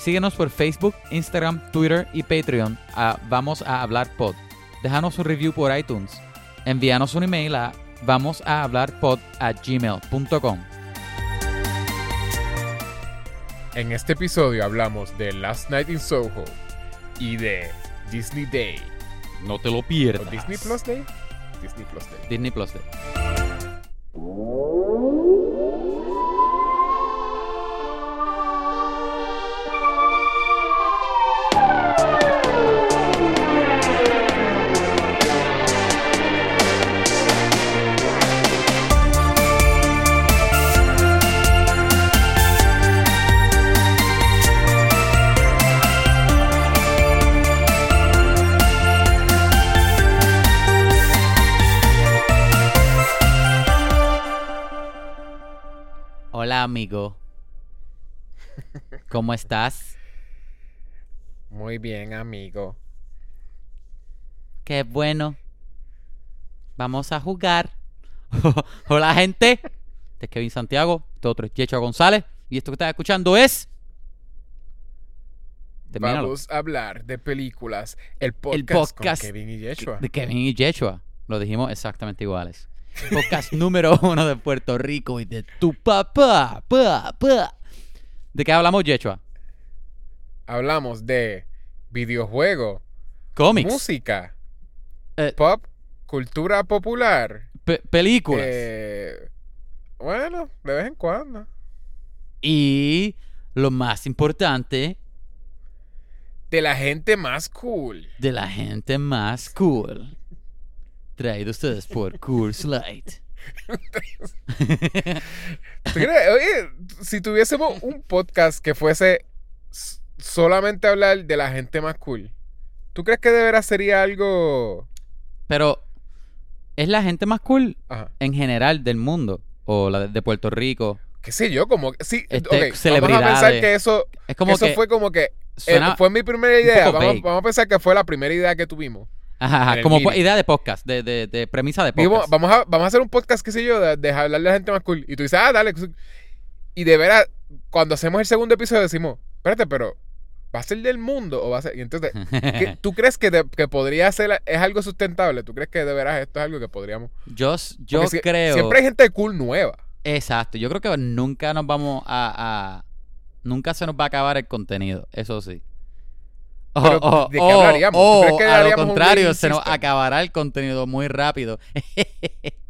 Síguenos por Facebook, Instagram, Twitter y Patreon a Vamos a Hablar Pod. Déjanos un review por iTunes. Envíanos un email a vamos a hablar pod a gmail.com. En este episodio hablamos de Last Night in Soho y de Disney Day. No te lo ¿O pierdas. Disney Plus Day? Disney Plus Day. Disney Plus Day. Hola amigo. ¿Cómo estás? Muy bien, amigo. Qué bueno. Vamos a jugar. Hola gente. Este es Kevin Santiago. Este otro es Yecho González. Y esto que estás escuchando es... Termínalo. Vamos a hablar de películas. El podcast, El podcast con Kevin y Yeshua. de Kevin y Yeshua. Lo dijimos exactamente iguales. Podcast número uno de Puerto Rico y de tu papá. Pa, pa. ¿De qué hablamos, Yeshua? Hablamos de videojuegos, Cómics, música, Eh, pop, cultura popular. pe- películas eh, bueno, de vez en cuando. y lo más importante, De la gente más cool. de la gente más cool. Traído ustedes por Cool Slide. ¿Tú crees? Oye, si tuviésemos un podcast que fuese solamente hablar de la gente más cool, ¿tú crees que de veras sería algo... Pero, ¿es la gente más cool Ajá. en general del mundo? ¿O la de- Puerto Rico? qué sé yo, como... Sí, Este, vamos a pensar que eso, Es como eso que fue como que... eh, fue mi primera idea. vamos a pensar que fue la primera idea que tuvimos. Ajá, ajá, en el como idea de podcast, de, de, de premisa de podcast. vamos, a, vamos a hacer un podcast, qué sé yo, de, de hablar de la gente más cool. Y tú dices, ah, dale. Y de veras, cuando hacemos el segundo episodio decimos, espérate, pero ¿va a ser del mundo o va a ser...? Y entonces, ¿qué- ¿tú crees que, de- que podría ser, es algo sustentable? ¿Tú crees que de veras esto es algo que podríamos...? yo yo si- creo... Siempre hay gente cool nueva. Exacto, yo creo que nunca nos vamos a, a- Nunca se nos va a acabar el contenido, eso sí. O, Pero, o- ¿de qué hablaríamos? ¿Tú o, crees que a lo contrario, se nos acabará el contenido muy rápido.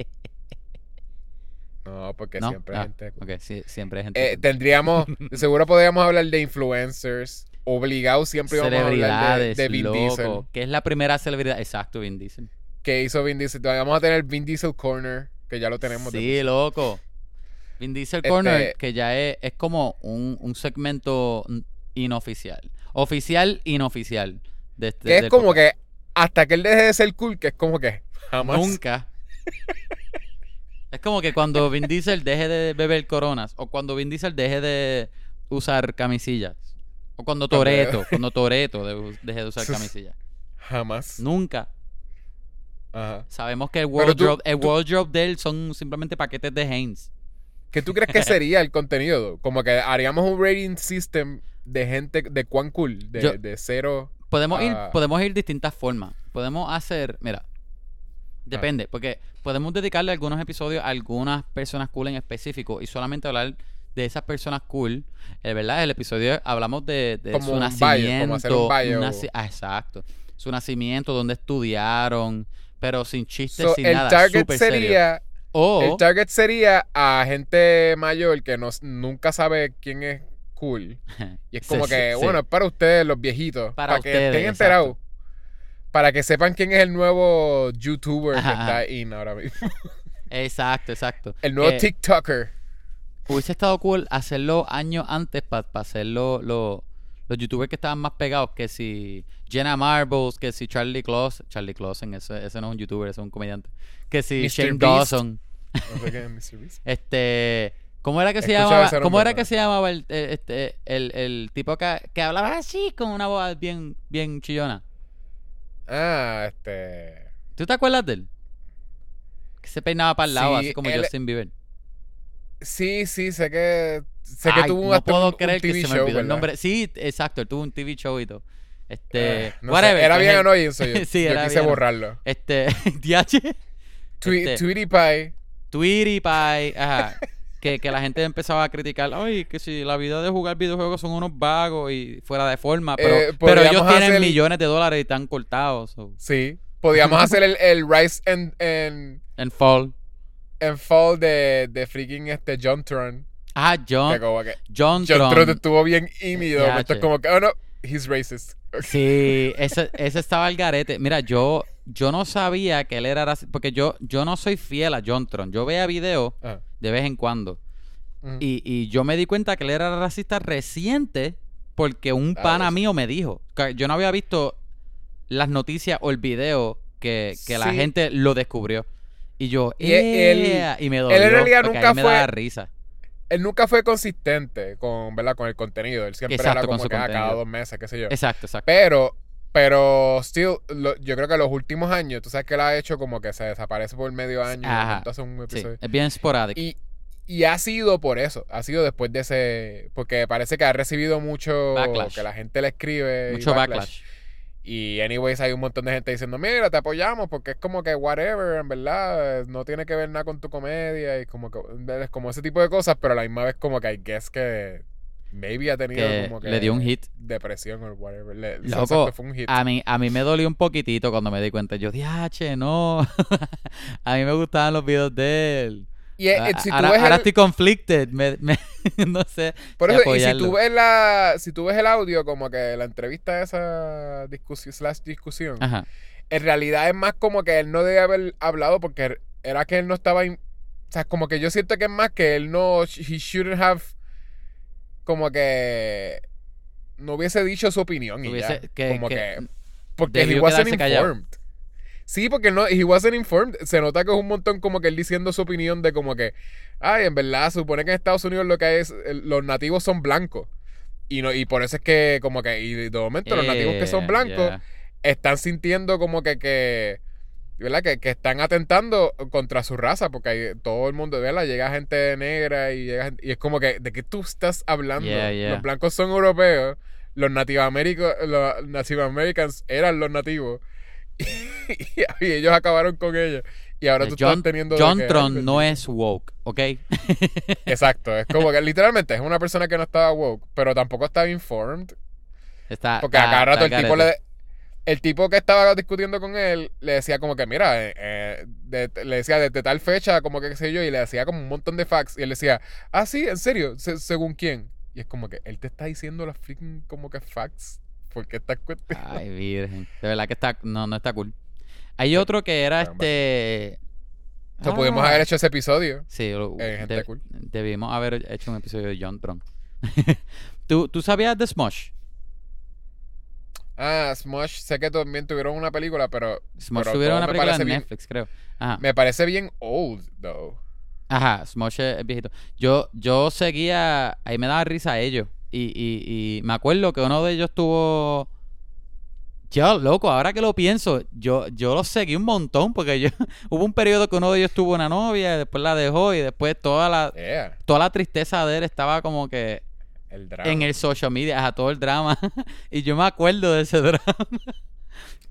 No, porque ¿No? siempre hay gente sí, siempre hay gente. Eh, cool. tendríamos, de seguro podríamos hablar de influencers. Obligados siempre íbamos a hablar de, de Vin loco, Diesel. que es la primera celebridad. Exacto, Vin Diesel. Que hizo Vin Diesel. Vamos a tener Vin Diesel Corner, que ya lo tenemos. de Sí, loco. Vin Diesel Este- Corner, que ya es, es como un, un segmento inoficial. Oficial, inoficial. De este, Que es como podcast. que hasta que él deje de ser cool, que es como que jamás. Nunca. es como que cuando Vin Diesel deje de beber coronas, o cuando Vin Diesel deje de usar camisillas, o cuando Toreto, cuando Toreto de- deje de usar camisillas. Jamás. Nunca. Ajá. Sabemos que el tú- wardrobe, el tú- wardrobe de él son simplemente paquetes de Heinz. ¿Qué tú crees que sería el contenido? Como que haríamos un rating system de gente de cuán cool, de, Yo- de cero. Podemos ir, Ah. podemos ir distintas formas. Podemos hacer, mira, depende, porque podemos dedicarle algunos episodios a algunas personas cool en específico y solamente hablar de esas personas cool. Eh, ¿Verdad? El episodio hablamos de, de Como su un bio, nacimiento. como hacer un bio. naci- ah, exacto. Su nacimiento, donde estudiaron, pero sin chistes, So, sin el nada. target súper serio. O, El target sería a gente mayor que no, nunca sabe quién es cool. Y es como sí, que, sí. bueno, es para ustedes, los viejitos. Para que ustedes, estén enterados. Para que sepan quién es el nuevo YouTuber Ajá, que está in ahora mismo. Exacto, exacto. El nuevo Eh, TikToker. Hubiese estado cool hacerlo años antes para hacerlo lo- los youtubers que estaban más pegados, que si Jenna Marbles, que si Charlie Claus, Charlie Clausen, ese, ese no es un youtuber, ese es un comediante, que si Mr. Shane Beast. Dawson, este, ¿cómo era que se llamaba? ¿Cómo era que se llamaba el, el- este, el, el tipo que, que hablaba así con una voz bien, bien chillona? Ah, este. ¿Tú te acuerdas de él? Que se peinaba para el lado, Sí, así como él- Justin Bieber. Sí, sí, sé que. Sé que Ay, tuvo un, no puedo un- un creer que TV se me show, olvidó el ¿verdad? nombre. Sí, exacto, él tuvo un TV show y todo. Este, Eh, no sé, Era pues bien annoying, so yo, Sí, yo era quise bien. borrarlo. Este, DH, Twe- Este- Tweety Pie. Tweety Pie, ajá. Que, que la gente empezaba a criticar, ay, que si la vida de jugar videojuegos son unos vagos y fuera de forma, pero, Eh, pero ellos tienen hacer- millones de dólares y están cortados. so, Sí. Podíamos hacer el, el Rise and, and, En Fall. and Fall de, de freaking este John Tron. Ah, Que John, como que John, John Tron. Tron estuvo bien ímido. Esto es como que, oh no, he's racist. Sí, ese, ese estaba al garete. Mira, yo, yo no sabía que él era racista, porque yo, yo no soy fiel a John Tron. Yo veía videos Ah, de vez en cuando. Y, y yo me di cuenta que él era racista reciente porque un Ah, pana mío me dijo. Yo no había visto las noticias o el video que, que la gente lo descubrió. Y yo, Y él- y me dolió. en realidad nunca mí me fue- daba risa. Él nunca fue consistente con, ¿verdad? con el contenido. Él siempre Exacto, era como que ah, cada contenido. dos meses, qué sé yo. Exacto, exacto. Pero, pero, still, lo- yo creo que los últimos años, tú sabes que él ha hecho como que se desaparece por medio año. Ajá. hace un Sí, episodio. es bien esporádico. Y, y ha sido por eso, ha sido después de ese, porque parece que ha recibido mucho, Backlash. que la gente le escribe. y Mucho backlash. Y anyways hay un montón de gente diciendo, mira, te apoyamos porque es como que whatever, en verdad, no tiene que ver nada con tu comedia y como que, es como ese tipo de cosas, pero a la misma vez como que I guess que maybe ha tenido Que como que le dio un hit. depresión o whatever. Le, Loco, exacto, fue un hit. A mí, a mí me dolió un poquitito cuando me di cuenta. Yo, diache, no. a mí me gustaban los videos de él. Y Ah, eh, si tú ahora ves ahora el- estoy conflicted. Me, me- no sé. Por eso, y si tú ves la, si tú ves el audio, como que la entrevista esa discusión, slash discusión, Ajá. en realidad es más como que él no debe haber hablado porque era que él no estaba, in- o sea, como que yo siento que es más que él no, he shouldn't have, como que no hubiese dicho su opinión y Hubiese- ya, que- como que que, porque he wasn't callado. Sí, porque no, he wasn't informed. Se nota que es un montón como que él diciendo su opinión de como que, ay, en verdad, supone que en Estados Unidos lo que hay es, los nativos son blancos. Y, no, y por eso es que como que, y de momento los nativos que son Eh, blancos están sintiendo como que, que ¿verdad? Que, que están atentando contra su raza, porque hay- todo el mundo, ¿verdad? Llega gente negra y, llega y es como que, ¿de qué tú estás hablando? Yeah. Los blancos son europeos, los America- los Native Americans eran los nativos, y, y ellos acabaron con ellos. Y ahora tú John, estás teniendo... John Tron no es woke, ¿ok? Exacto, es como que literalmente es una persona que no estaba woke, pero tampoco estaba informed. Está, Porque a cada rato el tipo le. El tipo que estaba discutiendo con él le decía como que, mira, eh, eh, de- le decía desde tal fecha, como que qué sé yo, y le decía como un montón de facts. Y él decía, ah, sí, en serio, Se- según quién. Y es como que él te está diciendo las freaking como que facts. ¿Por qué estás cuestionando? Ay, virgen. De verdad que está... No, no está cool. Hay otro que era Caramba. este... So, pudimos Ah, haber hecho ese episodio. Sí, lo- Eh, gente cool. debimos haber hecho un episodio de John Tron. ¿Tú, ¿Tú sabías de Smosh? Ah, Smosh, sé que también tuvieron una película, pero Smosh Pero tuvieron una película en bien- Netflix, creo. Ajá. me parece bien old, though. Ajá, Smosh es, es viejito. Yo, yo seguía, ahí me daba risa a ellos. Y, y, y me acuerdo que uno de ellos tuvo. Yo, loco, ahora que lo pienso, yo, yo los seguí un montón porque yo hubo un periodo que uno de ellos tuvo una novia, después la dejó y después toda la, Yeah, toda la tristeza de él estaba como que el drama. en el social media, ajá, todo el drama. y yo me acuerdo de ese drama.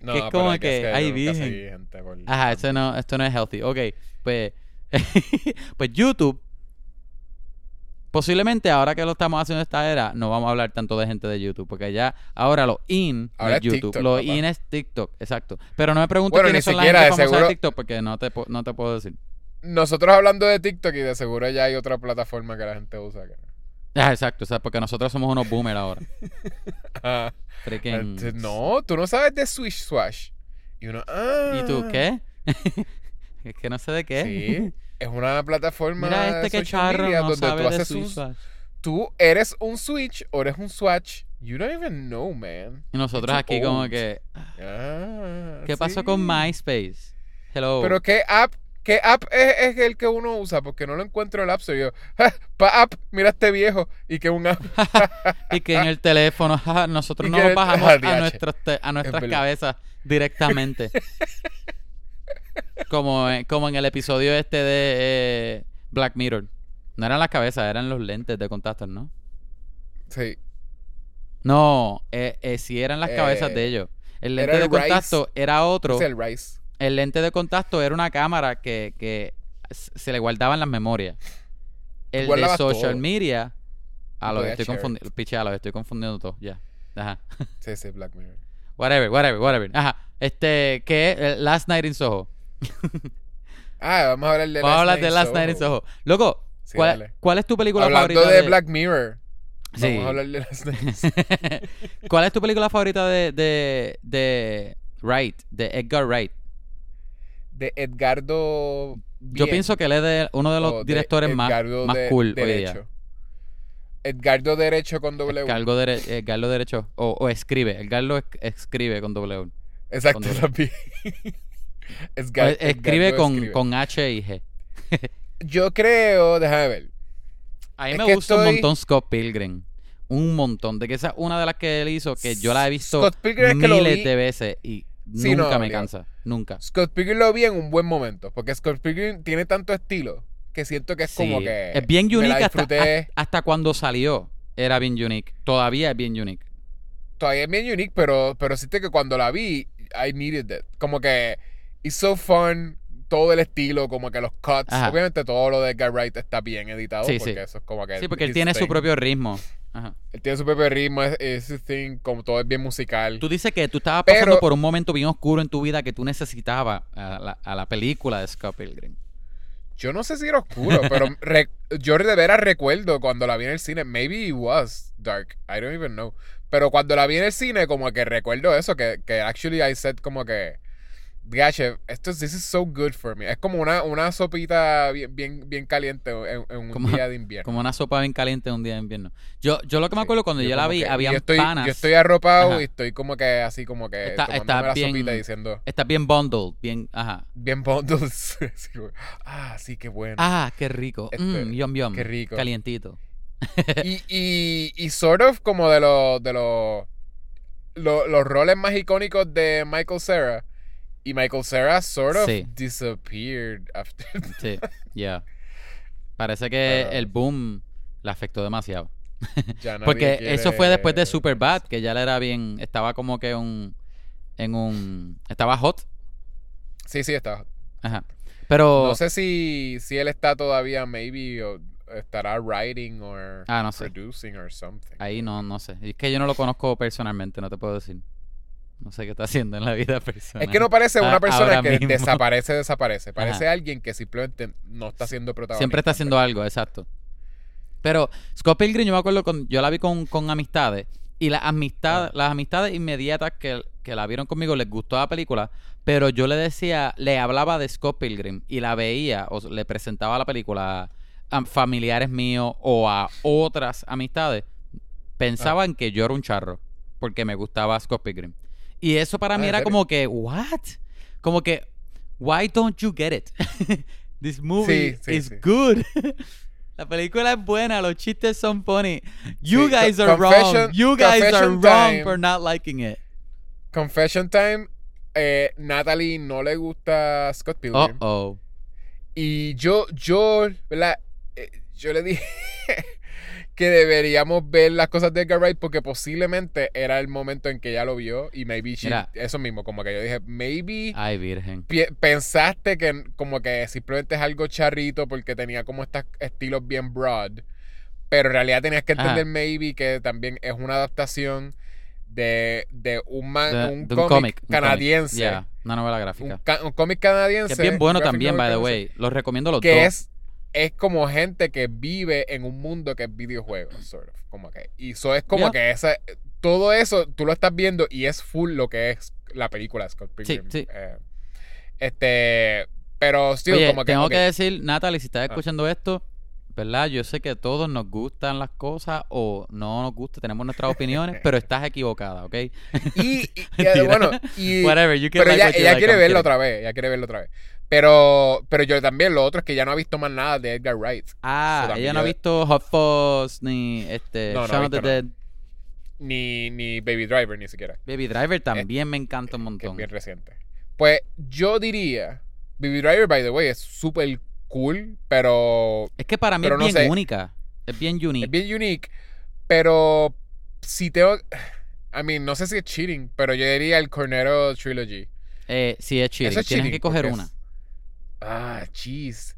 no, que es como que, yo ay, nunca virgen. seguí gente por- Ajá, esto no, esto no es healthy. Ok, pues, pues YouTube, posiblemente ahora que lo estamos haciendo esta era, no vamos a hablar tanto de gente de YouTube, porque ya ahora lo in Ahora es YouTube, TikTok, lo papá. in es TikTok, exacto. Pero no me preguntes Bueno, quiénes ni son gente de famosa seguro- de TikTok, porque no te, no te puedo decir. Nosotros hablando de TikTok y de seguro ya hay otra plataforma que la gente usa. que- Ah, exacto, o sea, porque nosotros somos unos boomers ahora. Ah, Freaking- este, no, tú no sabes de Swish Swash. Y uno, ah. ¿Y tú qué? es que no sé de qué. Sí, es una plataforma Mira de este que charro media no donde sabe tú de haces un- Switch. Tú eres un Switch o eres un Swatch. You don't even know, man. Y nosotros aquí como que... Ah, ¿Qué pasó con. MySpace? Hello. Pero ¿qué app, qué app es, es el que uno usa? Porque no lo encuentro en el App Store. Yo, "Ja, pa app, mira este viejo. Y que un app. y que en el teléfono, nosotros nos el- bajamos ah, a, nuestros te- a nuestras cabezas directamente. como, en- como en el episodio este de eh, Black Mirror. No eran las cabezas, eran los lentes de contacto, ¿no? Sí. No, eh, eh, sí eran las cabezas Eh, de ellos. El lente de Rice. contacto era otro. Es el Rice. El lente de contacto era una cámara que, que se le guardaban las memorias. El de social todo. media. Ah, Podías estoy confundiendo. Pichea, los estoy confundiendo todos. Ya. Ajá. Sí, sí, Black Mirror. Whatever, whatever, whatever. Ajá. Este. Eh, Last Night in Soho. Ah, vamos a hablar de Vamos de Last Night in Soho. Loco, Sí, ¿cuál, dale. ¿cuál es tu película Hablando favorita de de Black Mirror. Sí. Vamos a hablar de Last Night. ¿Cuál es tu película favorita de, de, de Wright, de Edgar Wright? De Edgardo. Yo pienso que él es de- uno de los directores más, más cool hoy día. Edgardo Derecho con W. Edgardo, dere- Edgardo Derecho. O, o escribe. Edgardo esc- escribe con W. Exacto, con W. escribe con, escribe. con H y G. Yo creo, déjame ver. A mí Es me gusta un montón Scott Pilgrim. Un montón. De que esa es una de las que él hizo que yo la he visto es que miles de veces y Sí, no, nunca me cansa. Nunca. Scott Pilgrim lo vi en un buen momento. Porque Scott Pilgrim tiene tanto estilo que siento que es como que. es bien unique hasta- hasta cuando salió. Era bien unique. Todavía es bien unique. Todavía es bien unique, pero, pero siento que cuando la vi, I needed it. Como que. It's so fun. Todo el estilo, como que los cuts. Ajá. Obviamente todo lo de Edgar Wright está bien editado. Sí, porque sí. eso es como que. Sí, porque él tiene su propio ritmo. Ajá. Él tiene su propio ritmo, es, es su thing, como todo es bien musical. Tú dices que tú estabas Pero- pasando por un momento bien oscuro en tu vida que tú necesitabas a la, a la película de Scott Pilgrim. Yo no sé si era oscuro, pero yo de veras recuerdo cuando la vi en el cine. Maybe it was dark. I don't even know. Pero cuando la vi en el cine, como que recuerdo eso, que, que actually I said como que. Gache, esto es, this is so good for me. Es como una, una sopita bien, bien, bien caliente en, en un Como- día de invierno. Como una sopa bien caliente un día de invierno. Yo, yo lo que me acuerdo cuando yo, la vi, había panas. Yo estoy arropado Ajá. y estoy como que así como que Está- está la bien- sopita diciendo Está bien bundled, bien, ajá. bien como, ah, sí, qué bueno. Ah, qué rico. Este, Mm, yum, yum. qué rico. Calientito. y, y, y sort of como de los de los lo- los roles más icónicos de Michael Cera y Michael Cera sort of Sí. disappeared after Sí, yeah. Parece que el boom le afectó demasiado. ya Porque quiere- eso fue después de Superbad, que ya le era bien, estaba como que un, en un, estaba hot. sí sí está Ajá. Pero, no sé si si él está todavía maybe o estará writing or ah, no sé. producing or something Ahí no, no sé. Es que yo no lo conozco personalmente, no te puedo decir. No sé qué está haciendo en la vida personal. es que no parece Ah, una persona ahora que mismo. desaparece, desaparece. Parece Ajá. alguien que simplemente no está siendo protagonista. Siempre está haciendo algo, exacto. Pero Scott Pilgrim, yo me acuerdo, con, yo la vi con, con amistades. Y las amistades, Ah. las amistades inmediatas que, que la vieron conmigo les gustó la película. Pero yo le decía, le hablaba de Scott Pilgrim y la veía o le presentaba la película a, familiares míos o a otras amistades. Pensaban que yo era un charro porque me gustaba Scott Pilgrim. Y eso para Ah, mí ¿en era como que, ¿what? Como que, why don't you get it? This movie Sí, sí, is sí. good. La película es buena, los chistes son funny. You guys are wrong. You guys are wrong time. for not liking it. Confession time. Eh, Natalie no le gusta Scott Pilgrim. oh. Y yo, yo, ¿verdad? Eh, yo le dije que deberíamos ver las cosas de Edgar Wright porque posiblemente era el momento en que ella lo vio y maybe she- Mira. eso mismo, como que yo dije, maybe Ay, virgen. pensaste que como que simplemente es algo charrito porque tenía como estos estilos bien broad, pero en realidad tenías que entender Ajá. maybe que también es una adaptación de, de un, man- De- un de un cómic un canadiense. cómic. Yeah, una novela Un, gráfica. ca- un cómic canadiense. Que es bien bueno también, by the way. Los recomiendo los Que dos. es, es como gente que vive en un mundo que es videojuegos, sort of, como que. Y eso es como Yeah. que esa, todo eso tú lo estás viendo y es full lo que es la película Scott Pilgrim. sí. Eh, este, pero sí, como que. tengo que decir, Natalie, si estás Ah. escuchando esto, ¿verdad? Yo sé que a todos nos gustan las cosas o no nos gusta, tenemos nuestras opiniones, pero estás equivocada, ¿ok? Y, y- y, Mentira. bueno, y, Whatever, you can pero like ella, what you ella like, quiere kidding. otra vez, ella quiere verlo otra vez. Pero, pero yo también, lo otro es que ya no ha visto más nada de Edgar Wright. Ah, So, ella no ha visto Hot Fuzz ni este No, no ha Shaun of the. Dead. Ni, ni Baby Driver, ni siquiera. Baby Driver también me encanta un es montón. bien reciente. Pues yo diría, Baby Driver, by the way, es súper cool, pero Es que para mí es no bien sé. única. Es bien unique. es bien unique. Pero si tengo. I mean, no sé si es cheating, pero yo diría el Cornero Trilogy. Eh, sí, es cheating. Es Tienes cheating, que coger una. es- Ah, jeez.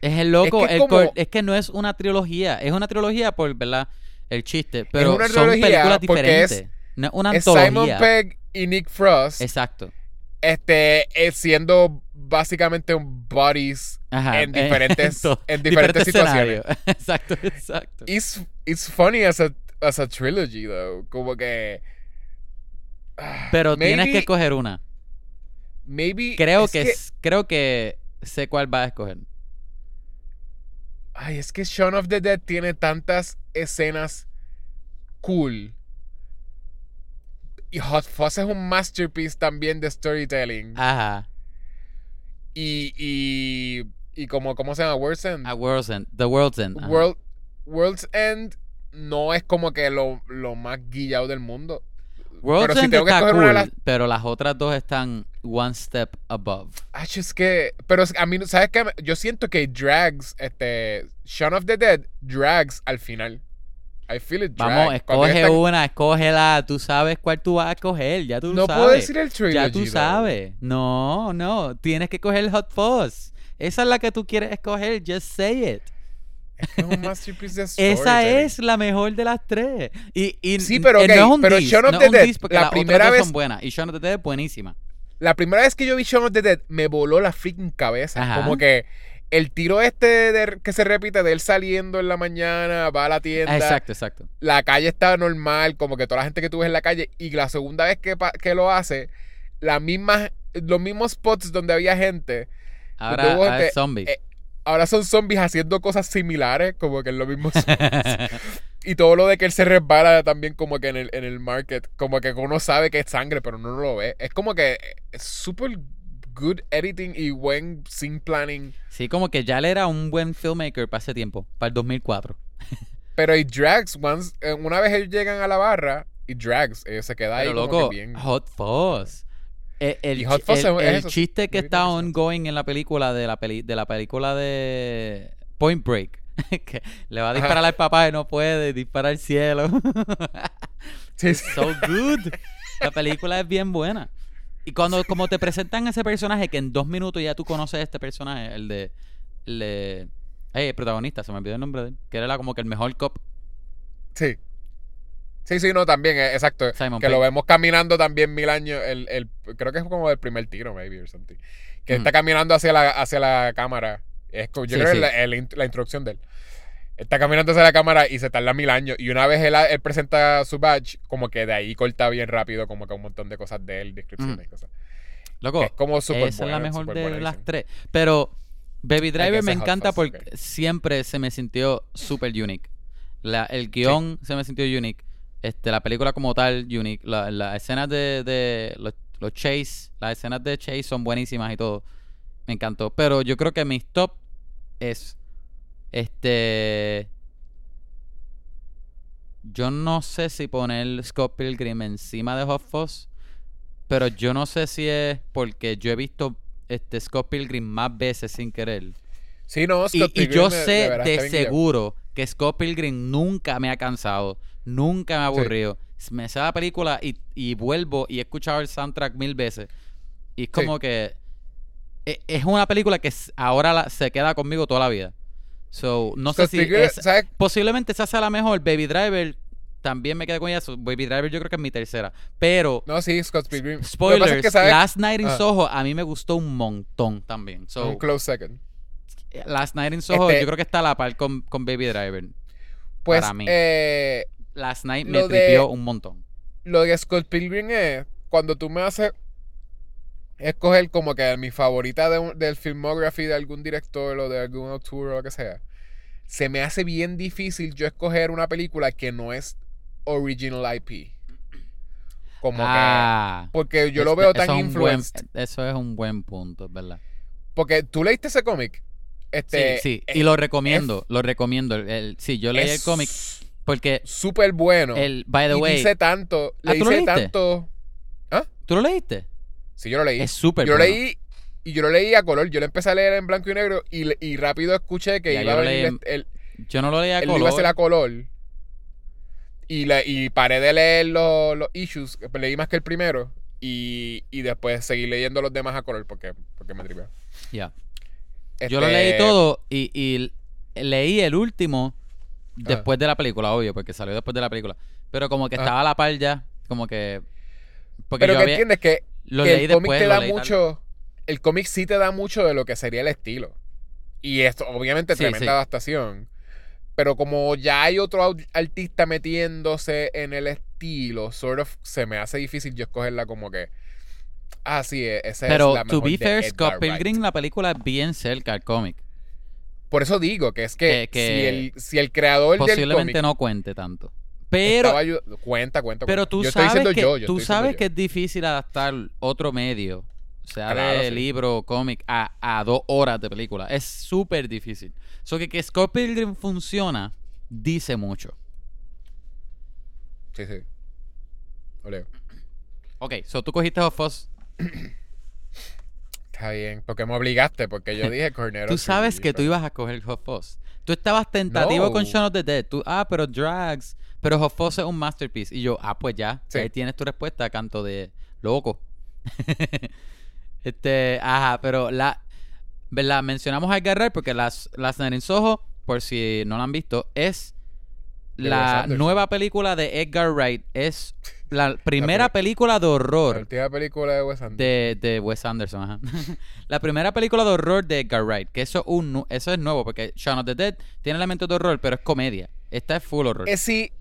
Es el loco. Es que el es como- cor- es que no es una trilogía. Es una trilogía por, ¿verdad? El chiste. Pero una son películas porque es- diferentes. no es una Es Simon. Pegg y Nick Frost. Exacto. Este, es siendo básicamente un buddies Ajá. en eh, diferentes, en diferentes, situaciones. exacto, exacto. It's, it's funny as a, as a trilogy, though. Como que. ah, Pero tienes que escoger una. Maybe. Creo es que, s- creo que sé cuál vas a escoger. Ay, es que Shaun of the Dead tiene tantas escenas cool. Y Hot Fuzz es un masterpiece también de storytelling. Ajá. Y, y, y como, ¿cómo se llama? World's End. A World's End. The World's End. ajá. World, World's End no es como que lo, lo más guillado del mundo. World's pero si End tengo que está cool, una de las- pero las otras dos están one step above. Ay, es que. Pero a mí, ¿sabes qué? Yo siento que drags, este. Shaun of the Dead drags al final. I feel it drag. Vamos, escoge una, escógela. Tú sabes cuál tú vas a escoger. Ya tú No sabes. puedo decir el trilogy. ya tú sabes. No, no. Tienes que coger Hot Fuzz. Esa es la que tú quieres escoger. Just say it. Es un masterpiece de Esa storytelling. es la mejor de las tres. Y, y Sí, pero eh, ok, no es un pero diss, Shaun of no the Dead, la primera vez- son buenas. Y Shaun of the Dead es buenísima. La primera vez que yo vi Shaun of the Dead me voló la freaking cabeza. Ajá. Como que el tiro este de- que se repite de él saliendo en la mañana, va a la tienda. Exacto, exacto. la calle está normal, como que toda la gente que tú ves en la calle, y la segunda vez que, que lo hace, la misma, los mismos spots donde había gente, Ahora, ahora te- es zombies. eh, ahora son zombies haciendo cosas similares, como que en los mismos y todo lo de que él se resbala también como que en el, en el market, como que uno sabe que es sangre, pero no lo ve. Es como que es súper good editing y buen scene planning. sí, como que ya él era un buen filmmaker para ese tiempo, para el 2004. Pero y drags, once, eh, una vez ellos llegan a la barra, y drags, eh, se queda ahí Pero como loco, que bien. Hot Fuzz. El, Hot Fuzz el- es el chiste que está ongoing en la película de la peli, de la película de Point Break. que le va a Ajá. disparar al papá y no puede, dispara al cielo. Sí, sí. so good. La película es bien buena. Y cuando como te presentan ese personaje que en dos minutos ya tú conoces a este personaje, el de el de Ey, el protagonista, se me olvidó el nombre de él, que era como que el mejor cop. Sí. Sí, sí, no, también, eh, exacto. Simon que lo vemos caminando también mil años. El, el, creo que es como el primer tiro, maybe, or something. Que Mm. está caminando hacia la, hacia la cámara. Es, yo Sí, creo que sí. la, el la introducción de él. Está caminando hacia la cámara y se tarda mil años. Y una vez él, él presenta su badge, como que de ahí corta bien rápido, como que un montón de cosas de él, descripciones y cosas. Loco, es como súper Esa es la mejor de las tres. Pero Baby Driver me encanta porque siempre se me sintió súper unique. La, el guion se me sintió unique. Este, la película como tal, unique. La- Las escenas de, de los, los chase, las escenas de chase son buenísimas y todo. Me encantó. Pero yo creo que mis top es este. Yo no sé si poner Scott Pilgrim encima de Hot. Pero yo no sé si es porque yo he visto este Scott Pilgrim más veces sin querer. Sí, no, Y, Scott y Pilgrim yo sé de seguro que Scott Pilgrim nunca me ha cansado, nunca me ha aburrido. Me sé la película y, y vuelvo y he escuchado el soundtrack mil veces. Y es como que es una película que ahora la- se queda conmigo toda la vida. So, no sé si es- ¿sabes? posiblemente esa sea la mejor. Baby Driver también me quedé con ella. So, Baby Driver yo creo que es mi tercera. Pero No, sí, Scott Pilgrim. Spoilers, es que, ¿sabes? Last Night in Ah. Soho a mí me gustó un montón también. So, Un close second. Last Night in Soho Este- yo creo que está a la par con, con Baby Driver. Pues, Para mí. eh, Last Night me de- tripió un montón. lo de Scott Pilgrim es cuando tú me haces escoger como que mi favorita de un- del filmography de algún director o de algún autor o lo que sea, se me hace bien difícil yo escoger una película que no es original IP. Como ah, que. Porque yo lo veo tan buen- influenced. eso es un buen punto, ¿verdad? Porque tú leíste ese cómic. Este, sí, sí. Y lo recomiendo, lo recomiendo. El, el- sí, yo leí el cómic porque Súper bueno. el, by the y way, dice tanto. Ah, Le ¿tú lo dice tanto. ¿tú lo leíste? Sí, yo lo leí. Es súper Yo lo bueno. leí y yo lo leí a color. Yo lo empecé a leer en blanco y negro y, y rápido escuché que Ya, iba yo a lo venir leí en- el, Yo no lo leía a el color. libro iba a ser a color. Y, la- y paré de leer los, los issues. Leí más que el primero. Y, y después seguí leyendo los demás a color porque, porque me tripeó. Ya. Yo lo Este, leí todo y, y leí el último después de la película, obvio, porque salió después de la película. Pero como que Ah. estaba a la par ya, como que... Porque Pero yo que había- entiendes que lo leí el cómic después, te lo da leí tal- mucho. El cómic sí te da mucho de lo que sería el estilo. Y esto, obviamente, Sí, tremenda sí. adaptación. Pero como ya hay otro artista metiéndose en el estilo, sort of, se me hace difícil yo escogerla como que. Ah, sí, e- esa Pero, es la to mejor be de fair, Scott. Pilgrim, la película es bien cerca al cómic. Por eso digo que es que, Que- que si, el, si el creador del Posiblemente cómic no cuente tanto. Pero, estaba cuenta, cuenta, pero tú yo estoy sabes, que, yo, yo tú estoy sabes que es difícil adaptar otro medio, sea Claro, de sí. libro o cómic, a, a dos horas de película. Es súper difícil. So que que Scott Pilgrim funciona, dice mucho. Sí, sí. Lo leo. Ok, so tú cogiste Hot Fuzz. Está bien, porque me obligaste, porque yo dije Cornero. Tú sabes que tú ibas a coger Hot Fuzz. Tú estabas tentativo No. con Shaun of the Dead. Tú, ah, pero Drags. Pero Fuzz es un masterpiece. Y yo, ah, pues ya. Sí. Ahí tienes tu respuesta, canto de loco. este, ajá, pero la. ¿Verdad? Mencionamos a Edgar Wright porque las, las Soho, por si no la han visto, es la nueva película de Edgar Wright. Es la primera pri- película de La horror última película de Wes Anderson. de, de Wes Anderson, ajá. la primera película de horror de Edgar Wright, que eso, un, eso es nuevo, porque Shaun of the Dead tiene elementos de horror, pero es comedia. Esta es full horror. Eh, sí,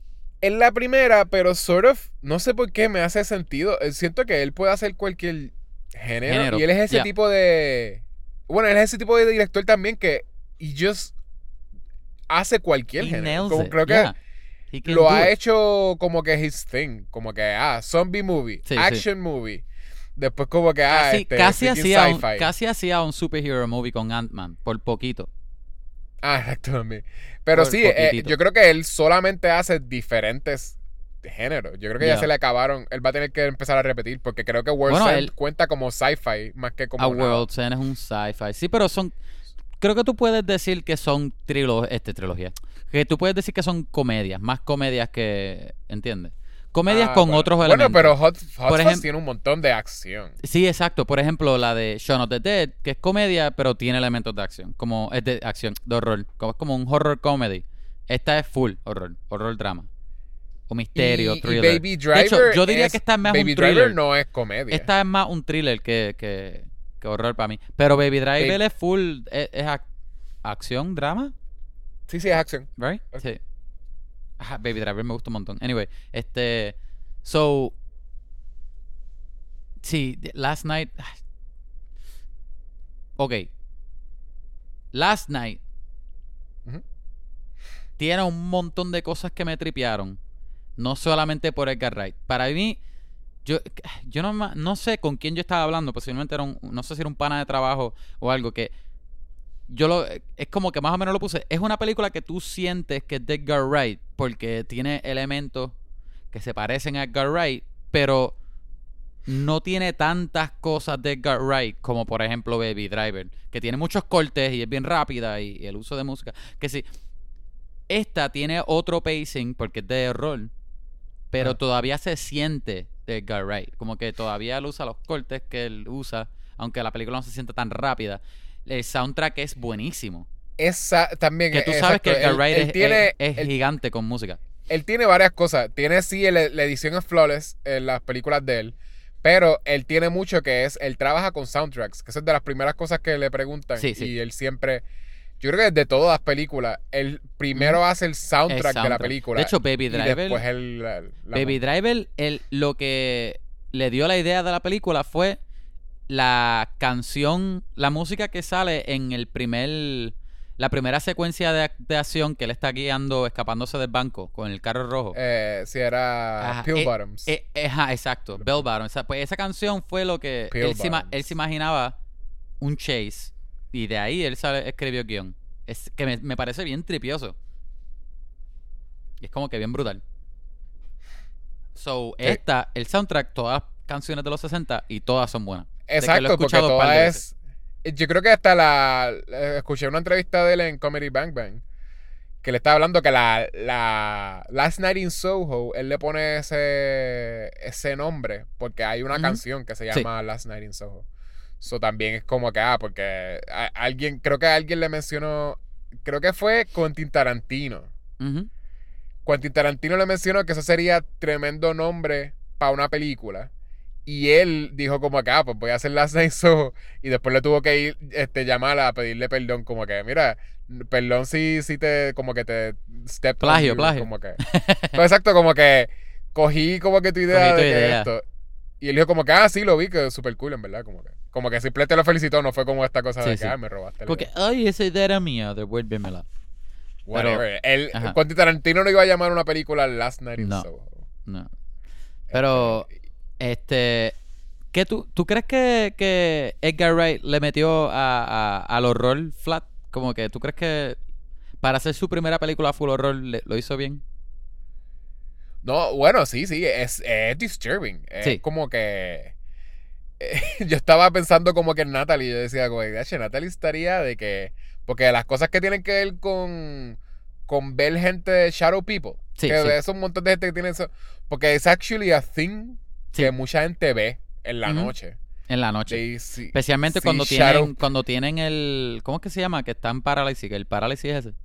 es la primera, pero sort of, no sé por qué me hace sentido. Eh, Siento que él puede hacer cualquier género. Género, Y él es ese tipo de. Bueno, él es ese tipo de director también que. Y just hace cualquier He género. Como creo que yeah. Lo ha it. hecho como que his thing. Como que, ah, zombie movie, Sí, sí. action movie. Después, como que, ah, Casi, este, casi hacía un, casi hacía un superhero movie con Ant-Man, por poquito. Ah, exacto también. Pero Por sí, eh, yo creo que él solamente hace diferentes géneros. Yo creo que ya Ya. se le acabaron. Él va a tener que empezar a repetir porque creo que World's Bueno, End cuenta como sci-fi más que como A nada. World's End es un sci-fi. Sí, pero son. Creo que tú puedes decir que son trilo este, trilogía. Que tú puedes decir que son comedias, más comedias que. ¿Entiendes? Comedias Ah, con bueno. otros Bueno, elementos. pero Hot, Hot Por Fuzz ejem- tiene un montón de acción. Sí, exacto. Por ejemplo, la de Shaun of the Dead, que es comedia, pero tiene elementos de acción. Como es de acción, de horror. Como, es como un horror comedy. Esta es full horror, horror drama. O misterio, y, y thriller. Baby Driver. de hecho, yo diría es- que esta es más Baby un thriller. Driver no es comedia. Esta es más un thriller que, que, que horror para mí. Pero Baby Driver Baby- es full, es, es ac- acción, drama, Sí, sí, es acción. right? Ok. Sí. Ajá, Baby Driver me gusta un montón. Anyway, este, so, sí, Last Night, ok, Last Night tiene un montón de cosas que me tripearon, no solamente por Edgar Wright. Para mí, yo, yo no, no sé con quién yo estaba hablando, posiblemente era un, no sé si era un pana de trabajo o algo que yo lo, es como que más o menos lo puse. Es una película que tú sientes que es de Edgar Wright porque tiene elementos que se parecen a Edgar Wright, pero no tiene tantas cosas de Edgar Wright como por ejemplo Baby Driver, que tiene muchos cortes y es bien rápida y, y el uso de música. Que sí, esta tiene otro pacing porque es de horror, pero Ah. todavía se siente de Edgar Wright. Como que todavía él usa los cortes que él usa, aunque la película no se siente tan rápida. El soundtrack es buenísimo. Esa también Que es- tú sabes exacto, que Edgar él- Wright él es, tiene, es- es él- gigante con música. él tiene varias cosas. Tiene sí el- la edición es flawless en las películas de él. Pero él tiene mucho que es, él trabaja con soundtracks, que eso es de las primeras cosas que le preguntan. Sí, sí. Y él siempre, yo creo que de todas las películas, él primero hace el soundtrack, El de la película. De hecho, Baby Driver, después él la- la Baby. Driver, el, lo que le dio la idea de la película fue la canción, la música que sale en el primer, la primera secuencia de, de acción que él está guiando, escapándose del banco con el carro rojo. Eh, sí, era Ajá, Pill eh, Bottoms. Eh, eh, ajá, exacto, Bell Bottom. Esa, pues esa canción fue lo que él se, Bottoms. él se imaginaba un chase y de ahí él sale- escribió guion. Es que me, me parece bien tripioso. Y es como que bien brutal. So, Sí. esta, el soundtrack, todas las canciones de los 60 y todas son buenas. Que lo he Exacto, porque toda es, Yo creo que hasta la. eh, Escuché una entrevista de él en Comedy Bang Bang. Que le estaba hablando que la, la Last Night in Soho, él le pone ese, ese nombre porque hay una canción que se Sí. llama Last Night in Soho. So también es como que, ah, porque a- alguien, creo que alguien le mencionó, creo que fue Quentin Tarantino. Ujú. Quentin Tarantino le mencionó que eso sería tremendo nombre para una película. Y él dijo como que, ah, pues voy a hacer in Soho. Y después le tuvo que ir, este, llamarla a pedirle perdón, como que, mira, perdón si, si te, como que te step Plagio, you", plagio. Como que, Pues, exacto, como que cogí como que tu idea de que idea. esto. Y él dijo como que, ah, sí, lo vi, que es súper cool, en verdad, como que. Como que simplemente lo felicitó, no fue como esta cosa de Sí, que, sí. ah, me robaste que, idea". ay, esa idea era mía, devuélvemela. Whatever. Él. Quentin Tarantino no iba a llamar una película Last Night in No. Soho. No. Pero, este. ¿qué tú, ¿Tú crees que, que Edgar Wright le metió a, a- al horror flat? Como que, ¿tú crees que para hacer su primera película full horror le- lo hizo bien? No, bueno, sí, sí, es, es disturbing. Es Sí. como que. yo estaba pensando como que en Natalie, yo decía, como, "Gache, Natalie estaría de que. Porque las cosas que tienen que ver con. con ver gente Shadow People. Sí, que sí. es un montón de gente que tiene eso. Porque es actually a thing Sí. que mucha gente ve en la noche. En la noche. They Especialmente see cuando tienen, cuando tienen el. ¿Cómo es que se llama? Que está en parálisis. Que el parálisis es ese.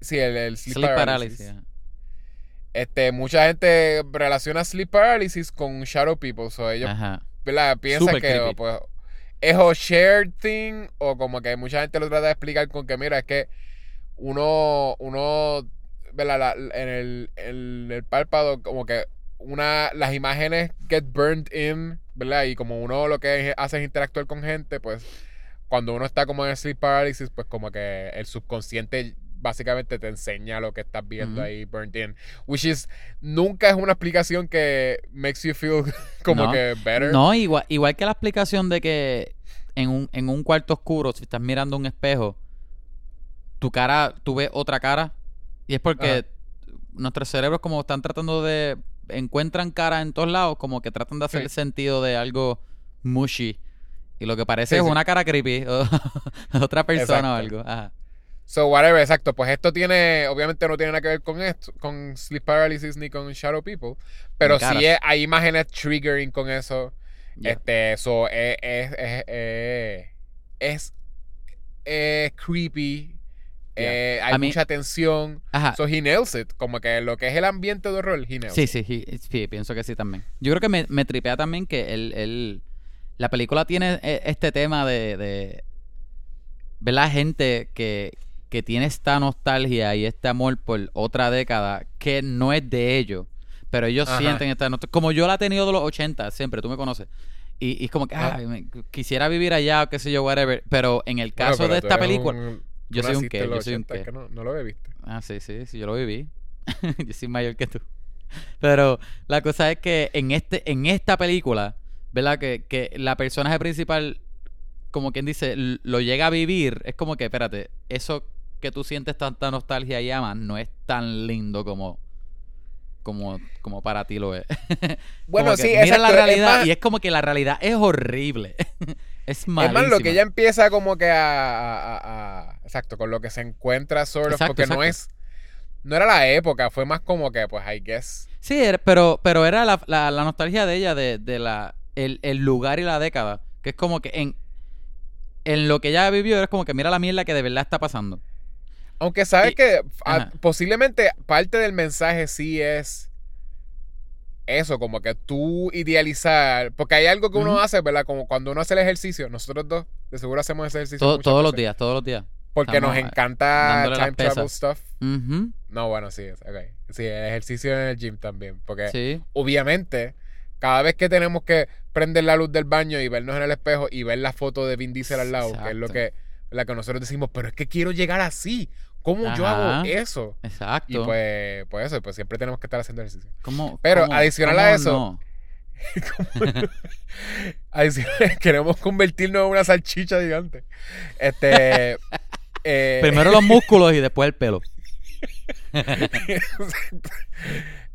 Sí, el, el sleep, Sleep paralysis. Este, mucha gente relaciona sleep paralysis con Shadow People. So ellos Ajá. ¿verdad? Piensa Súper que pues, es o shared thing o como que mucha gente lo trata de explicar con que mira, es que uno, uno, ¿verdad? La- en, el, en el párpado como que una, las imágenes get burned in, ¿verdad? Y como uno lo que hace es interactuar con gente, pues cuando uno está como en sleep paralysis, pues como que el subconsciente básicamente te enseña lo que estás viendo ahí burnt in. Which is, nunca es una explicación que makes you feel como No. que better. No, igual, igual que la explicación de que en un, en un cuarto oscuro, si estás mirando un espejo, tu cara, tú ves otra cara. Y es porque Ajá. nuestros cerebros, como están tratando de. Encuentran cara en todos lados, como que tratan de hacer Sí. el sentido de algo mushy. Y lo que parece Sí, es sí. una cara creepy. O otra persona o algo. Ajá. So, whatever, exacto. Pues esto tiene, obviamente no tiene nada que ver con esto, con sleep paralysis ni con shadow people. Pero caras. sí es- hay imágenes triggering con eso. Este, eso es, es, es, es, es- es creepy. Yeah. eh, hay A mí- mucha tensión. Ajá. So he nails it. Como que lo que es el ambiente de horror, he nails Sí, it. sí, sí, sí, pienso que sí también. Yo creo que me, me tripea también que él, él- la película tiene eh, este tema de, de ver la gente que, que tiene esta nostalgia y este amor por otra década que no es de ellos, pero ellos Ajá. sienten esta nostalgia. Como yo la he tenido de los 80, siempre, tú me conoces. Y, es como que, Ah. quisiera vivir allá o qué sé yo, whatever. Pero en el Bueno, caso pero de esta película... un- yo soy un qué, yo soy un 80, qué. que no, no lo bebiste. Ah, sí, sí, sí, yo lo viví. yo soy mayor que tú. Pero la cosa es que en este, en esta película, ¿verdad? Que, que la personaje principal, como quien dice, lo llega a vivir. Es como que, espérate, eso que tú sientes tanta nostalgia y amas no es tan lindo como. Como, como para ti lo es. Bueno, sí, Mira la es realidad más- y es como que la realidad es horrible. es Es más, lo que ella empieza como que a, a- Exacto, con lo que se encuentra Exacto, porque no es... No era la época, fue más como que, pues, I guess... Sí, pero, pero era la, la- la nostalgia de ella, de, de la, el, el lugar y la década. Que es como que en, en lo que ella vivió, es como que mira la mierda que de verdad está pasando. Aunque sabes Y- que a- ajá. posiblemente parte del mensaje sí es eso, como que tú idealizar, porque hay algo que uno hace, ¿verdad? Como cuando uno hace el ejercicio, nosotros dos de seguro hacemos ese ejercicio Todo- todos los días, todos los días. Porque nos estamos, eh, encanta time travel stuff. No, bueno, sí, es- ok. Sí, el ejercicio en el gym también, porque Sí. obviamente, cada vez que tenemos que prender la luz del baño y vernos en el espejo y ver la foto de Vin Diesel al lado, que es lo que, la que nosotros decimos, pero es que quiero llegar así. ¿Cómo yo hago eso? Exacto. Y pues, pues eso, pues siempre tenemos que estar haciendo ejercicio. ¿Cómo- pero cómo- adicional a eso, no? Adicional, queremos convertirnos en una salchicha gigante. Este. eh, Primero los músculos y después el pelo.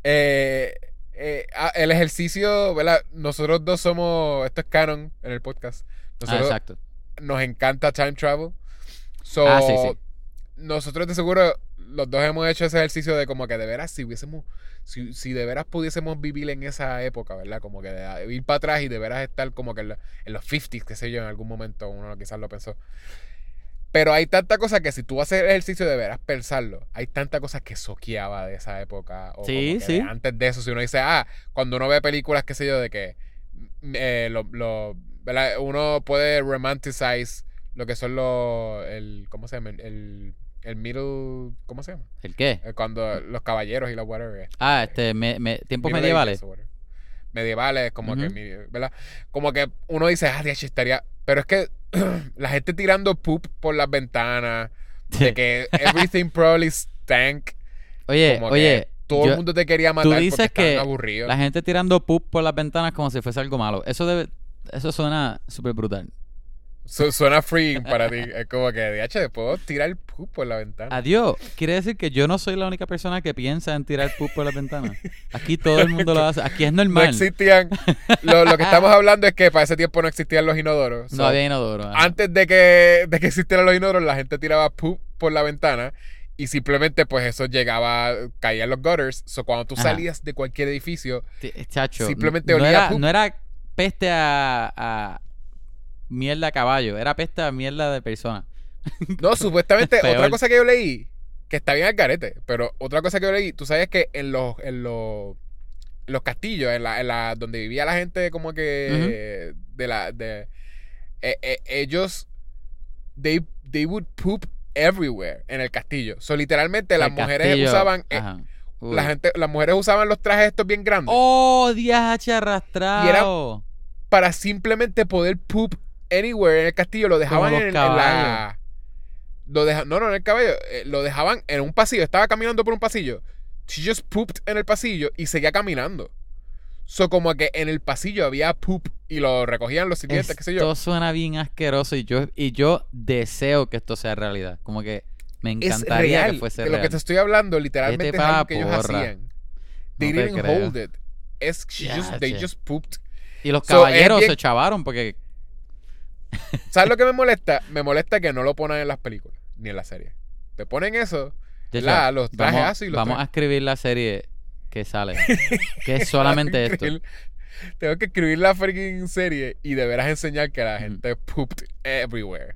eh, eh, ah, el ejercicio, ¿verdad? Nosotros dos somos. Esto es canon en el podcast. Ah, exacto. nos encanta time travel. So, Ah, sí, sí. Nosotros de seguro los dos hemos hecho ese ejercicio de como que de veras si hubiésemos si, si de veras pudiésemos vivir en esa época, ¿verdad? Como que de, ir para atrás y de veras estar como que en, la- en los 50s, qué sé yo, en algún momento uno quizás lo pensó. Pero hay tanta cosa que si tú haces el ejercicio de veras pensarlo, hay tanta cosa que soqueaba de esa época. O Sí, de antes de eso, si uno dice, ah, cuando uno ve películas, qué sé yo, de que mm, eh, lo, lo- ¿verdad? uno puede romanticize lo que son los, el, ¿cómo se llama? El, el middle, ¿cómo se llama? ¿El qué? Eh, Cuando los caballeros y la whatever. Ah, este, me, me- tiempos medievales. Ages. Medievales, como que, ¿verdad? Como que uno dice, ah, diache, estaría. Pero es que la gente tirando poop por las ventanas, de que everything probably stank. Oye, como que oye, todo yo- el mundo te quería matar porque dices estaban que aburridos. la gente tirando poop por las ventanas como si fuese algo malo. Eso debe, eso suena súper brutal. Su- suena free para ti. Es como que, diache, puedo tirar poop por la ventana. Adiós. Quiere decir que yo no soy la única persona que piensa en tirar poop por las ventanas. Aquí todo el mundo lo hace. Aquí es No normal. existían. Lo, lo que estamos hablando es que para ese tiempo no existían los inodoros. No So, había inodoro. ajá. antes de que, de que existieran los inodoros, la gente tiraba poop por la ventana y simplemente pues eso llegaba, caía en los gutters. So cuando tú Ajá. salías de cualquier edificio, Chacho, Simplemente no olía era, poop. no era peste a, a mierda a caballo, era peste a mierda de persona. no, supuestamente otra cosa que yo leí, que está bien al garete, pero otra cosa que yo leí, tú sabes que en los, en los, en los castillos, en la, en la, donde vivía la gente como que de la, de, eh, eh, ellos, they, they would poop everywhere en el castillo. So literalmente las mujeres castillo, usaban, eh, la gente, las mujeres usaban los trajes estos bien grandes. ¡Oh, DH arrastrado! para simplemente poder poop anywhere en el castillo. Lo dejaban en, en la. Lo deja, no, no, en el caballo. eh, lo dejaban en un pasillo. Estaba caminando por un pasillo. She just pooped en el pasillo y seguía caminando. So, como que en el pasillo había poop y lo recogían los sirvientes, qué sé yo. Esto suena bien asqueroso y yo, y yo deseo que esto sea realidad. Como que me Es encantaría real. que fuese de real. lo que te estoy hablando, literalmente Vete es algo que ellos porra. hacían. They No didn't hold it. Es, she just, they just pooped. Y los So, caballeros bien- se chavaron porque ¿Sabes lo que me molesta? Me molesta que no lo ponen en las películas ni en las series. Te ponen eso hecho, La- los trajes vamos, así, los vamos a escribir la serie que sale. que es solamente esto. Tengo que escribir la freaking serie y de veras enseñar que la gente pooped everywhere.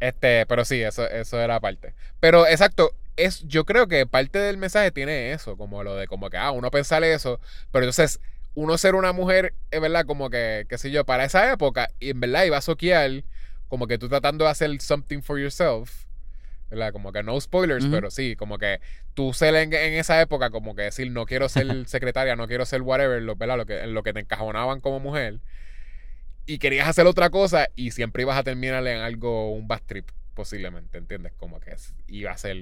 Este, pero sí, eso, eso era parte. Pero exacto, es, yo creo que parte del mensaje tiene eso, como lo de como que, ah, uno pensar eso, pero entonces uno ser una mujer, es verdad, como que, qué sé yo, para esa época, y en verdad iba a soquear, como que tú tratando de hacer something for yourself, ¿verdad? Como que no spoilers, pero sí, como que tú ser en, en esa época, como que decir, no quiero ser secretaria, no quiero ser whatever, lo, ¿verdad? Lo que, en lo que te encajonaban como mujer. Y querías hacer otra cosa y siempre ibas a terminar en algo, un bad trip, posiblemente, ¿entiendes? Como que iba a ser...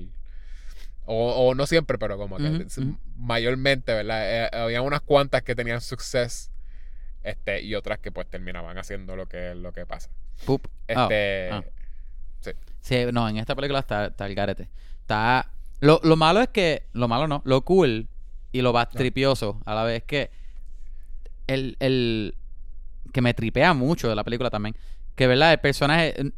O, o no siempre, pero como que mayormente, ¿verdad? Eh, había unas cuantas que tenían success este, y otras que pues terminaban haciendo lo que, lo que pasa. Poop. Oh, Este, ah. Sí, no, en esta película está, está el garete. Está. Lo, lo malo es que. Lo malo no. Lo cool y lo bastripioso a la vez que. El, el. Que me tripea mucho de la película también. Que, ¿verdad? El personaje. El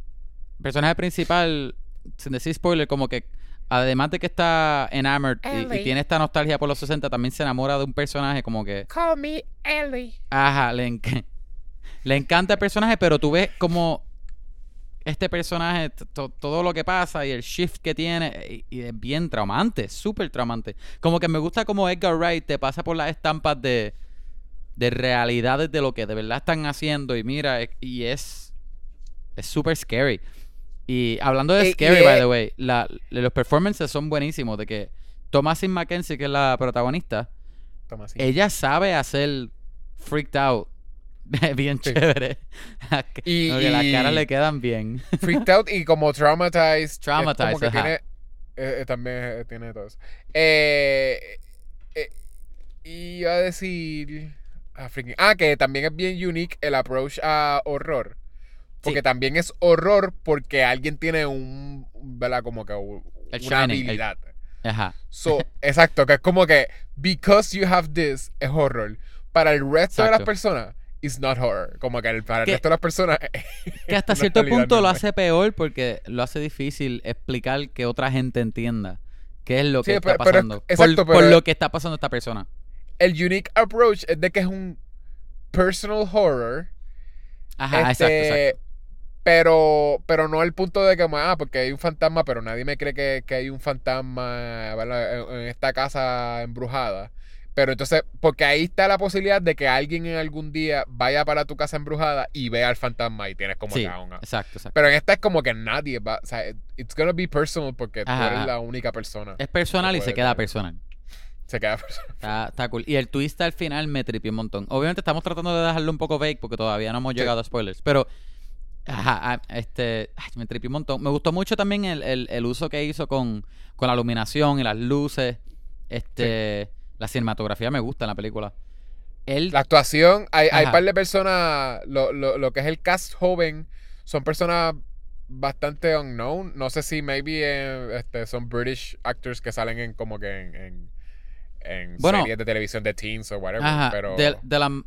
personaje principal. Sin decir spoiler, como que. Además de que está enamored y- tiene esta nostalgia por los 60, también se enamora de un personaje como que. Call me Ellie. Ajá, le, enc- le encanta el personaje, pero tú ves como este personaje, todo lo que pasa y el shift que tiene, y, y es bien traumante, súper traumante. Como que me gusta como Edgar Wright te pasa por las estampas de, de realidades de lo que de verdad están haciendo y mira, y es es súper scary. Y hablando de Y- y scary, by the way, la- los performances son buenísimos, de que Thomasin McKenzie, que es la protagonista, ella sabe hacer freaked out bien Sí. chévere. Y- las y- caras le quedan bien. freaked out y como traumatized. Es Traumatized, como que ajá. tiene, eh, eh, también eh, tiene todo eso. Eh, eh, iba a decir. Ah, freaking- ah, que también es bien unique el approach a horror. Porque Sí. también es horror porque alguien tiene un. ¿Verdad? Como que El una shining, el- habilidad. Ajá. So, exacto, que es como que because you have this es horror. Para el resto de las personas is not horror. Como que el- para el resto de las personas. Que hasta cierto punto lo hace peor porque lo hace difícil explicar que otra gente entienda qué es lo que Sí, está pero- pero es- pasando. exacto, por, lo que está pasando esta persona. El unique approach es de que es un personal horror. Ajá, este, exacto, exacto. Pero, pero no el punto de que, ah, porque hay un fantasma, pero nadie me cree que, que hay un fantasma en, en esta casa embrujada. Pero entonces, porque ahí está la posibilidad de que alguien en algún día vaya para tu casa embrujada y vea al fantasma y tienes como Sí, que exacto, exacto. Pero en esta es como que nadie va, o sea, it's gonna be personal porque tú eres la única persona. es personal y se queda tener. personal. Se queda personal. Está, está cool. Y el twist al final me tripió un montón. Obviamente estamos tratando de dejarlo un poco vague porque todavía no hemos Sí. llegado a spoilers. Pero, ajá, ah, este, me tripió un montón. Me gustó mucho también el, el- el uso que hizo con, con la iluminación y las luces. Este, la cinematografía me gusta en la película. Él, La actuación, hay, hay Ajá. par de personas, lo, lo, lo que es el cast joven, son personas bastante unknown. No sé si maybe eh, este, son British actors que salen en como que en, en, en Bueno. series de televisión de teens o whatever. ajá, pero de, de la,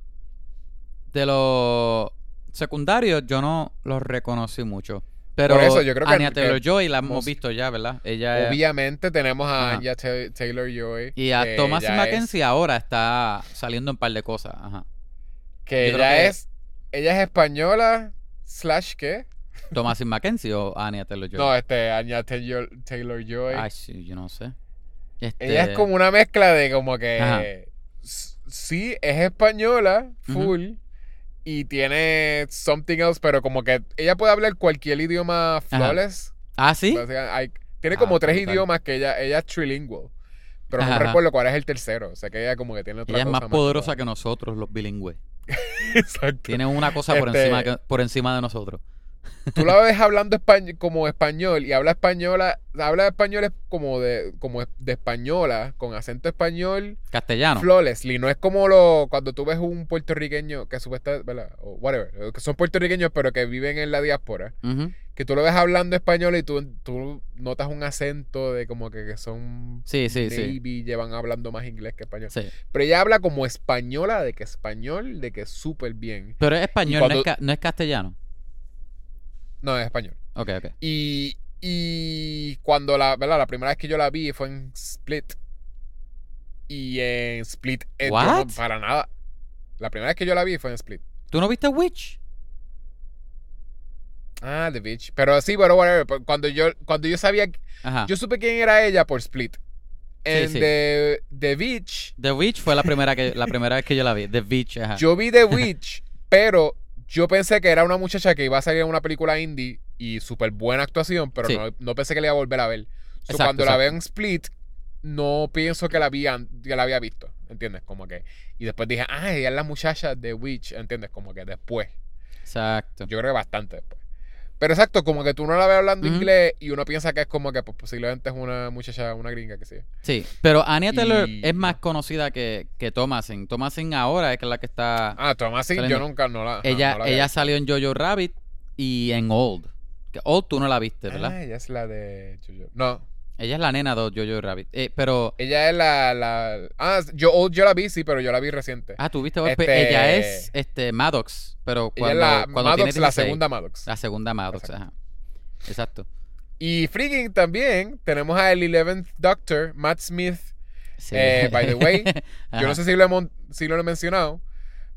de los secundarios yo no los reconocí mucho. Pero Por eso, yo creo que- Anya que Taylor-Joy la hemos most- visto ya, ¿verdad? Ella es- obviamente tenemos a Ajá. Anya Taylor Joy. Y a Thomas Mackenzie ahora está saliendo en un par de cosas. Ajá. Que yo ella que- es. Ella es española, slash qué? Thomas Mackenzie o Anya Taylor Joy. No, este, Anya Taylor, Taylor Joy. Ay, sí, yo no sé. Este, Ella es como una mezcla de como que Ajá. sí es española full y tiene something else, pero como que ella puede hablar cualquier idioma flawless. Ah, sí. O sea, hay- tiene Ah, como tres brutal. idiomas que ella ella es trilingual. Pero Ajá, no recuerdo cuál es el tercero, o sea que ella como que tiene otra Ella es más poderosa que nosotros, los bilingües. Exacto. Tiene una cosa por, Este- encima, por encima de nosotros. Tú la ves hablando españ- como español y habla española, habla español es como de como de española con acento español Castellano. flawlessly. No es como lo cuando tú ves un puertorriqueño que supuestamente, ¿verdad? O whatever, que son puertorriqueños pero que viven en la diáspora, que tú lo ves hablando español y tú, tú notas un acento de como que, que son Sí, sí, sí. maybe llevan hablando más inglés que español. sí. Pero ella habla como española, de que español, de que súper bien. Pero es español, cuando- no, es no es castellano. No, es español. Ok, ok. Y, y cuando la, ¿verdad? La primera vez que yo la vi fue en Split. Y en Split, eh, yo no- What? para nada. La primera vez que yo la vi fue en Split. ¿Tú no viste Witch? Ah, The Beach. Pero sí, pero whatever. pero Cuando yo, cuando yo sabía, Ajá. yo supe quién era ella por Split. En sí. The, The Beach, The Witch fue la primera que la primera vez que yo la vi. The Witch, ajá. yo vi The Witch, pero yo pensé que era una muchacha que iba a salir en una película indie y súper buena actuación, pero Sí. no, no pensé que la iba a volver a ver. So, Exacto, cuando la veo en Split, no pienso que la, había, que la había visto, ¿entiendes? Como que... Y después dije, ah, ella es la muchacha de Witch, ¿entiendes? Como que después. Exacto. Yo creo que bastante después. Pero exacto, como que tú no la ves hablando inglés y uno piensa que es como que pues, posiblemente es una muchacha, una gringa que sí. Sí, pero Anya Taylor Y- es más conocida que, que Thomasin. Thomasin ahora es la que está... Ah, Thomasin, Saliendo. yo nunca no la. ella no la había ella salió en Jojo Rabbit y en Old. Que Old tú no la viste, ¿verdad? Ah, ella es la de. Jojo. No, Ella es la nena de Jojo Rabbit. Eh, pero... ella es la, la. Ah, yo, Old yo la vi, sí, pero yo la vi reciente. Ah, tú viste Old, Este- ella es este Maddox, pero ella cuando, es la cuando Maddox, tiene la 16. segunda Maddox. La segunda Maddox, Exacto. ajá. Exacto. Y freaking también tenemos al 11th Doctor, Matt Smith. Sí. Eh, by the way, Yo no sé si lo, hemos, si lo he mencionado,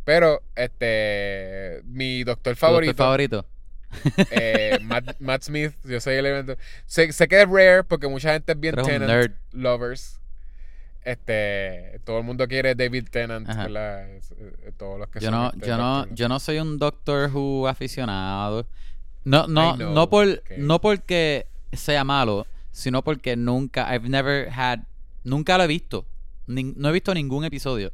pero este mi doctor ¿Tu favorito, doctor favorito? Eh, Matt, Matt Smith, yo soy el evento. Sé, sé que es rare porque mucha gente es bien Tennant nerd. lovers. Este, todo el mundo quiere David Tennant, eh, Todos los que Yo son no, este, yo no, yo no soy un Doctor Who aficionado. No, no, no por, no porque sea malo, sino porque nunca, I've never had, nunca lo he visto. No he visto ningún episodio.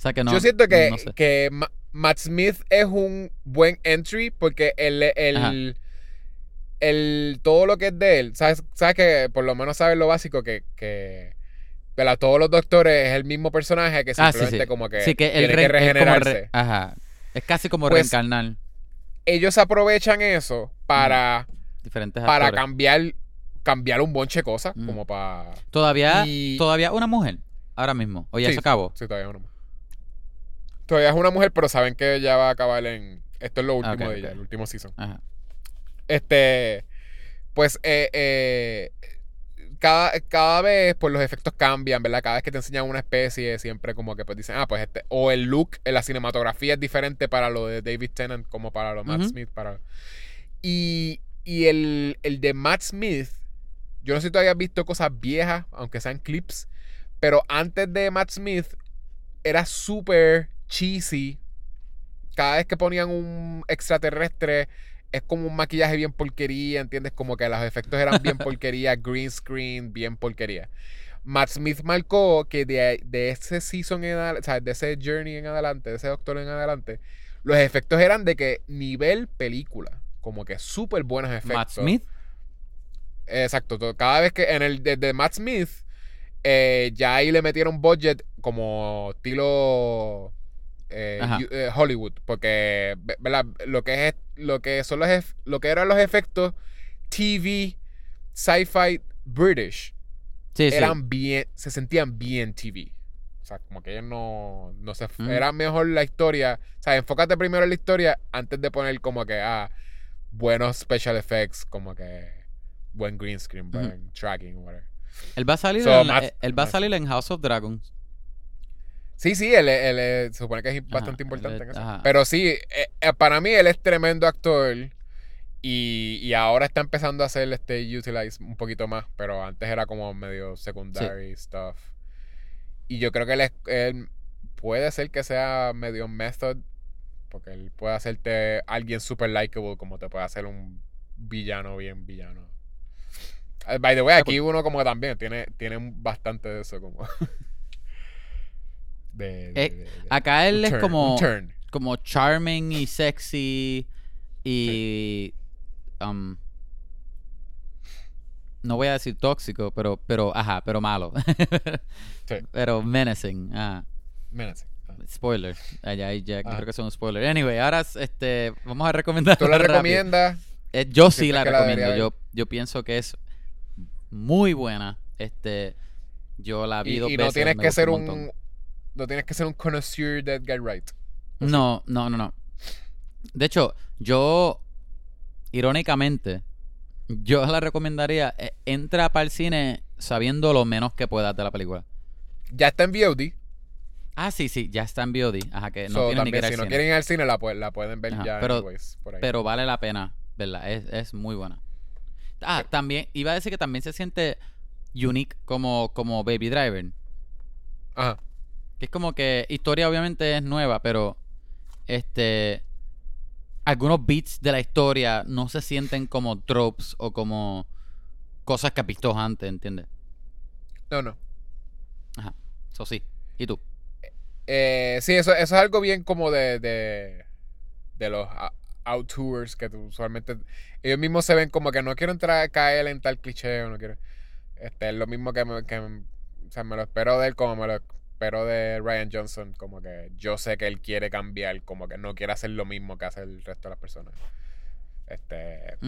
O sea que no. Yo siento que, no sé. que Ma- Matt Smith es un buen entry porque el, el, el todo lo que es de él, sabes, sabes que por lo menos sabes lo básico que, que ¿verdad? todos los doctores es el mismo personaje que Ah, sí, simplemente sí. como que, Sí, que el tiene que es como re- regenerarse. ajá. Es casi como Pues, reencarnar Ellos aprovechan eso para, diferentes para actores. cambiar cambiar un bonche de cosas, Mm. como para Todavía, y- todavía una mujer, ahora mismo. O ya se acabó. Sí, todavía no. Todavía es una mujer, pero saben que ella va a acabar en. Esto es lo último Ok, de ella, el último season. Ajá. Este. Pues, eh, eh, cada, cada vez, pues los efectos cambian, ¿verdad? Cada vez que te enseñan una especie, siempre como que pues dicen, ah, pues este. O el look, en la cinematografía es diferente para lo de David Tennant como para lo de Matt. Smith. Para... Y, y el, el de Matt Smith, yo no sé si tú hayas visto cosas viejas, aunque sean clips, pero antes de Matt Smith era súper cheesy. Cada vez que ponían un extraterrestre, es como un maquillaje bien porquería, ¿entiendes? Como que los efectos eran bien porquería, green screen, bien porquería. Matt Smith marcó que de, de ese season en adelante, o sea, de ese journey en adelante, de ese doctor en adelante, los efectos eran de que nivel película. Como que súper buenos efectos. Matt Smith. Exacto. to- Cada vez que en el de, de Matt Smith, eh, ya ahí le metieron budget como estilo eh, eh, Hollywood. Porque, ve- ¿verdad? Lo que es lo que son los lo que eran los efectos TV, sci-fi, British, Sí, sí. eran bien, se sentían bien TV. O sea, como que ellos no, no se... Ujú. Era mejor la historia. O sea, enfócate primero en la historia antes de poner como que, ah, buenos special effects, como que buen green screen, buen tracking, whatever. Él va a salir, So, en, eh, él va a salir en House of Dragons. Sí, sí, él, él, él se supone que es bastante importante en eso. ajá. Pero sí, eh, eh, para mí él es tremendo actor y, y ahora está empezando a hacer este utilize un poquito más, pero antes era como medio secondary stuff. Y yo creo que él, es- él puede ser que sea medio method, porque él puede hacerte alguien super likable como te puede hacer un villano bien villano. By the way, Ah, aquí uno como que también tiene, tiene bastante de eso como... de, de- Eh, de- Acá él es turn, como, charming y sexy y... um, no voy a decir tóxico, pero, pero, ajá, pero malo. Sí. Pero menacing. Ah, Menacing. Ah. spoiler. Allá ahí ya Ajá. creo que es un spoiler. Anyway, ahora este, vamos a recomendar. ¿Tú la recomiendas? Eh, yo sí ¿Sientes la recomiendo. yo, yo pienso que es muy buena. Este, yo la vi Y, dos y no veces. tienes que ser un... No tienes que ser un connoisseur de Edgar Wright. No, no, no, no. De hecho, yo, irónicamente, yo la recomendaría, eh, entra para el cine sabiendo lo menos que puedas de la película. Ya está en VOD. Ah, sí, sí, ya está en VOD. Ajá, que no so, tienes ni que ir al si no cine. quieren ir al cine, la, la pueden ver Ajá, ya pero- anyways, por ahí. Pero vale la pena, ¿verdad? Es, es muy buena. Ah, también, iba a decir que también se siente unique como, como Baby Driver. Ajá. Que es como que historia obviamente es nueva, pero este algunos beats de la historia no se sienten como tropes o como cosas que has visto antes, ¿entiendes? No, no. Ajá. Eso sí. ¿Y tú? Eh, sí, eso, eso es algo bien como de, de, de los a- outdoors que tú usualmente ellos mismos se ven como que no quiero entrar a caer en tal cliché o no quiero este es lo mismo que, me, que o sea, me lo espero de él como me lo espero de Ryan Johnson como que yo sé que él quiere cambiar como que no quiere hacer lo mismo que hace el resto de las personas. Este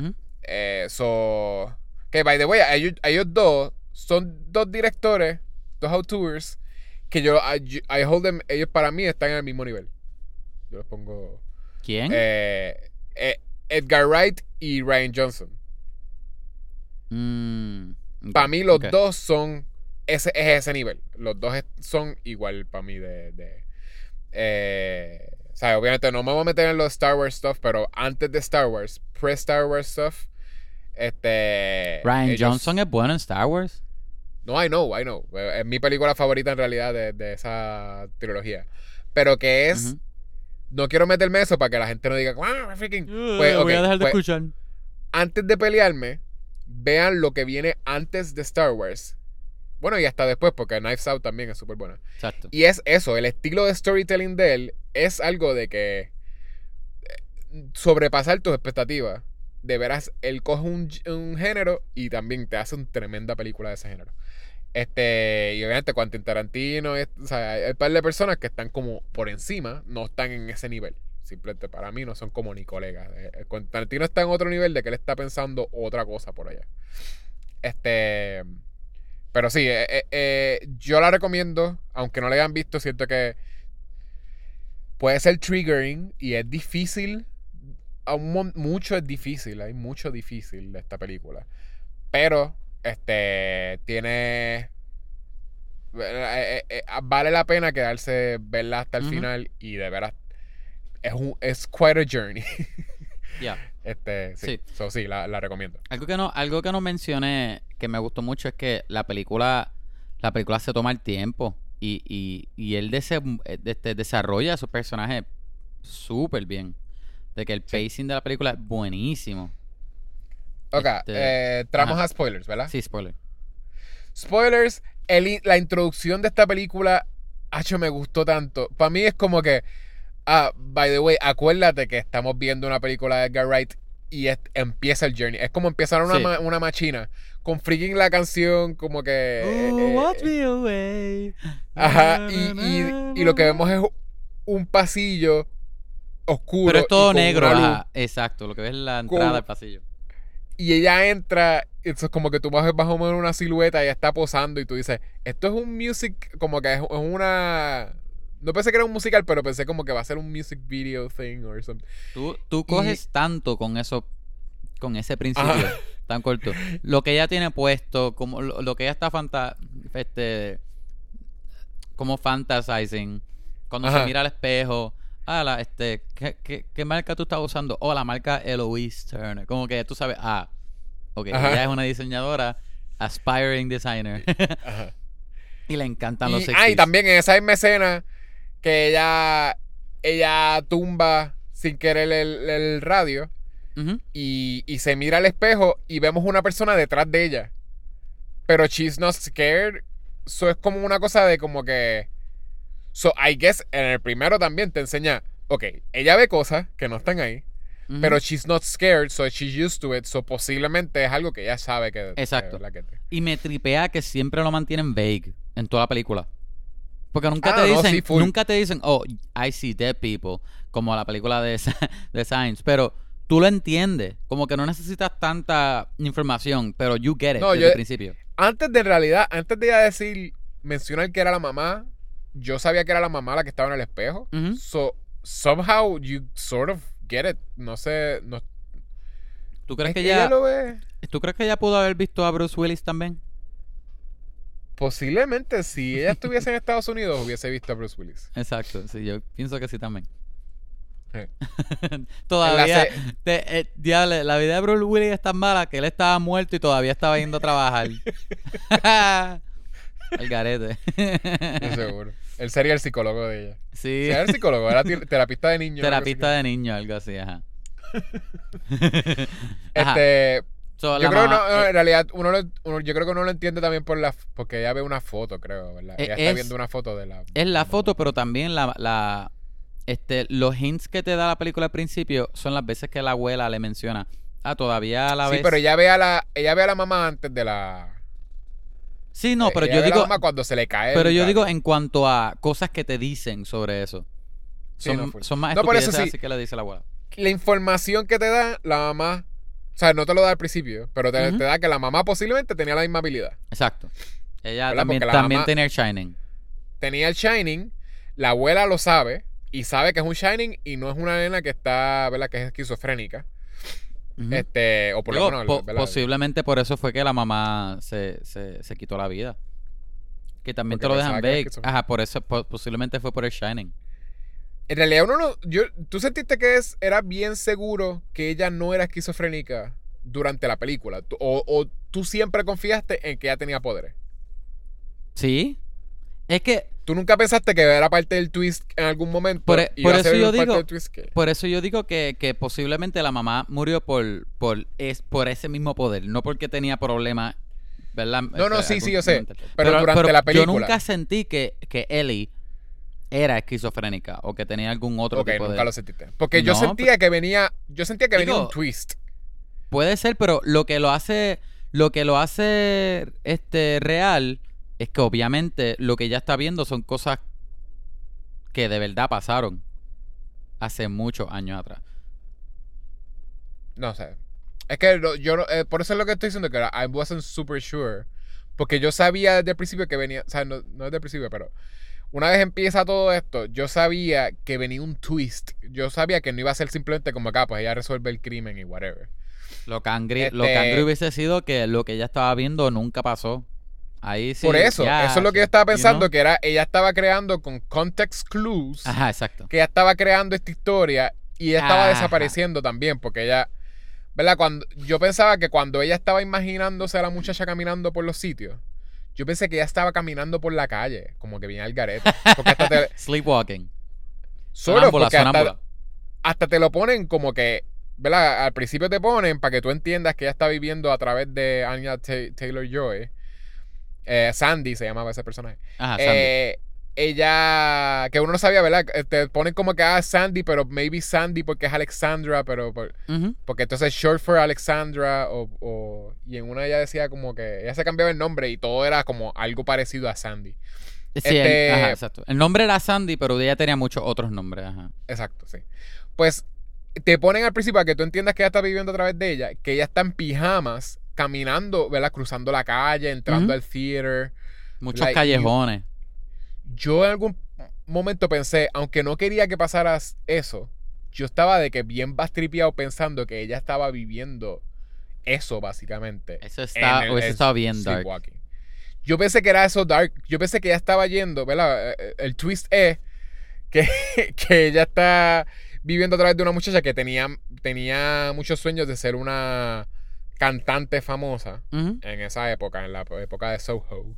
eh, so que by the way ellos, ellos dos son dos directores dos outdoors que yo I, I hold them ellos para mí están en el mismo nivel. Yo los pongo ¿Quién? eh, eh, Edgar Wright y Ryan Johnson. Mm, para mí los dos son ese es ese nivel los dos son igual para mí de, de eh, o sea obviamente no me voy a meter en los Star Wars stuff pero antes de Star Wars pre Star Wars stuff este Ryan ellos- Johnson es bueno en Star Wars. No, I know, I know. Es mi película favorita en realidad de, de esa trilogía. Pero que es. No quiero meterme eso para que la gente no diga, ¡Ah, freaking! Pues, voy a dejar de pues, escuchar. Antes de pelearme, vean lo que viene antes de Star Wars. Bueno, y hasta después, porque Knives Out también es súper buena. Exacto. Y es eso, el estilo de storytelling de él es algo de que eh, sobrepasar tus expectativas. De veras, él coge un, un género y también te hace una tremenda película de ese género. Este, y obviamente Quentin Tarantino, o sea, hay un par de personas que están como por encima, no están en ese nivel. Simplemente para mí no son como ni colegas. Eh, eh, Quentin Tarantino está en otro nivel de que él está pensando otra cosa por allá. Este, pero sí, eh, eh, eh, yo la recomiendo, aunque no la hayan visto, siento que puede ser triggering y es difícil. a un mon- mucho es difícil, hay mucho difícil de esta película. Pero, este, tiene... eh, eh, eh, vale la pena quedarse, verla hasta el final y de veras es, un, es quite a journey. Ya. este, sí. Sí. So, sí, la, la recomiendo. Algo que no, algo que no mencioné que me gustó mucho es que la película, la película se toma el tiempo y, y, y él dese- eh, este, desarrolla a su personaje súper bien. De que el Sí. pacing de la película es buenísimo. Ok, Este, eh, tramos ajá. a spoilers, ¿verdad? Sí, spoiler. Spoilers, el la introducción de esta película, hacho, me gustó tanto. Para mí es como que, ah, by the way, acuérdate que estamos viendo una película de Edgar Wright y es- empieza el journey. Es como empezar una, Sí. ma- una machina con freaking la canción, como que... eh, Oh, eh, me away. Ajá, y, y- y lo que vemos es un pasillo oscuro. Pero es y todo negro, ajá. Exacto, lo que ves es la entrada Con- del pasillo. Y ella entra, eso es como que tú vas vas a ver una silueta y ella está posando y tú dices, esto es un music, como que es, es una... No pensé que era un musical, pero pensé como que va a ser un music video thing or something. Tú, tú coges tanto con eso, con ese principio Ajá. Tan corto. Lo que ella tiene puesto, como lo, lo que ella está fanta este como fantasizing. Cuando Ajá. se mira al espejo. Ah, la, este, ¿qué, qué, qué marca tú estás usando? Oh, la marca Eloise Turner. Como que tú sabes, ah, ok, Ajá. ella es una diseñadora, aspiring designer. Ajá. y le encantan los Y, ah, y 60s. también en esa misma escena que ella, ella tumba sin querer el, el radio Y, y se mira al espejo y vemos una persona detrás de ella. Pero she's not scared. So es como una cosa de como que. So I guess en el primero también te enseña. Ok, ella ve cosas que no están ahí. Pero she's not scared, so she's used to it. So posiblemente es algo que ella sabe que. Exacto. que- la que te- Y me tripea que siempre lo mantienen vague en toda la película. Porque nunca Ah, te no, dicen, sí, nunca te dicen, oh, I see dead people, como la película de, de Science, pero tú lo entiendes, como que no necesitas tanta información, pero you get it No, desde yo- el principio. Antes de en realidad, antes de ella decir, mencionar que era la mamá, yo sabía que era la mamá la que estaba en el espejo. So somehow you sort of get it. No sé. No, ¿Tú crees es que que ella, ella lo ve. tú crees que ella pudo haber visto a Bruce Willis también? Posiblemente si ella estuviese en Estados Unidos hubiese visto a Bruce Willis. Exacto, sí, yo pienso que sí también. Sí. todavía, te- eh, diable, la vida de Bruce Willis es tan mala que él estaba muerto y todavía estaba yendo a trabajar. el garete. Seguro. Él sería el psicólogo de ella. Sí, era el psicólogo, era terapista de niños. terapista de niño, algo así, ajá. Este, So, yo creo que no, eh, en realidad uno, lo- uno- yo creo que uno lo entiende también por la porque ella ve una foto, creo, ¿verdad? Eh, ella está es- viendo una foto de la es la foto, pero también la, la este, los hints que te da la película al principio son las veces que la abuela le menciona. Ah, todavía a la Sí, vez. pero ella ve a la ella ve a la mamá antes de la Sí, no, pero ella yo ve a la digo, mamá cuando se le cae pero yo digo en cuanto a cosas que te dicen sobre eso. Sí, Son, no, full. son más No, por eso sí. así que le dice la abuela. la información que te da la mamá, o sea, no te lo da al principio, pero te, da que la mamá posiblemente tenía la misma habilidad. Exacto. Ella ¿Verdad? también, también tenía el Shining. Tenía el Shining, la abuela lo sabe y sabe que es un Shining y no es una nena que está, ¿verdad? Que es esquizofrénica. Este, o por Digo, lo menos, po- ¿verdad? posiblemente por eso fue que la mamá se, se, se quitó la vida. Que también Porque te lo dejan ver. Ajá, por eso po- posiblemente fue por el Shining. En realidad uno no, yo, tú sentiste que es, era bien seguro que ella no era esquizofrénica durante la película, o, o tú siempre confiaste en que ella tenía poderes. Sí. Es que Tú nunca pensaste que era parte del twist en algún momento. Por e- por eso yo digo- que- por eso yo digo que, que posiblemente la mamá murió por, por, es, por ese mismo poder, no porque tenía problemas, ¿verdad? No, no, Este, sí, sí, yo sé. Pero durante la película. Yo nunca sentí que, que Ellie era esquizofrénica o que tenía algún otro Ok, tipo nunca de... lo sentiste. Porque yo sentía que venía. Yo sentía que venía un twist. Puede ser, pero lo que lo hace, lo que lo hace este real es que obviamente lo que ella está viendo son cosas que de verdad pasaron hace muchos años atrás. No sé. Es que lo- yo no- eh, por eso es lo que estoy diciendo, que I wasn't super sure. Porque yo sabía desde el principio que venía. O sea, no, no desde el principio, pero. una vez empieza todo esto, yo sabía que venía un twist. Yo sabía que no iba a ser simplemente como acá, pues ella resuelve el crimen y whatever. Lo cangri, lo Este- cangri hubiese sido que lo que ella estaba viendo nunca pasó. Ahí sí. Por eso, ya, eso es lo que yo estaba you pensando, know. que era, ella estaba creando con context clues, Ajá, exacto. que ella estaba creando esta historia y ella estaba Ajá. desapareciendo también, porque ella, ¿verdad? Cuando, yo pensaba que cuando ella estaba imaginándose a la muchacha caminando por los sitios, yo pensé que ella estaba caminando por la calle, como que venía al garete. Porque hasta te, Sleepwalking. solo Sonámbula, porque hasta, sonámbula. hasta te lo ponen como que, ¿verdad? Al principio te ponen para que tú entiendas que ella está viviendo a través de Anya Taylor Joy. Sandy se llamaba ese personaje. Ajá, Sandy. Eh, ella, que uno no sabía, ¿verdad? Eh, Te ponen como que ah, Sandy, pero maybe Sandy porque es Alexandra, pero por- porque entonces short for Alexandra, o, o- y en una ella decía como que ella se cambiaba el nombre y todo era como algo parecido a Sandy. Sí, el- este- ajá, exacto. El nombre era Sandy, pero ella tenía muchos otros nombres. Ajá. Exacto, sí. Pues te ponen al principio para que tú entiendas que ella está viviendo a través de ella, que ella está en pijamas, caminando, ¿verdad? Cruzando la calle, entrando al theater. Muchos Like, callejones. Yo en algún momento pensé, aunque no quería que pasaras eso, yo estaba de que bien bastripeado pensando que ella estaba viviendo eso, básicamente. Eso está, el- en estado bien dark. Yo pensé que era eso dark. Yo pensé que ella estaba yendo, ¿verdad? Eh, El twist es que, que ella está viviendo a través de una muchacha que tenía, tenía muchos sueños de ser una cantante famosa en esa época, en la época de Soho.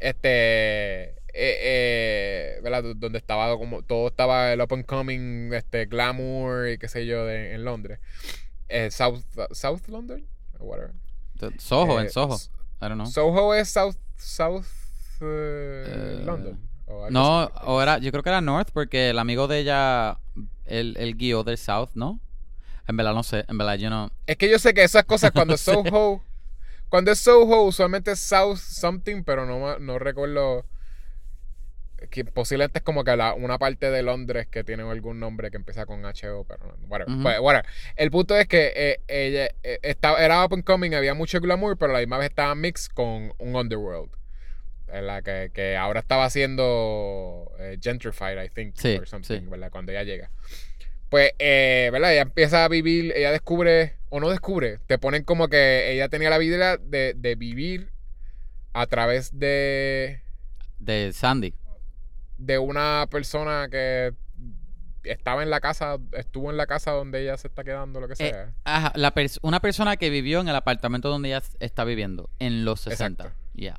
Este. eh, eh, ¿verdad? Donde estaba como. Todo estaba el up and coming, este, glamour y qué sé yo, de- en Londres. Eh, South, South London? Or Whatever. Soho, en Soho. I don't know. Soho es South, South London. o No, así. o era, yo creo que era North porque el amigo de ella, él guió del South, ¿no? En verdad no sé, en verdad yo no. Es que yo sé que esas cosas cuando No sé. Soho. Cuando es Soho, usualmente es South something, pero no, no recuerdo. Que posiblemente es como que la- una parte de Londres que tiene algún nombre que empieza con HO, pero no. Whatever. But whatever. El punto es que eh, ella eh, estaba, era up and coming, había mucho glamour, pero a la misma vez estaba mix con un underworld. En la que, que ahora estaba haciendo eh, gentrified, I think, Sí, or something, sí. ¿verdad? Cuando ella llega. Pues, eh, ¿verdad? Ella empieza a vivir, ella descubre, o no descubre, te ponen como que ella tenía la vida de, de vivir a través de, De Sandy. de una persona que estaba en la casa, estuvo en la casa donde ella se está quedando, lo que Eh, sea. Ajá, la pers- una persona que vivió en el apartamento donde ella está viviendo, en los 60. Exacto. Ya.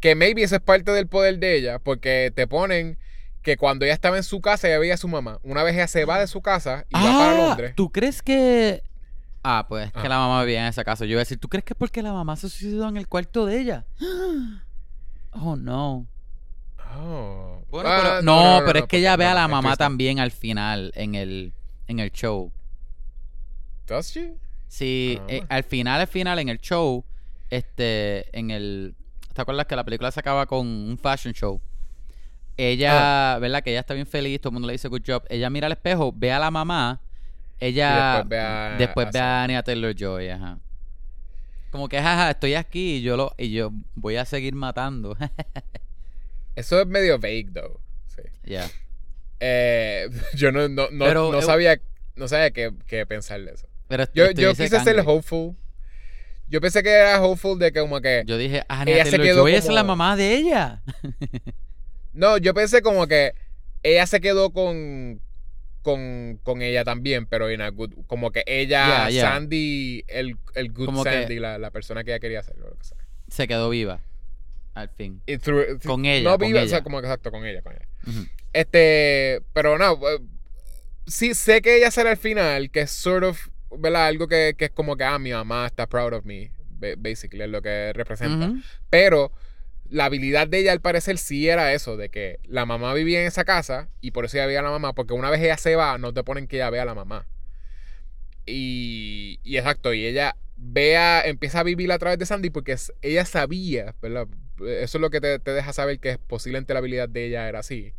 Que maybe eso es parte del poder de ella, porque te ponen que cuando ella estaba en su casa, ella veía a su mamá. Una vez ella se va de su casa y va para Londres. Ah, ¿tú crees que...? Ah, pues es que Ah. la mamá vivía en esa casa. Yo iba a decir, ¿tú crees que es porque la mamá se suicidó en el cuarto de ella? Oh, no. Oh. Bueno, Ah, pero, no, pero es que porque- ella ve a la mamá también al final en el, en el show. ¿Does she? Sí, Ah. eh, al final, al final, en el show, este, en el... ¿Te acuerdas que la película se acaba con un fashion show? Ella, ¿verdad? Que ella está bien feliz, todo el mundo le dice good job. Ella mira al espejo, ve a la mamá, ella... después ve a- después ve a Taylor-Joy, ajá. Como que, jaja, estoy aquí y yo, lo, y yo voy a seguir matando. Eso es medio vague, though. Sí. Ya. Eh, yo no, no, no, Pero, no eh, sabía, no sabía qué, qué pensar de eso. Pero Yo, yo quise ser hopeful. Yo pensé que era hopeful de que como que... Yo dije, Anya Ella se quedó es como- la mamá de ella. No, yo pensé como que ella se quedó con... Con, con ella también, pero in a good- como que ella, Yeah, yeah. Sandy, el, el good Como que- Sandy, la, la persona que ella quería ser. o lo que sea. Se quedó viva. Al fin. Y through- Con ella, No con viva, o ella. sea, como que exacto, con ella, con ella. Ujú. Este, pero no, eh, sí sé que ella será al final, que es sort of, ¿verdad? Algo que, que es como que, ah, mi mamá está proud of me, ba- basically, es lo que representa. Ujú. Pero la habilidad de ella al parecer sí era eso, de que la mamá vivía en esa casa y por eso ella veía a la mamá, porque una vez ella se va, no te ponen que ella vea a la mamá. Y, y exacto, y ella vea, empieza a vivir a través de Sandy porque ella sabía, ¿verdad? Eso es lo que te, te deja saber que posiblemente la habilidad de ella era así.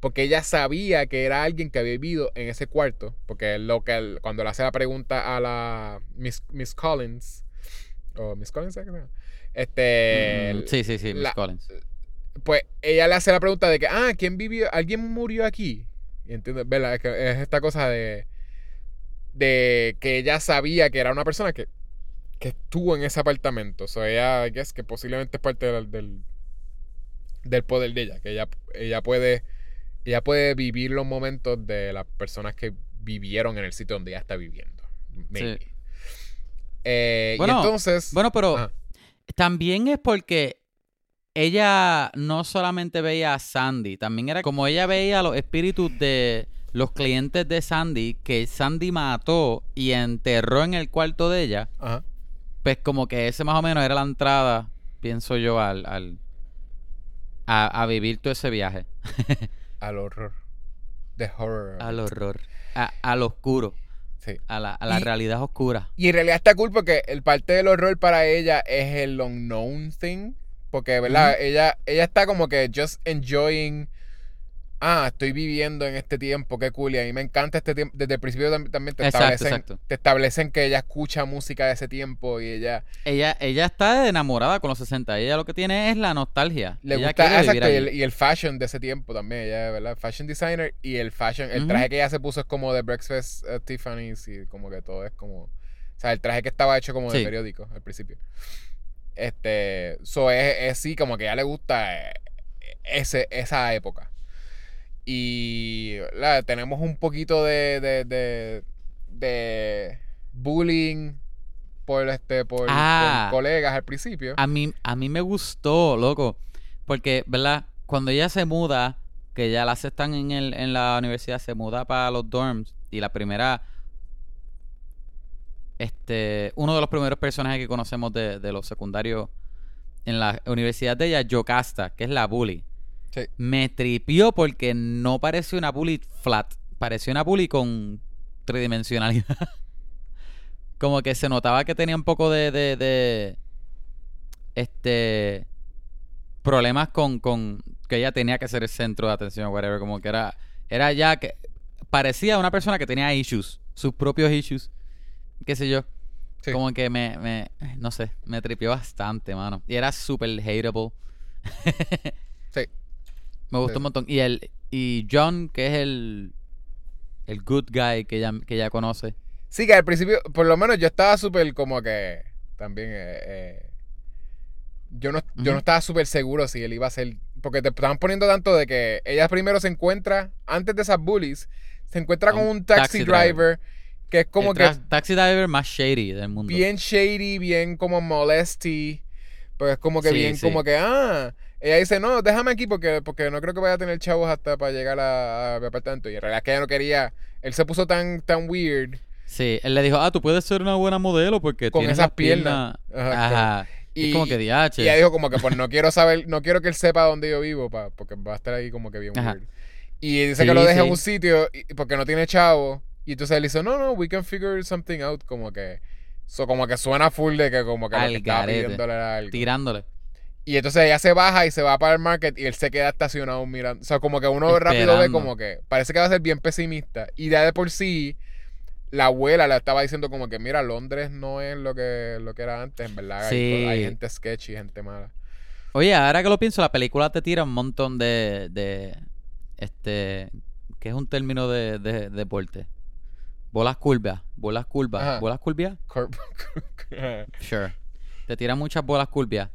Porque ella sabía que era alguien que había vivido en ese cuarto. Porque lo que cuando le hace la pregunta a la Miss, Collins, o Miss Collins, ¿sabes qué? Este. Mm, sí, sí, sí, Miss la- Collins. pues ella le hace la pregunta de que, ah, ¿quién vivió? ¿Alguien murió aquí? Y entiendes, ¿verdad? Es, que es esta cosa de, de que ella sabía que era una persona que, que estuvo en ese apartamento. O sea, ella, es que posiblemente es parte del, del, del poder de ella, que ella, ella puede ella puede vivir los momentos de las personas que vivieron en el sitio donde ella está viviendo. Maybe. Sí. Eh, Bueno, y entonces. Bueno, pero Ajá. También es porque ella no solamente veía a Sandy, también era como ella veía los espíritus de los clientes de Sandy que Sandy mató y enterró en el cuarto de ella, Ajá. pues como que ese más o menos era la entrada, pienso yo, al, al a, a vivir todo ese viaje, Al horror. The horror. al horror, a, al oscuro, Sí. a la, a la Y- realidad oscura. Y en realidad está cool porque el parte del horror para ella es el unknown thing. Porque, ¿verdad? Ella, ella está como que just enjoying. Ah, estoy viviendo en este tiempo, qué cool. Y a mí me encanta este tiempo. Desde el principio tam- también te Exacto, establecen, exacto. te establecen que ella escucha música de ese tiempo y ella Ella, ella está enamorada con los 60. Ella lo que tiene es la nostalgia. le ella gusta quiere vivir exacto, y, el, y el fashion de ese tiempo también. Ella, ¿verdad? Fashion designer y el fashion, el traje que ella se puso es como de Breakfast at Tiffany's y como que todo es como. O sea, el traje que estaba hecho como de Sí. periódico al principio. Este. So es, es sí, como que a ella le gusta eh, ese, esa época. Y la, tenemos un poquito de, de, de, de bullying por este por, por Ah. colegas al principio. A mí, a mí me gustó, loco. Porque, ¿verdad? Cuando ella se muda, que ya la aceptan en, el, en la universidad, se muda para los dorms. Y la primera. Este. Uno de los primeros personajes que conocemos de, de los secundarios en la universidad de ella, Yocasta, que es la bully. Sí. Me tripió porque no pareció una bully flat. Pareció una bully con tridimensionalidad. Como que se notaba que tenía un poco de. de, de este. Problemas con, con. Que ella tenía que ser el centro de atención o whatever. Como que era. Era ya que. Parecía una persona que tenía issues. Sus propios issues. Qué sé yo. Sí. Como que me, me. No sé. Me tripió bastante, mano. Y era súper hateable. Sí. Me gustó Sí. un montón. Y el. Y John, que es el. El good guy que ella, que ella conoce. Sí, que al principio, por lo menos yo estaba súper como que también. eh, eh, yo, no, yo no estaba súper seguro si él iba a ser. Porque te estaban poniendo tanto de que ella primero se encuentra, antes de esas bullies, se encuentra con un taxi, taxi driver, driver. que es como el que taxi driver más shady del mundo. bien shady, bien como molesty. Pues es como que Sí, bien, sí. como que, ah. Ella dice, no, déjame aquí porque, porque no creo que vaya a tener chavos hasta para llegar a, a mi apartamento. Y en realidad es que ella no quería. Él se puso tan, tan weird. Sí, él le dijo, ah, tú puedes ser una buena modelo porque Con tienes esas piernas. piernas. Ajá, Ajá. Y, es como que Y diache. ella dijo como que pues no quiero saber, no quiero que él sepa dónde yo vivo, pa, porque va a estar ahí como que bien Ajá. weird. Y dice Sí, que lo deja en sí. un sitio y- porque no tiene chavo. Y entonces él dice, no, no, we can figure something out. Como que, so, como que suena full de que como que lo que estaba pidiéndole era algo. Tirándole. Y entonces ella se baja y se va para el market y él se queda estacionado mirando. O sea, como que uno rápido ve como que parece que va a ser bien pesimista. Y ya de por sí, la abuela le estaba diciendo como que, mira, Londres no es lo que, lo que era antes, en verdad. Sí. Hay, gente sketchy, gente mala. Oye, ahora que lo pienso, la película te tira un montón de. de este. que es un término de, de, deporte. Bolas curvas. Bolas curvas. Ajá. ¿Bolas curvas? Corp- Sure. Te tira muchas bolas curvas.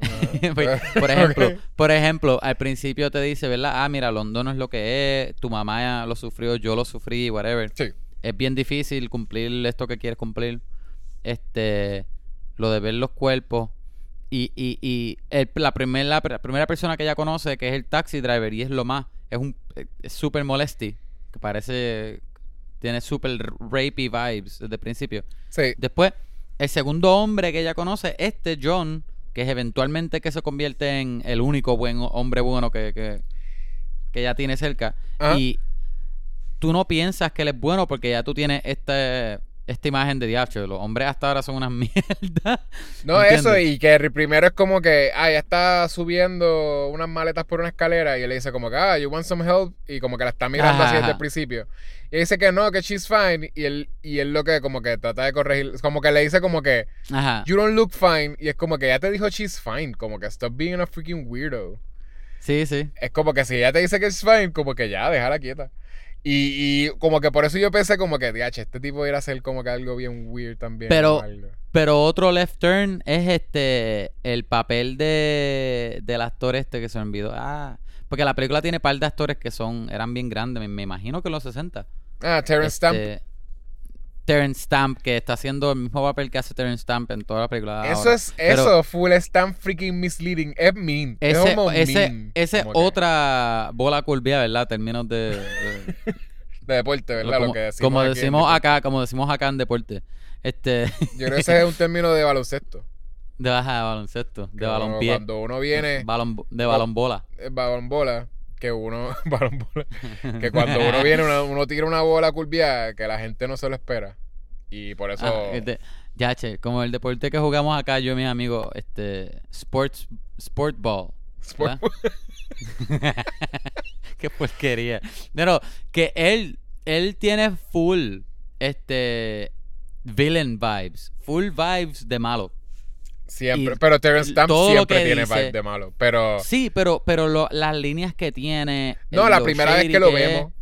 Pues, por ejemplo, por ejemplo, al principio te dice, ¿verdad? Ah, mira, London no es lo que es, tu mamá ya lo sufrió, yo lo sufrí, whatever. Sí. Es bien difícil cumplir esto que quieres cumplir. Este, lo de ver los cuerpos. Y, y, y el- la, primer- la, pr- primera persona que ella conoce, que es el taxi driver, y es lo más, es un es súper molesti, que parece, tiene súper rapey vibes desde el principio. Sí. Después, el segundo hombre que ella conoce, este John, que es eventualmente que se convierte en el único buen hombre bueno que, que, que ella tiene cerca. Ajá. Y tú no piensas que él es bueno porque ya tú tienes este, esta imagen de diacho. Los hombres hasta ahora son unas mierdas. No, ¿Entiendes? eso, y que ri- primero es como que, ah, ya está subiendo unas maletas por una escalera y él le dice como que, ah, you want some help, y como que la está mirando así desde el principio. Y él dice que no, que she's fine, y él, y él lo que como que trata de corregir, como que le dice como que, Ajá. you don't look fine, y es como que ya te dijo she's fine, como que stop being a freaking weirdo. Sí, sí. Es como que si ella te dice que es fine, como que ya, déjala quieta. Y, y como que por eso yo pensé como que, diache, este tipo iba a ser como que algo bien weird también. Pero-. Pero otro left turn es este el papel de del actor este que se olvidó. Ah, porque la película tiene par de actores que son eran bien grandes, me, me imagino que en los 60. Ah, Terrence Stamp. Terrence Stamp que está haciendo el mismo papel que hace Terrence Stamp en toda la película. Eso ahora. es, Pero eso, full tan freaking misleading. Es mean. es como ese mean, ese como que otra bola curvia, ¿verdad? Términos de, de- De deporte, ¿verdad? como, Lo que decimos como decimos acá, como decimos acá en deporte. Este Yo creo que ese es un término de baloncesto. de baja de baloncesto, de Cuando uno viene, balón, de balón bola. Que uno, que cuando uno viene, uno, uno tira una bola curviada que la gente no se lo espera. Y por eso... Ah, este, ya, che, como el deporte que jugamos acá, yo y mis amigos, este, sports, sport ball. Sport-. Qué porquería. Pero que él, él tiene full, este, villain vibes, full vibes de malo. Siempre. Y pero Terrence Stamp siempre tiene dice- vibe de malo. Pero... Sí, pero, pero lo- las líneas que tiene. No, la primera vez que lo vemos.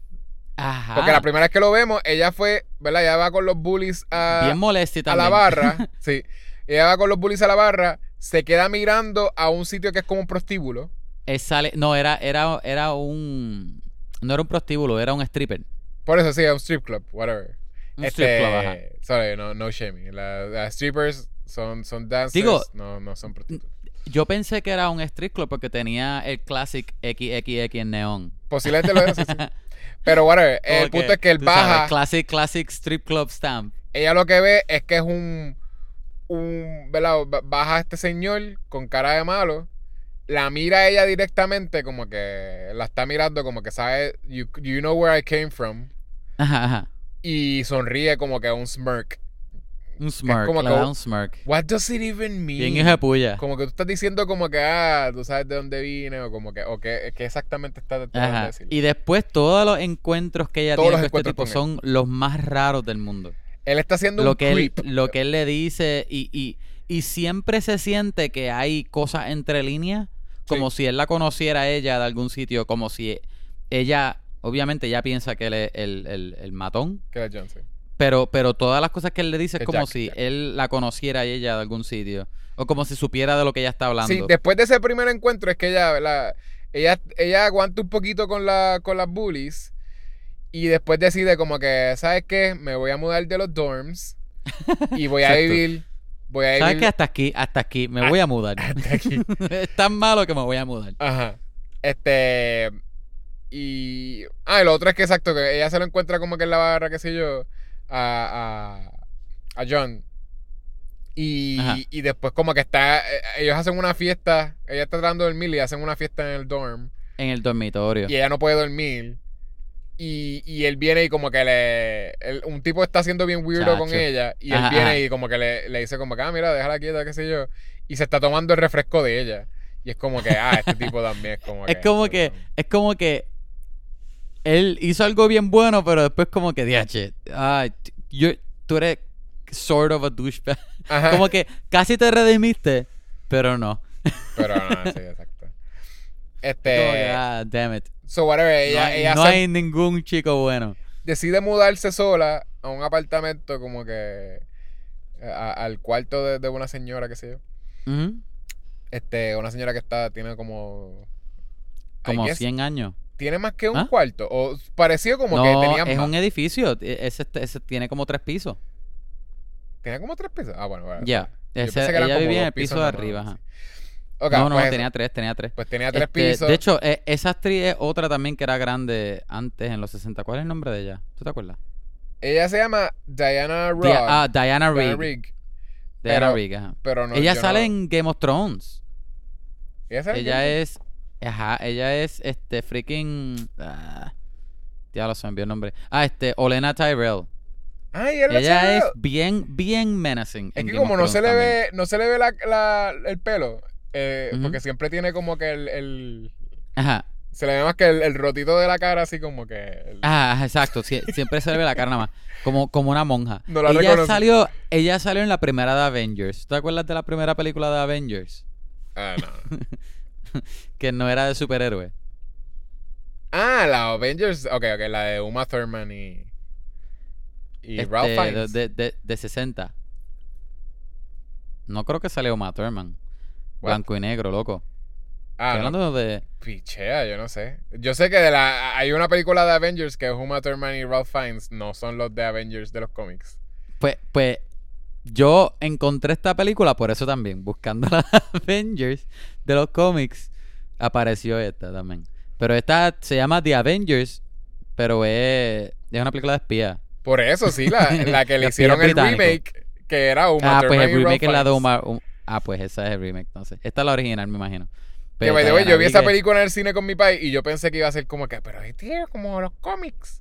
Ajá. Porque la primera vez que lo vemos, ella fue, ¿verdad? Ella va con los bullies a, Bien molesta a la barra. sí. Ella va con los bullies a la barra, se queda mirando a un sitio que es como un prostíbulo. Sale, no, era, era, era un. No era un prostíbulo, era un stripper. Por eso sí, es un strip club, whatever. Un Este, strip club, ajá. Sorry, no, no shaming. La- Las strippers son, son dancers, Digo- no, no son prostitutas. Yo pensé que era un strip club porque tenía el classic XXX en neón. Posiblemente lo es, sí, sí. Pero whatever, el punto es que él sabes, baja, classic, classic strip club stamp. ella lo que ve es que es un, un, ¿verdad? Ba- Baja este señor con cara de malo, la mira ella directamente como que la está mirando como que sabe, you, you know where I came from, Ajá, ajá. y sonríe como que un smirk. Un smirk, como le que da un- smirk. What does it even mean? Bien hija puya. Como que tú estás diciendo como que, ah, tú sabes de dónde vine o como que, o que, que exactamente estás tratando de. Y después todos los encuentros que ella Todos tiene con este tipo con son los más raros del mundo. Él está haciendo Lo un que, él, lo que él le dice y, y, y siempre se siente que hay cosas entre líneas, como si él la conociera a ella de algún sitio, como si ella, obviamente ella piensa que él es el, el, el matón, Que era Johnson. Pero, pero todas las cosas que él le dice es como si él la conociera a ella de algún sitio, o como si supiera de lo que ella está hablando. Sí, después de ese primer encuentro es que ella, ¿verdad? Ella, ella aguanta un poquito con, la, con las bullies y después decide como que, ¿sabes qué? Me voy a mudar de los dorms y voy a vivir, voy a ¿Sabes vivir qué? Hasta aquí, hasta aquí, me voy a mudar. hasta aquí. es tan malo que me voy a mudar. Ajá. Este. Y. Ah, y lo otro es que exacto, que ella se lo encuentra como que en la barra, qué sé yo, a, a, a John. Y, y después como que está, eh, ellos hacen una fiesta, ella está tratando de dormir y hacen una fiesta en el dorm En el dormitorio. y ella no puede dormir. Y, y él viene y como que le... él- un tipo está siendo bien weirdo con ella y Ajá, él viene ajá. y como que le, le dice como que, ah, mira, déjala quieta, qué sé yo. Y se está tomando el refresco de ella. Y es como que, ah, este tipo también es como que... Es como que, es como que él hizo algo bien bueno, pero después como que, diache, yo, tú eres sort of a douchebag. Ajá. Como que casi te redimiste, pero no. Pero no, sí, exacto. Este. que, ah, damn it. So, whatever, ella, no hay, ella no se- hay ningún chico bueno. decide mudarse sola a un apartamento como que. a- al cuarto de, de una señora, qué sé yo. Este, una señora que está, tiene como. Como guess, 100 años. Tiene más que un ¿Ah? cuarto. O parecido como no, que tenía es más. un edificio. e- Ese, ese tiene como tres pisos. Tenía como tres pisos. Ah, bueno, bueno. Ya. Ella vivía en el piso de arriba. ajá. No, no, pues, tenía tres, tenía tres. pues tenía tres Este, pisos. De hecho, eh, esa actriz es otra también que era grande antes, en los 60. ¿Cuál es el nombre de ella? ¿Tú te acuerdas? ella se llama Diana. Di- ah, Diana Diana Rigg. Rigg, Diana Rigg, ajá. Pero no. ella sale no- en Game of Thrones. Ella, es. Ajá, ella es este freaking. Ah, ya lo se me envió el nombre. Ah, este, Olena Tyrell. Ay, ella, es bien, bien menacing. Es que Game como no se le también. ve, no se le ve la, la- el pelo, eh, porque siempre tiene como que el, el- Ajá. se le ve más que el, el rotito de la cara así como que el- Ajá, ajá, exacto. sie- siempre se le ve la cara nada más. Como, como una monja. No la ella reconoce. salió, ella salió en la primera de Avengers. ¿Te acuerdas de la primera película de Avengers? Ah, no. que no era de superhéroe. Ah, la Avengers. Ok, ok, la de Uma Thurman y. Y Ralph Este, Fiennes. de, de, de 60. No creo que salió Uma Thurman. What? Blanco y negro, loco. ah, Estoy no, hablando de. pichea, yo no sé. Yo sé que de la, hay una película de Avengers que es Uma Thurman y Ralph Fiennes. No son los de Avengers de los cómics. Pues, pues yo encontré esta película por eso también. Buscando la Avengers de los cómics, apareció esta también. Pero esta se llama The Avengers, pero es, es una película de espía. Por eso, sí, la, la que le hicieron el británico. remake, que era Uma ah, Thurman pues el remake es la de. Omar. um- ah, pues esa es el remake, entonces. Esta es la original, me imagino. Que Pero by the way, yo vi esa película en el cine con mi país y yo pensé que iba a ser como que, pero es tío, como los cómics.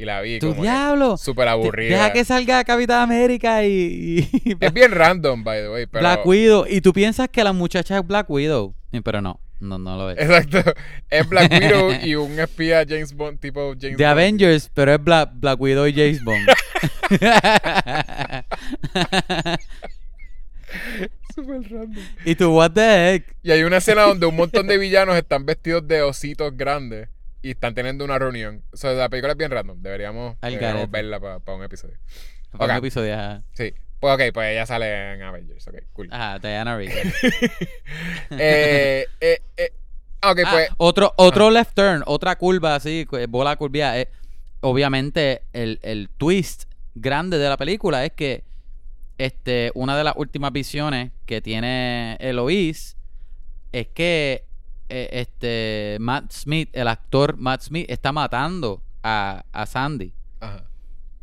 Y la vi ¡Tu diablo! súper aburrida. Deja que salga Capitán América y, y Es bien random, by the way, pero... Black Widow. Y tú piensas que la muchacha es Black Widow. Pero no, no, no lo es. Exacto. Es Black Widow y un espía James Bond, tipo James The Bond. Avengers, pero es Black, Black Widow y James Bond. Súper random. y tú, what the heck? Y hay una escena donde un montón de villanos están vestidos de ositos grandes y están teniendo una reunión. O sea, la película es bien random. Deberíamos, deberíamos verla para un episodio. Fue un episodio, ajá. Sí. Pues ok, pues ella sale en Avengers. Ok, cool. Ajá, Diana Rigg. eh, eh, eh, ok, Ah, pues... otro, otro left turn, otra curva así, cu- bola curvia. eh, obviamente, el, el twist grande de la película es que este, una de las últimas visiones que tiene Eloise es que eh, este Matt Smith, el actor Matt Smith, está matando a, a Sandy. Ajá.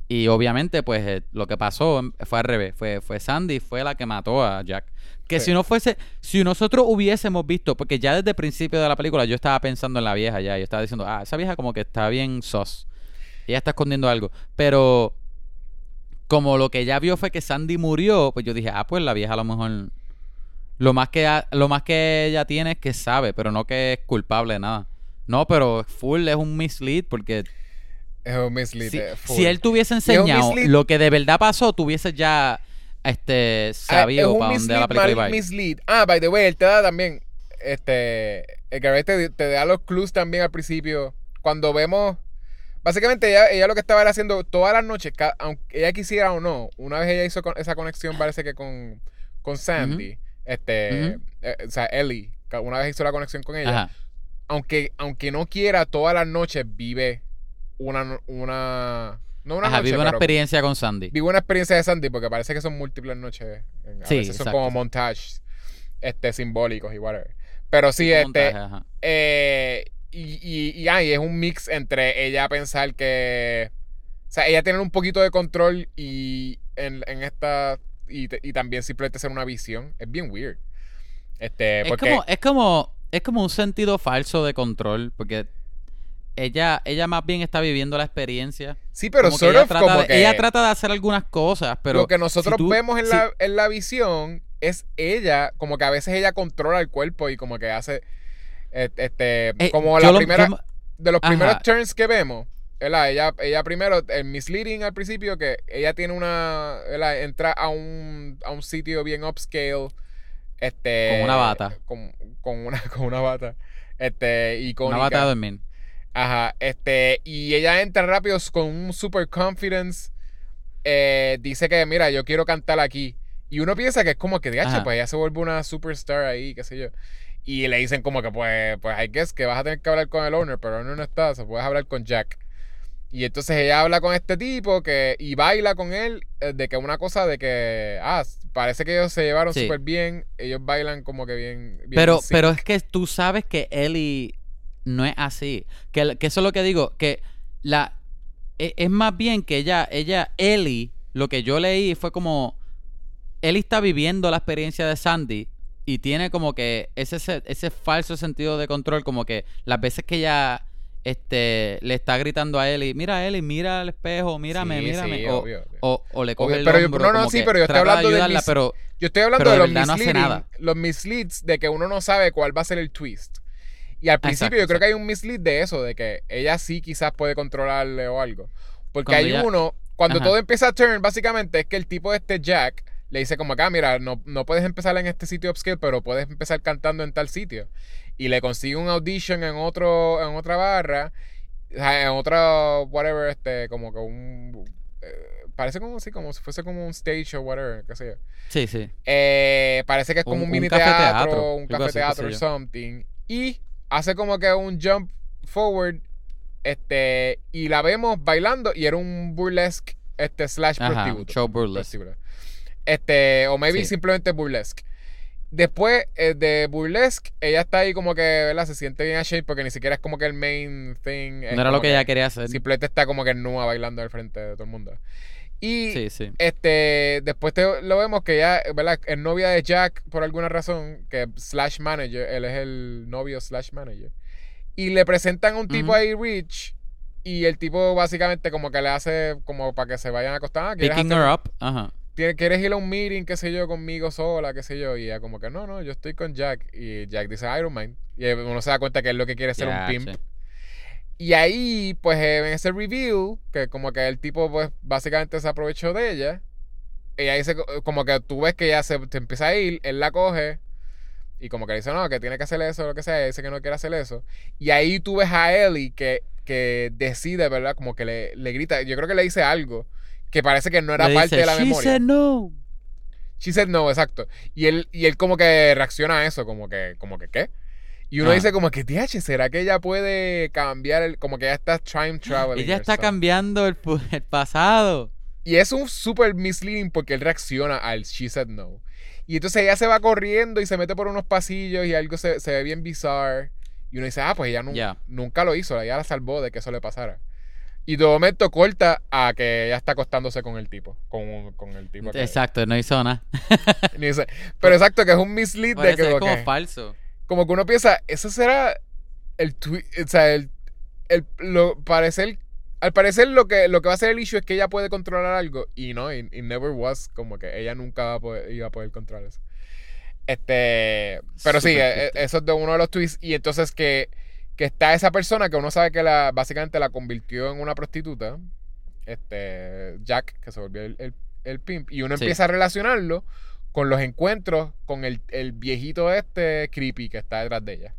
Y obviamente, pues eh, lo que pasó fue al revés. Fue, fue Sandy, fue la que mató a Jack. Que Sí. si no fuese, si nosotros hubiésemos visto, porque ya desde el principio de la película yo estaba pensando en la vieja ya. Yo estaba diciendo, ah, esa vieja como que está bien sos. Ella está escondiendo algo. Pero como lo que ella vio fue que Sandy murió, pues yo dije, ah, pues la vieja a lo mejor. Lo más que, ha- lo más que ella tiene es que sabe, pero no que es culpable de nada. No, pero full es un mislead porque Es un mislead. si, eh, full. si él te hubiese enseñado lo que de verdad pasó, tú hubieses ya este Ah, sabido es un para dónde la película mislead. Ah, by the way, él te da también. Este. El que te, te da los clues también al principio. Cuando vemos. Básicamente, ella, ella lo que estaba era haciendo todas las noches, aunque ella quisiera o no, una vez ella hizo con- esa conexión, parece que con, con Sandy, este, eh, o sea, Ellie, una vez hizo la conexión con ella, Ajá. aunque, aunque no quiera, todas las noches vive una, no- una, no una Ajá, noche, vive una experiencia con Sandy. vive una experiencia de Sandy, porque parece que son múltiples noches, a Sí, veces son como montajes, este, simbólicos y whatever. Pero sí, este, montaje, eh, y, y, y, ah, y es un mix entre ella pensar que. O sea, ella tiene un poquito de control y en, en esta. Y, y también simplemente ser una visión. Es bien weird. Este, Es porque. como, es como, es como un sentido falso de control, porque ella, ella más bien está viviendo la experiencia. sí, pero Como sort ella of trata como de- que. ella trata de hacer algunas cosas, pero lo que nosotros si tú- vemos en, si- la, en la visión es ella, como que a veces ella controla el cuerpo y como que hace. et- Este, eh, como la lo- primera. yo- de los Ajá. primeros turns que vemos, ¿verdad? Ella, ella primero, el misleading al principio, que ella tiene una, ¿verdad? Entra a un, a un sitio bien upscale, este... Con una bata. Con, con una, con una bata, este, una icónica. bata de dormir. Ajá, este, y ella entra rápido con un super confidence, eh, dice que, mira, yo quiero cantar aquí. Y uno piensa que es como que. DH, pues ella se vuelve una superstar ahí, qué sé yo. Y le dicen como que, pues, pues, I guess que vas a tener que hablar con el owner, pero el owner no está, se puedes hablar con Jack. Y entonces ella habla con este tipo que y baila con él eh, de que una cosa de que, ah, parece que ellos se llevaron Sí. súper bien, ellos bailan como que bien. bien Pero, pero es que tú sabes que Ellie no es así. Que, que eso es lo que digo. Que la e- es, más bien que ella, ella, Ellie, lo que yo leí fue como Ellie está viviendo la experiencia de Sandy y tiene como que ese, se- ese falso sentido de control, como que las veces que ella este, le está gritando a Ellie, mira Ellie, mira al espejo, mírame, Sí, mírame. sí, o, obvio, obvio. o- o le coge Obvio, el pero yo- hombro, no, no, sí, pero yo estoy hablando de ayudarla, mis- pero Yo estoy hablando de, de los verdad no los misleads de que uno no sabe cuál va a ser el twist. Y al principio Exacto, yo creo que hay un mislead de eso, de que ella sí quizás puede controlarle o algo. Porque Cuando hay ella- uno, cuando Ajá. todo empieza a turn, básicamente es que el tipo de este Jack le dice como acá, mira, no, no puedes empezar en este sitio upscale, pero puedes empezar cantando en tal sitio. Y le consigue un audition en otro, en otra barra, o en otra, whatever, este, como que un eh, parece como así, como si fuese como un stage o whatever, qué sé yo. Sí, sí. Eh, parece que es como un, Un- un mini cafeteatro, teatro, un café teatro yo. something. Y hace como que un jump forward. Este. Y la vemos bailando. Y era un burlesque. Este slash Ajá, show burlesque. Este. O maybe Sí. simplemente burlesque. Después eh, de burlesque, ella está ahí como que, ¿verdad? Se siente bien ashamed porque ni siquiera es como que el main thing. No era lo que ella quería hacer. Simplemente está como que nua bailando al frente de todo el mundo. Y Sí, sí. este, después te- lo vemos que ella, ¿verdad? Es novia de Jack por alguna razón, que slash manager, él es el novio slash manager. Y le presentan a un tipo ahí rich y el tipo básicamente como que le hace como para que se vayan a acostar. Ah, ¿Quieres, Picking hacer- her up. Ajá. ¿Quieres ir a un meeting, qué sé yo, conmigo sola, qué sé yo? Y ella como que no, no, yo estoy con Jack. Y Jack dice, I don't mind. Y uno se da cuenta que él lo que quiere es ser un pimp. sí. Y ahí, pues eh, en ese review, que como que el tipo, pues básicamente se aprovechó de ella. Ella dice, co- como que tú ves que ella se, se empieza a ir, él la coge. Y como que le dice, no, que tiene que hacer eso, lo que sea. dice que no quiere hacer eso. Y ahí tú ves a Ellie que, que decide, ¿verdad? Como que le, le grita. Yo creo que le dice algo que parece que no era Le parte dice, de la "She memoria. said no. She said no, exacto. Y él, y él como que reacciona a eso, como que, como que, ¿qué? Y uno Ah. dice como que, TH, ¿será que ella puede cambiar el, como que ella está time traveling? Ella está cambiando el, el pasado. Y es un super misleading porque él reacciona al she said no. Y entonces ella se va corriendo y se mete por unos pasillos y algo se, se ve bien bizarre. Y uno dice, ah, pues ella nu- Ya. nunca lo hizo, ella la salvó de que eso le pasara. Y de momento corta a que ella está acostándose con el tipo. Con, con el tipo que. Exacto, no hizo nada. ni. Pero exacto, que es un mislead Por de que. es como falso. como que uno piensa, eso será el tweet, o sea, el, el- lo, parecer, al parecer lo que, lo que va a ser el issue es que ella puede controlar algo y no, y, y never was, como que ella nunca va a poder, iba a poder controlar eso. Este, pero sí, eh, creepy. eso es de uno de los tweets y entonces que, que está esa persona que uno sabe que la, básicamente la convirtió en una prostituta, este, Jack, que se volvió el, el, el pimp, y uno Sí. empieza a relacionarlo con los encuentros con el, el viejito este creepy que está detrás de ella.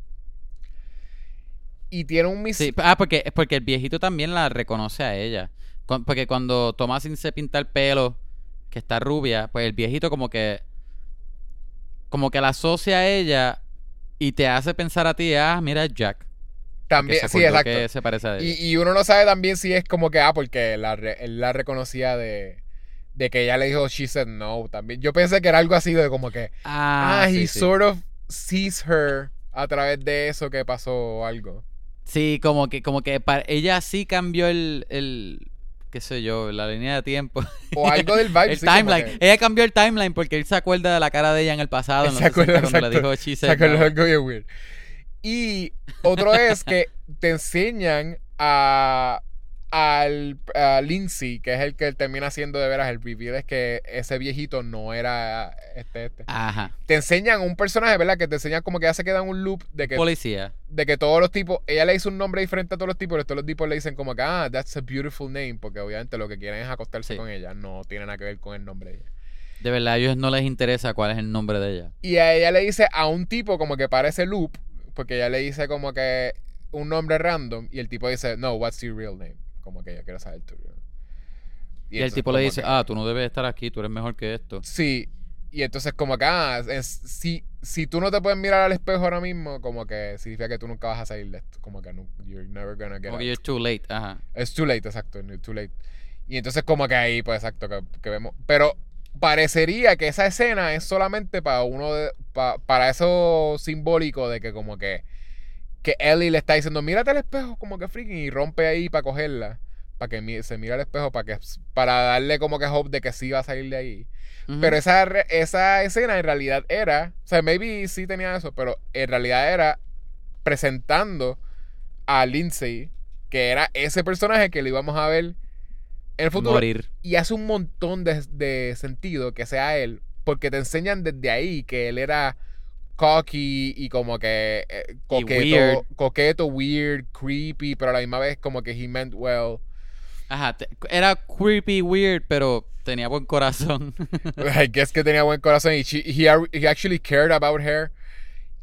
Y tiene un mis... Sí, ah, porque, porque el viejito también la reconoce a ella. Porque cuando Thomasin se pinta el pelo, que está rubia, pues el viejito como que. Como que la asocia a ella y te hace pensar a ti, ah, mira es Que también, se sí, acordó exacto. que se parece a ella. Y, y uno no sabe también si es como que, ah, porque la él la reconocía de, de que ella le dijo she said no también. Yo pensé que era algo así de como que, ah, ah, sí, he sí. sort of sees her a través de eso que pasó o algo. Sí, como que, como que ella sí cambió el, el, qué sé yo, la línea de tiempo. O algo del vibe. el sí, timeline. que- Ella cambió el timeline porque él se acuerda de la cara de ella en el pasado. En se acuerda, 60 cuando le dijo she se no. algo bien weird. Y otro es que te enseñan a, al a Lindsay, que es el que termina siendo de veras el reveal, es que ese viejito no era este, este. Ajá. Te enseñan un personaje, ¿verdad? Que te enseñan como que ya se queda en un loop de que, Policía. de que todos los tipos, ella le hizo un nombre diferente a todos los tipos, pero todos los tipos le dicen como que, ah, that's a beautiful name, porque obviamente lo que quieren es acostarse Sí. con ella, no tiene nada que ver con el nombre de ella. De verdad, a ellos no les interesa cuál es el nombre de ella. Y a ella le dice a un tipo como que parece loop, porque ella le dice como que un nombre random, y el tipo dice, no, what's your real name? Como que ella quiere saber tu real name. Y, el entonces tipo le dice, que- ah, tú no debes estar aquí, tú eres mejor que esto. Sí, y entonces como que, ah, es- si, si tú no te puedes mirar al espejo ahora mismo, como que significa que tú nunca vas a salir de esto, como que no, you're never gonna get Como que you're too late, ajá. It's too late, exacto, it's too late. Y entonces como que ahí, pues exacto, que, que vemos. Pero parecería que esa escena es solamente para uno de, pa- para eso simbólico de que como que que Ellie le está diciendo, mírate al espejo como que freaking y rompe ahí para cogerla, para que se mire al espejo para que para darle como que hope de que sí va a salir de ahí. Pero esa, esa escena en realidad era, o sea, maybe sí tenía eso, pero en realidad era presentando a Lindsay, que era ese personaje que le íbamos a ver en el futuro. Morir. Y hace un montón de, de sentido que sea él, porque te enseñan desde ahí que él era cocky y como que eh, coqueto, weird. coqueto, weird, creepy, pero a la misma vez como que he meant well. Ajá, te- era creepy, weird, pero Tenía buen corazón. I guess que tenía buen corazón y she- he, he actually cared about her.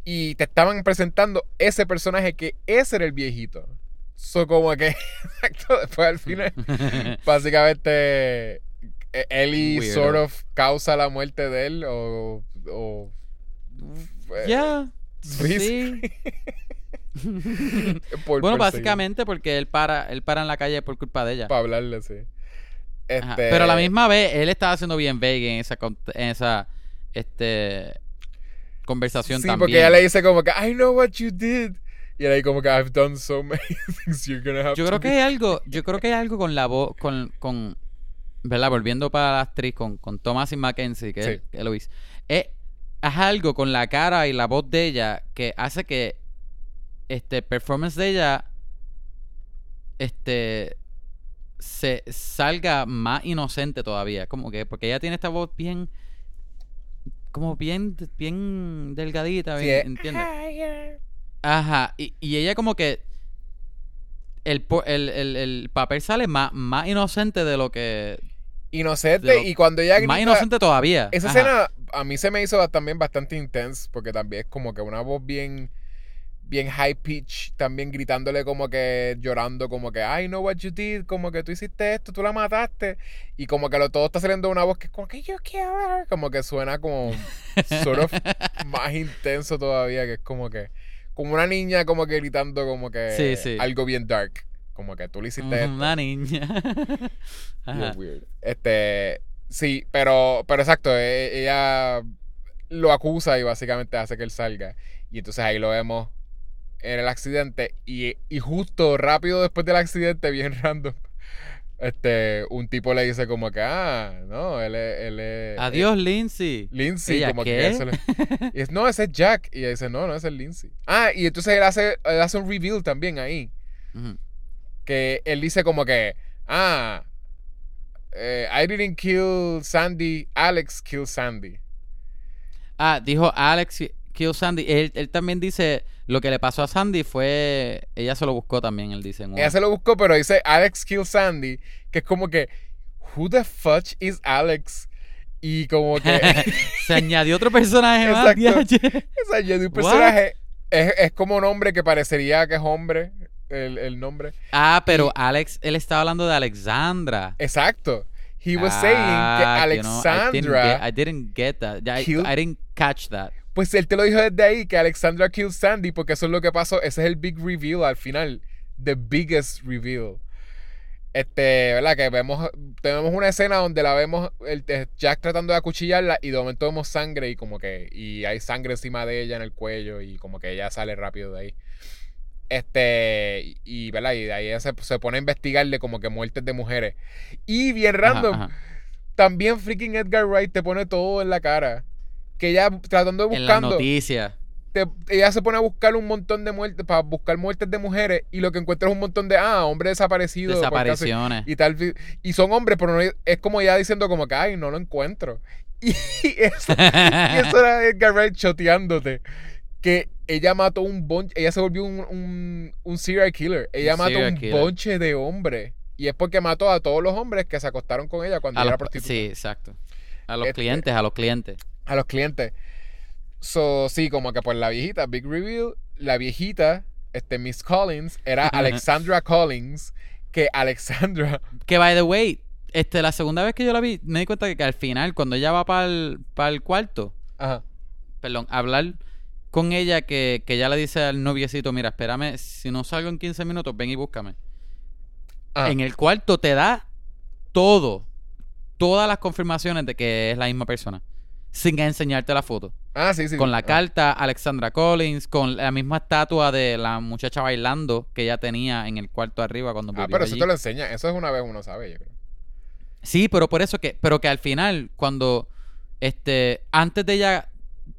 Y te estaban presentando ese personaje que ese era el viejito. So como que, exacto, después al final, básicamente, eh, Ellie Weirdo. sort of causa la muerte de él o... o eh, Ya. sí, Sí. bueno, básicamente porque él para, él para en la calle por culpa de ella. Para hablarle, sí. Este, Pero a la misma vez, él estaba haciendo bien vague en esa, en esa este, conversación Sí, también. porque ella le dice como que, I know what you did. Y él ahí como que, I've done so many things you're gonna have Yo to creo que do". hay algo, yo creo que hay algo con la voz, con, con, ¿verdad? Volviendo para la actriz, con, con Thomasin Mackenzie, que Sí. es Eloise. Es, es algo con la cara y la voz de ella que hace que este performance de ella este se salga más inocente todavía. Como que, porque ella tiene esta voz bien, como bien, bien delgadita, Sí, bien, ¿entiendes? Ajá, y, y ella como que el, el, el, el papel sale más, más inocente de lo que... Inocente. lo- y cuando ella grita, más inocente todavía. Esa Ajá. escena a mí se me hizo también bastante intense porque también es como que una voz bien bien high pitch, también gritándole como que llorando como que I know what you did, como que tú hiciste esto, tú la mataste y como que lo todo está saliendo de una voz que es como que killed her, como que suena como sort of más intenso todavía, que es como que como una niña como que gritando como que Sí, sí. algo bien dark, como que tú le hiciste esto. Una niña. Ajá. Weird. Este, sí, pero, pero exacto, e- ella lo acusa y básicamente hace que él salga. Y entonces ahí lo vemos en el accidente. Y, y justo rápido después del accidente, bien random, este, un tipo le dice como que, ah, no, él es... Él es Adiós, Lindsay. eh, Lindsay, ¿Ella como qué? que eso le- y es, no, ese es Jack. Y ella dice, no, no, ese es Lindsay. Ah, y entonces él hace, él hace un reveal también ahí que él dice como que, ah, eh, I didn't kill Sandy, Alex killed Sandy. Ah, dijo Alex Kill Sandy. Él, él también dice lo que le pasó a Sandy fue. Ella se lo buscó también, él dice. en. Ella se lo buscó, pero dice Alex killed Sandy, que es como que, who the fudge is Alex? Y como que, se añadió otro personaje más. Yo de un personaje, es, es como un hombre que parecería que es hombre, el, el nombre. Ah, pero Y- Alex, él estaba hablando de Alexandra. Exacto. He was saying que Ah, you know, I didn't Alexandra, get- I didn't get that. I didn't catch that. Pues él te lo dijo desde ahí, que Alexandra killed Sandy, porque eso es lo que pasó. Ese es el big reveal al final. The biggest reveal. Este, ¿verdad? Que vemos, tenemos una escena donde la vemos, el, eh, Jack tratando de acuchillarla y de momento vemos sangre y como que, y hay sangre encima de ella en el cuello y como que ella sale rápido de ahí. Este, y, ¿verdad? Y de ahí ella se, se pone a investigarle como que muertes de mujeres. Y bien Ajá, random, ajá. también freaking Edgar Wright te pone todo en la cara. Que ella tratando de En buscando noticias. te- ella se pone a buscar un montón de muertes, para buscar muertes de mujeres, y lo que encuentra es un montón de, ah, hombres desaparecidos. caso- Desapariciones. Y tal, y son hombres, pero no, es como ella diciendo como que, ay, no lo encuentro. Y eso, y eso era Edgar Wright choteándote. Que ella mató un bonche, ella se volvió un, un, un serial killer. Ella Un mató serial un killer. bonche de hombres. Y es porque mató a todos los hombres que se acostaron con ella cuando A ella los- era prostituta. sí, exacto. A los Este- clientes, a los clientes. A los clientes. So, sí, como que por la viejita, Big Reveal, la viejita, este Miss Collins, era Alexandra Collins, que Alexandra, Que by the way, este, la segunda vez que yo la vi, me di cuenta que, que al final, cuando ella va para el, cuarto, ajá, perdón, hablar con ella, que, que ella le dice al noviecito, mira, espérame, si no salgo en 15 minutos, ven y búscame. ajá. En el cuarto te da todo, todas las confirmaciones de que es la misma persona, sin enseñarte la foto. ah, sí, sí. Con la ah. carta, Alexandra Collins, con la misma estatua de la muchacha bailando que ella tenía en el cuarto arriba cuando Ah, pero eso allí. te lo enseña, eso es una vez uno sabe, yo creo. Sí, pero por eso que, pero que al final, cuando, este, antes de ella,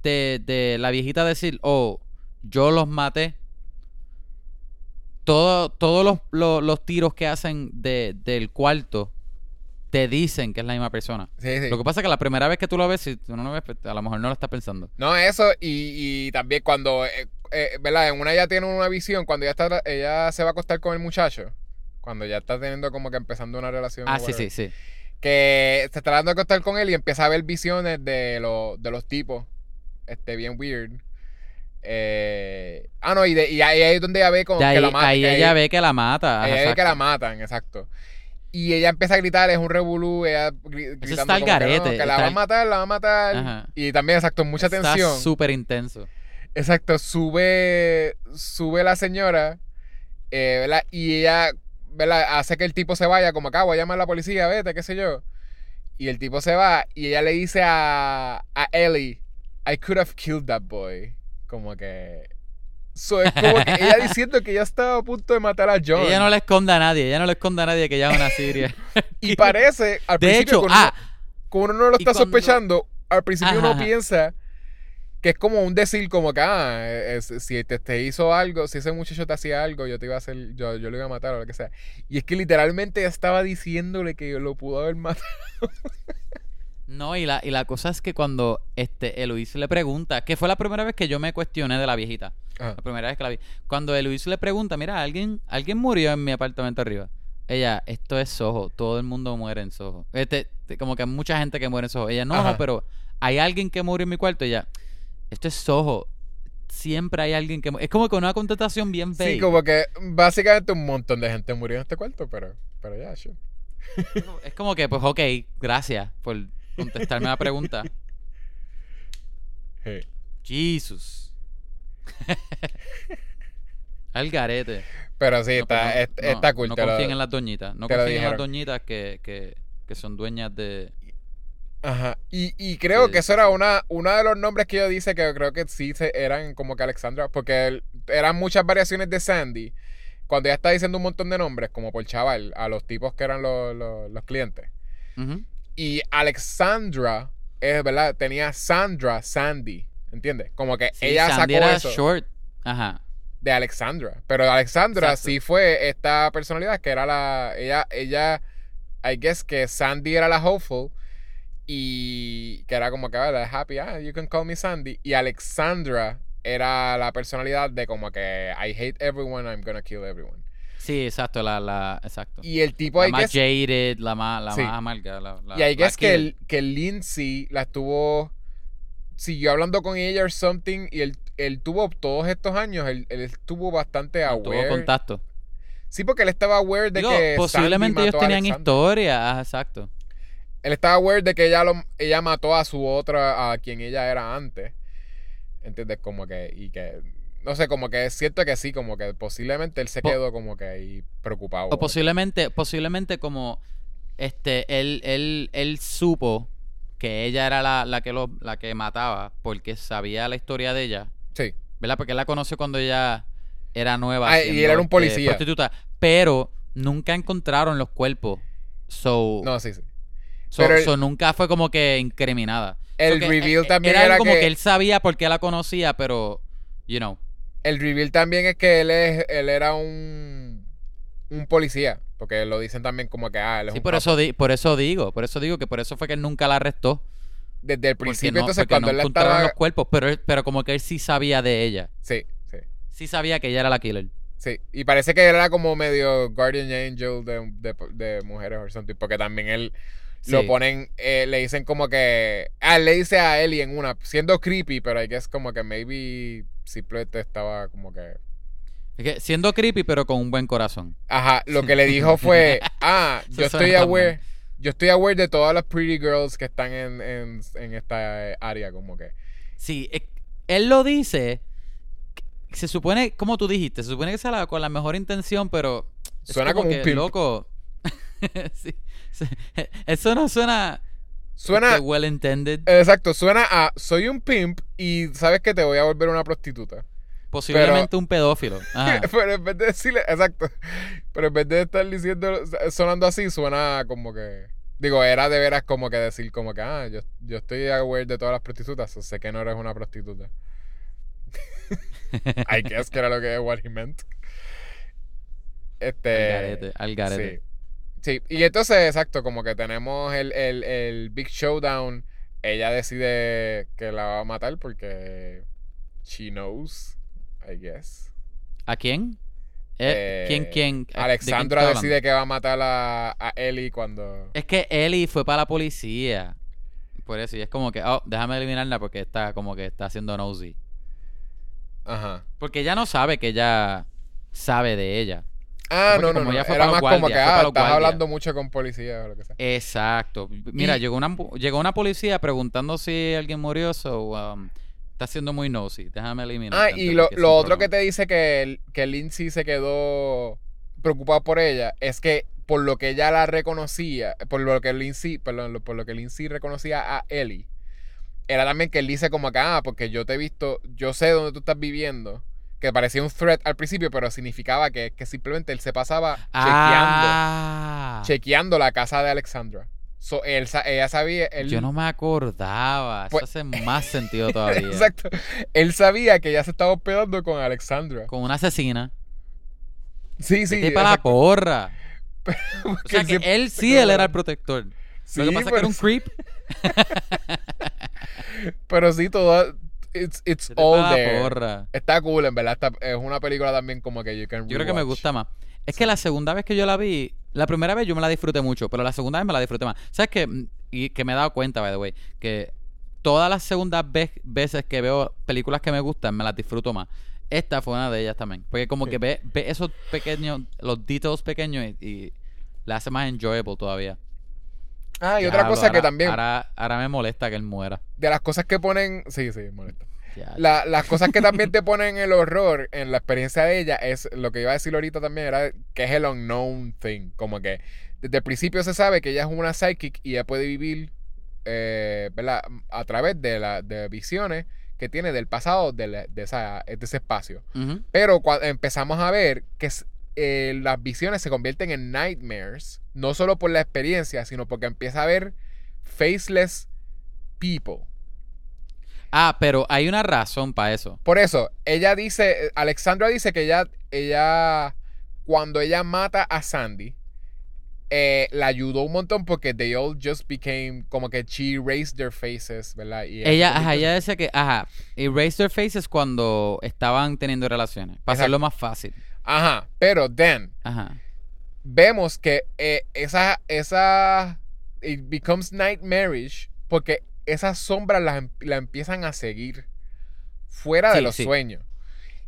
de, de la viejita decir, oh, yo los maté, todo, todos los, los, los tiros que hacen de, del cuarto te dicen que es la misma persona. Sí, sí. Lo que pasa es que la primera vez que tú lo ves, si tú no lo ves, pues, a lo mejor no lo estás pensando. No, eso, y, y también cuando, eh, eh, ¿verdad? En una ella tiene una visión, cuando ella, está, ella se va a acostar con el muchacho, cuando ya está teniendo como que empezando una relación. Ah, sí, sí, sí. Que se está dando a acostar con él y empieza a ver visiones de, los de los tipos. Este, bien weird. Eh, ah, no, y, de, y ahí es donde ella ve como De ahí, que la matan. ahí que ella ahí- ve que la mata. ella ve que la matan, exacto. Y ella empieza a gritar, es un revolú, ella gritando está al como que, no, garete, que la va a matar, la va a matar. Ajá. Y también, exacto, mucha Está tensión. súper intenso. Exacto, sube, sube la señora, eh, ¿verdad? Y ella, ¿verdad? Hace que el tipo se vaya, como acá, voy a llamar a la policía, vete, qué sé yo. Y el tipo se va y ella le dice a, a Ellie, I could have killed that boy. Como que... So, es como que ella diciendo que ya estaba a punto de matar a John. Ella no le esconde a nadie. Ella no le esconde a nadie que es una siria. Y parece, al De principio, hecho, ah, como uno no lo está cuando- sospechando, al principio Ajá, uno piensa que es como un decir como que, ah, es- si te, te hizo algo, si ese muchacho te hacía algo, yo te iba a hacer, yo, yo lo iba a matar o lo que sea. Y es que literalmente estaba diciéndole que lo pudo haber matado. No, y la, y la cosa es que cuando este Eloise le pregunta, que fue la primera vez que yo me cuestioné de la viejita. Ajá. La primera vez que la vi. Cuando Eloise le pregunta, mira, alguien, alguien murió en mi apartamento arriba. Ella, esto es Soho, todo el mundo muere en Soho. Este, te- como que hay mucha gente que muere en Soho. Ella, no, Ajá. no, pero hay alguien que murió en mi cuarto. Ella, esto es Soho. Siempre hay alguien que mu-". Es como que una contestación bien vague. Sí, como que básicamente un montón de gente murió en este cuarto, pero, pero ya, sure. Es como que, pues, ok, gracias por contestarme la pregunta. Sí. Jesus. Al garete. Pero sí, No, está, no, es- no, está cool. No lo- confíen en las doñitas. No confíen en las doñitas que, que, que son dueñas de. Ajá. Y, y creo que eso era una, uno de los nombres que yo dice que creo que sí se, eran como que Alexandra, porque el- eran muchas variaciones de Sandy. Cuando ella está diciendo un montón de nombres, como por chaval, a los tipos que eran los, los, los clientes. Ujú. Y Alexandra, es verdad, tenía Sandra, Sandy, ¿entiendes? Como que Sí, ella Sandy sacó era eso short. Ajá. de Alexandra. Pero Alexandra Exacto. sí fue esta personalidad que era la. Ella, ella, I guess que Sandy era la hopeful. Y que era como que, la happy, ah, you can call me Sandy. Y Alexandra era la personalidad de como que I hate everyone, I'm gonna kill everyone. Sí, exacto, la, la, exacto. Y el tipo, la más jaded, la más, la Sí. más amarga. La, la, y I la guess que, el, que Lindsay la estuvo. Siguió hablando con ella or something. Y él, él tuvo todos estos años. Él, él estuvo bastante No tuvo aware. contacto. Sí, porque él estaba aware de Digo, que. posiblemente ellos tenían historia. Ajá, exacto. Él estaba aware de que ella, lo, ella mató a su otra. A quien ella era antes. ¿Entiendes? Como que. Y que. No sé, como que es cierto que sí. Como que posiblemente él se quedó como que ahí preocupado. O posiblemente, posiblemente como este, él, él, él supo que ella era la, la que lo, la que mataba porque sabía la historia de ella. Sí. ¿Verdad? Porque él la conoció cuando ella era nueva. Ah, y él era un este, policía. prostituta. Pero nunca encontraron los cuerpos. So, No, sí, sí. so- pero el- nunca fue como que incriminada. El So que, reveal eh, también era, era como que- que... él sabía por qué la conocía, pero, you know. El reveal también es que él es. Él era un. Un policía. Porque lo dicen también como que. Ah, él es Sí, un por capo. eso, di- por eso digo, por eso digo que por eso fue que él nunca la arrestó. Desde el principio, no, entonces porque cuando no él estaba. los cuerpos, pero, él- pero como que él sí sabía de ella. Sí, sí. Sí sabía que ella era la killer. Sí, y parece que él era como medio guardian angel de, de, de mujeres o something, porque también él lo ponen, eh, le dicen como que, ah, le dice a Ellie en una, siendo creepy, pero I guess como que maybe simplemente estaba como que, siendo creepy, pero con un buen corazón. ajá, lo que le dijo fue, ah, yo estoy aware, yo estoy aware de todas las pretty girls que están en, en, en esta eh, área, como que, Sí, él lo dice. Se supone, como tú dijiste, se supone que sea la- con la mejor intención, pero. es Suena como un que, pimp. Loco. Sí, sí. Eso no suena. suena, este, well intended. exacto, suena a, soy un pimp y sabes que te voy a volver una prostituta. Posiblemente un pedófilo. Ajá. Pero en vez de decirle, exacto. Pero en vez de estar diciendo, sonando así, suena como que. Digo, era de veras como que decir, como que, ah, yo, yo estoy aware de todas las prostitutas, o sé que no eres una prostituta. I guess que era lo que what he meant. Este. Al garete, al garete. Sí. Sí, y entonces, exacto, como que tenemos el, el, el Big Showdown. Ella decide que la va a matar porque she knows, I guess. ¿A quién? Eh, ¿Quién, Eh, quién? ¿De quién Alexandra hablando? decide que va a matar a, a Ellie cuando. Es que Ellie fue para la policía. Por eso, y es como que, oh, déjame eliminarla porque está como que está haciendo nosy. Ajá. Porque ella no sabe que ella sabe de ella. Ah, no, no, no. ella fue Era para más como que, ah, estás guardias. hablando mucho con policía o lo que sea. Exacto. Mira, Y- llegó, una, llegó una policía preguntando si alguien murió, so, um, está siendo muy nosy. Déjame eliminar. Ah, y lo, lo otro que te dice que, que Lindsay se quedó preocupada por ella es que por lo que ella la reconocía, por lo que Lindsay, perdón, por lo que Lindsay reconocía a Ellie, era también que él dice como acá, ah, porque yo te he visto, yo sé dónde tú estás viviendo, que parecía un threat al principio, pero significaba que, que simplemente él se pasaba chequeando, Ah, chequeando la casa de Alexandra. So, él, ella sabía, él, yo no me acordaba. Pues- Eso hace más sentido todavía. exacto, él sabía que ella se estaba hospedando con Alexandra. Con una asesina. Sí, sí. Vete para la porra. O sea él que siempre él sí, él era el protector. Sí, Lo que pasa es que era un creep. pero sí, todo. It's, it's all there. porra. Está cool, en verdad. está- es una película también como que you can Yo creo que me gusta más. Es que la segunda vez que yo la vi, la primera vez yo me la disfruté mucho, pero la segunda vez me la disfruté más. ¿Sabes qué? Y que me he dado cuenta, by the way, que todas las segundas vez- veces que veo películas que me gustan, me las disfruto más. Esta fue una de ellas también. Porque como Sí. que ve, ve esos pequeños, los details pequeños y, y la hace más enjoyable todavía. Ah, y otra cosa que también, Ahora, ahora me molesta que él muera. de las cosas que ponen. Sí, sí, molesta. Ya. La- las cosas que también te ponen el horror en la experiencia de ella es lo que iba a decir ahorita también, era que es el unknown thing. Como que desde el principio se sabe que ella es una psychic y ella puede vivir eh, ¿verdad? a través de, la, de visiones que tiene del pasado de, la- de esa, de ese espacio. Pero cuando empezamos a ver que eh, las visiones se convierten en nightmares, no solo por la experiencia, sino porque empieza a ver faceless people. Ah, pero hay una razón para eso. Por eso, ella dice, Alexandra dice que ella, ella, cuando ella mata a Sandy, eh, la ayudó un montón porque they all just became como que she raised their faces, ¿verdad? Y Ella, ajá, ella decía que, ajá, erase their faces cuando estaban teniendo relaciones. Para Exacto. hacerlo más fácil. Ajá, pero then, Ajá. vemos que eh, esa, esa, it becomes nightmarish porque esas sombras la, em- la empiezan a seguir fuera de los sí. sueños.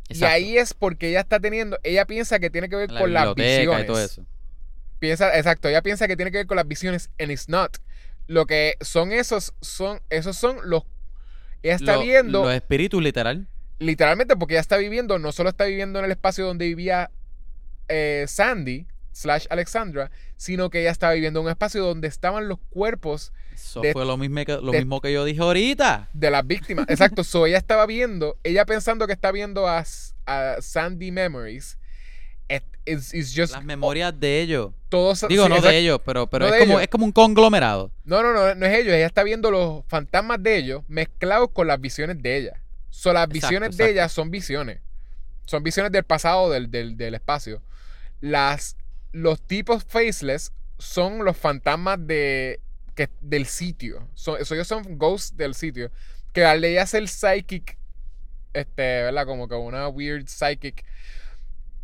Y ahí es porque ella está teniendo, ella piensa que tiene que ver La con las visiones. y todo eso. Piensa, exacto, ella piensa que tiene que ver con las visiones and it's not. Lo que son esos, son, esos son los, ella está Lo- viendo, Los espíritus, literal. Literalmente porque ella está viviendo, no solo está viviendo en el espacio donde vivía eh, Sandy, slash Alexandra, sino que ella está viviendo en un espacio donde estaban los cuerpos Eso De- fue lo mismo, que, lo de- mismo que yo dije ahorita. de las víctimas. Exacto, so ella estaba viendo, ella pensando que está viendo a, a Sandy Memories. It- it's, it's just Las memorias de ellos. todos Digo, sí, no de ellos, pero, pero No es, como, ellos. es como un conglomerado. No, no, no, no es ellos. Ella está viendo los fantasmas de ellos mezclados con las visiones de ella. So, las Exacto, visiones de exacto. ella son visiones. Son visiones del pasado, del, del, del espacio. Las, los tipos faceless son los fantasmas de, que, del sitio. Son, eso ellos son ghosts del sitio. Que al ella ser psychic, este, ¿verdad? Como que una weird psychic.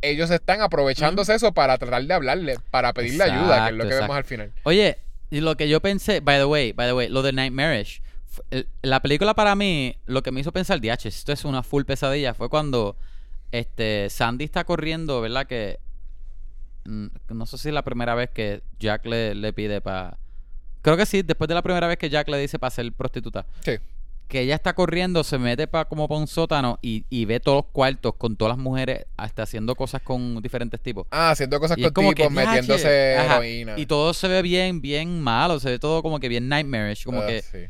Ellos están aprovechándose eso para tratar de hablarle, para pedirle ayuda, que es lo que vemos al final. Oye, y lo que yo pensé, by the way, by the way, lo de Nightmarish, la película para mí, lo que me hizo pensar, DH, esto es una full pesadilla, fue cuando este Sandy está corriendo, ¿verdad? Que mm, no sé si es la primera vez que Jack le, le pide para... Creo que sí, después de la primera vez que Jack le dice para ser prostituta. Sí. Que ella está corriendo, se mete pa, como para un sótano y, y ve todos los cuartos con todas las mujeres hasta haciendo cosas con diferentes tipos. Ah, haciendo cosas Y con tipos, que, metiéndose ajá, heroína. Y todo se ve bien, bien malo, se ve todo como que bien nightmarish, como Ah, que, sí.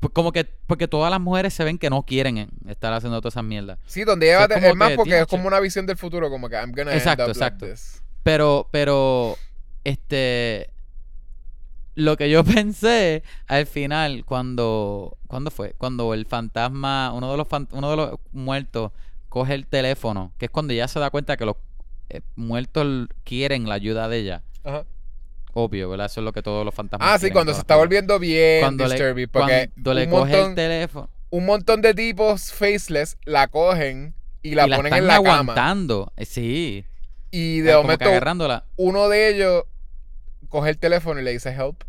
Pues, como que, porque todas las mujeres se ven que no quieren estar haciendo todas esas mierdas. Sí, donde ella es más que, porque es como una visión del futuro, como que I'm gonna Exacto, end up exacto. like this. Pero, pero, este, lo que yo pensé al final, cuando, ¿cuándo fue? Cuando el fantasma, uno de los, fan- uno de los muertos coge el teléfono, que es cuando ya se da cuenta que los eh, muertos quieren la ayuda de ella. Ajá. Obvio, ¿verdad? Eso es lo que todos los fantasmas Ah, sí, cuando se está volviendo bien cuando le, porque cuando le un, coge el montón, teléfono un montón de tipos faceless la cogen y la y la ponen están en la cama. aguantando. Eh, Sí. Y de momento agarrándola. uno de ellos coge el teléfono y le dice help.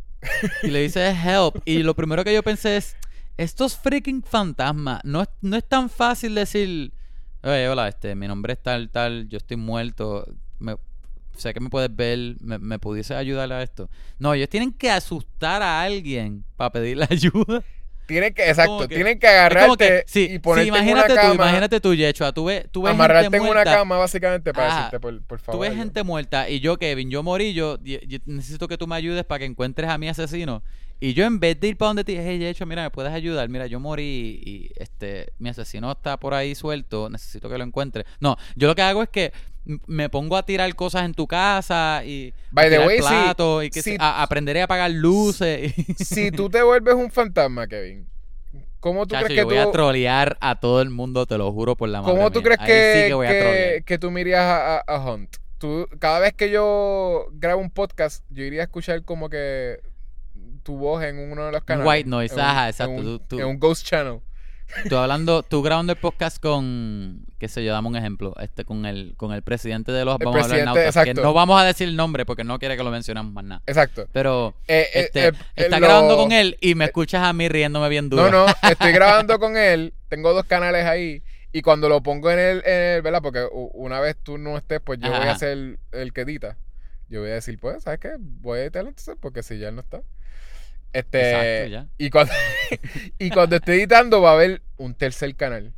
Y le dice help. Y lo primero que yo pensé es, estos freaking fantasmas, no es, no es tan fácil decir, oye, hola, este, mi nombre es tal, tal, yo estoy muerto, me- sé que me puedes ver, me, me pudiese ayudar a esto. No, ellos tienen que asustar a alguien para pedirle ayuda. Tienen que, exacto, que- tienen que como que, agarrarte sí, y ponerte sí, en una imagínate tú, cama. imagínate tú, Yechua, tú ves, tú ves amarrarte gente en una muerta, cama básicamente para Ajá. decirte por, por favor. Tú ves gente muerta y yo, Kevin, yo morí, yo, yo- yo necesito que tú me ayudes para que encuentres a mi asesino. Y yo en vez de ir para donde te dije, hey, de hecho, mira, ¿me puedes ayudar? Mira, yo morí y este mi asesino está por ahí suelto, necesito que lo encuentre. No, yo lo que hago es que me pongo a tirar cosas en tu casa y By a the way, platos y que a- aprenderé a apagar luces. y- Si tú te vuelves un fantasma, Kevin, ¿cómo tú Chacho, crees yo que voy a trolear a todo el mundo, te lo juro por la madre ¿Cómo tú mía. crees que, sí que que, que tú me irías a, a- a Hunt? Tú, cada vez que yo grabo un podcast, yo iría a escuchar como que tu voz en uno de los canales. white noise, en un- ajá, en exacto, un- tú- tú- En un ghost channel. Tú hablando, tú grabando el podcast con, qué sé yo, dame un ejemplo, este, con el, con el presidente de los El vamos a hablar nautas, que exacto. no vamos a decir el nombre porque no quiere que lo mencionemos más nada. Exacto. Pero Eh, eh, este, eh, está eh, grabando con él y me escuchas a mí riéndome bien duro. No, no, estoy grabando con él. Tengo dos canales ahí. Y cuando lo pongo en el, en el- ¿verdad? Porque una vez tú no estés, pues yo voy a ser el, el que edita. Yo voy a decir, pues, ¿sabes qué? Voy a editarlo entonces porque si ya él no está. Este. Exacto, ya. Y cuando, y cuando esté editando va a haber un tercer canal.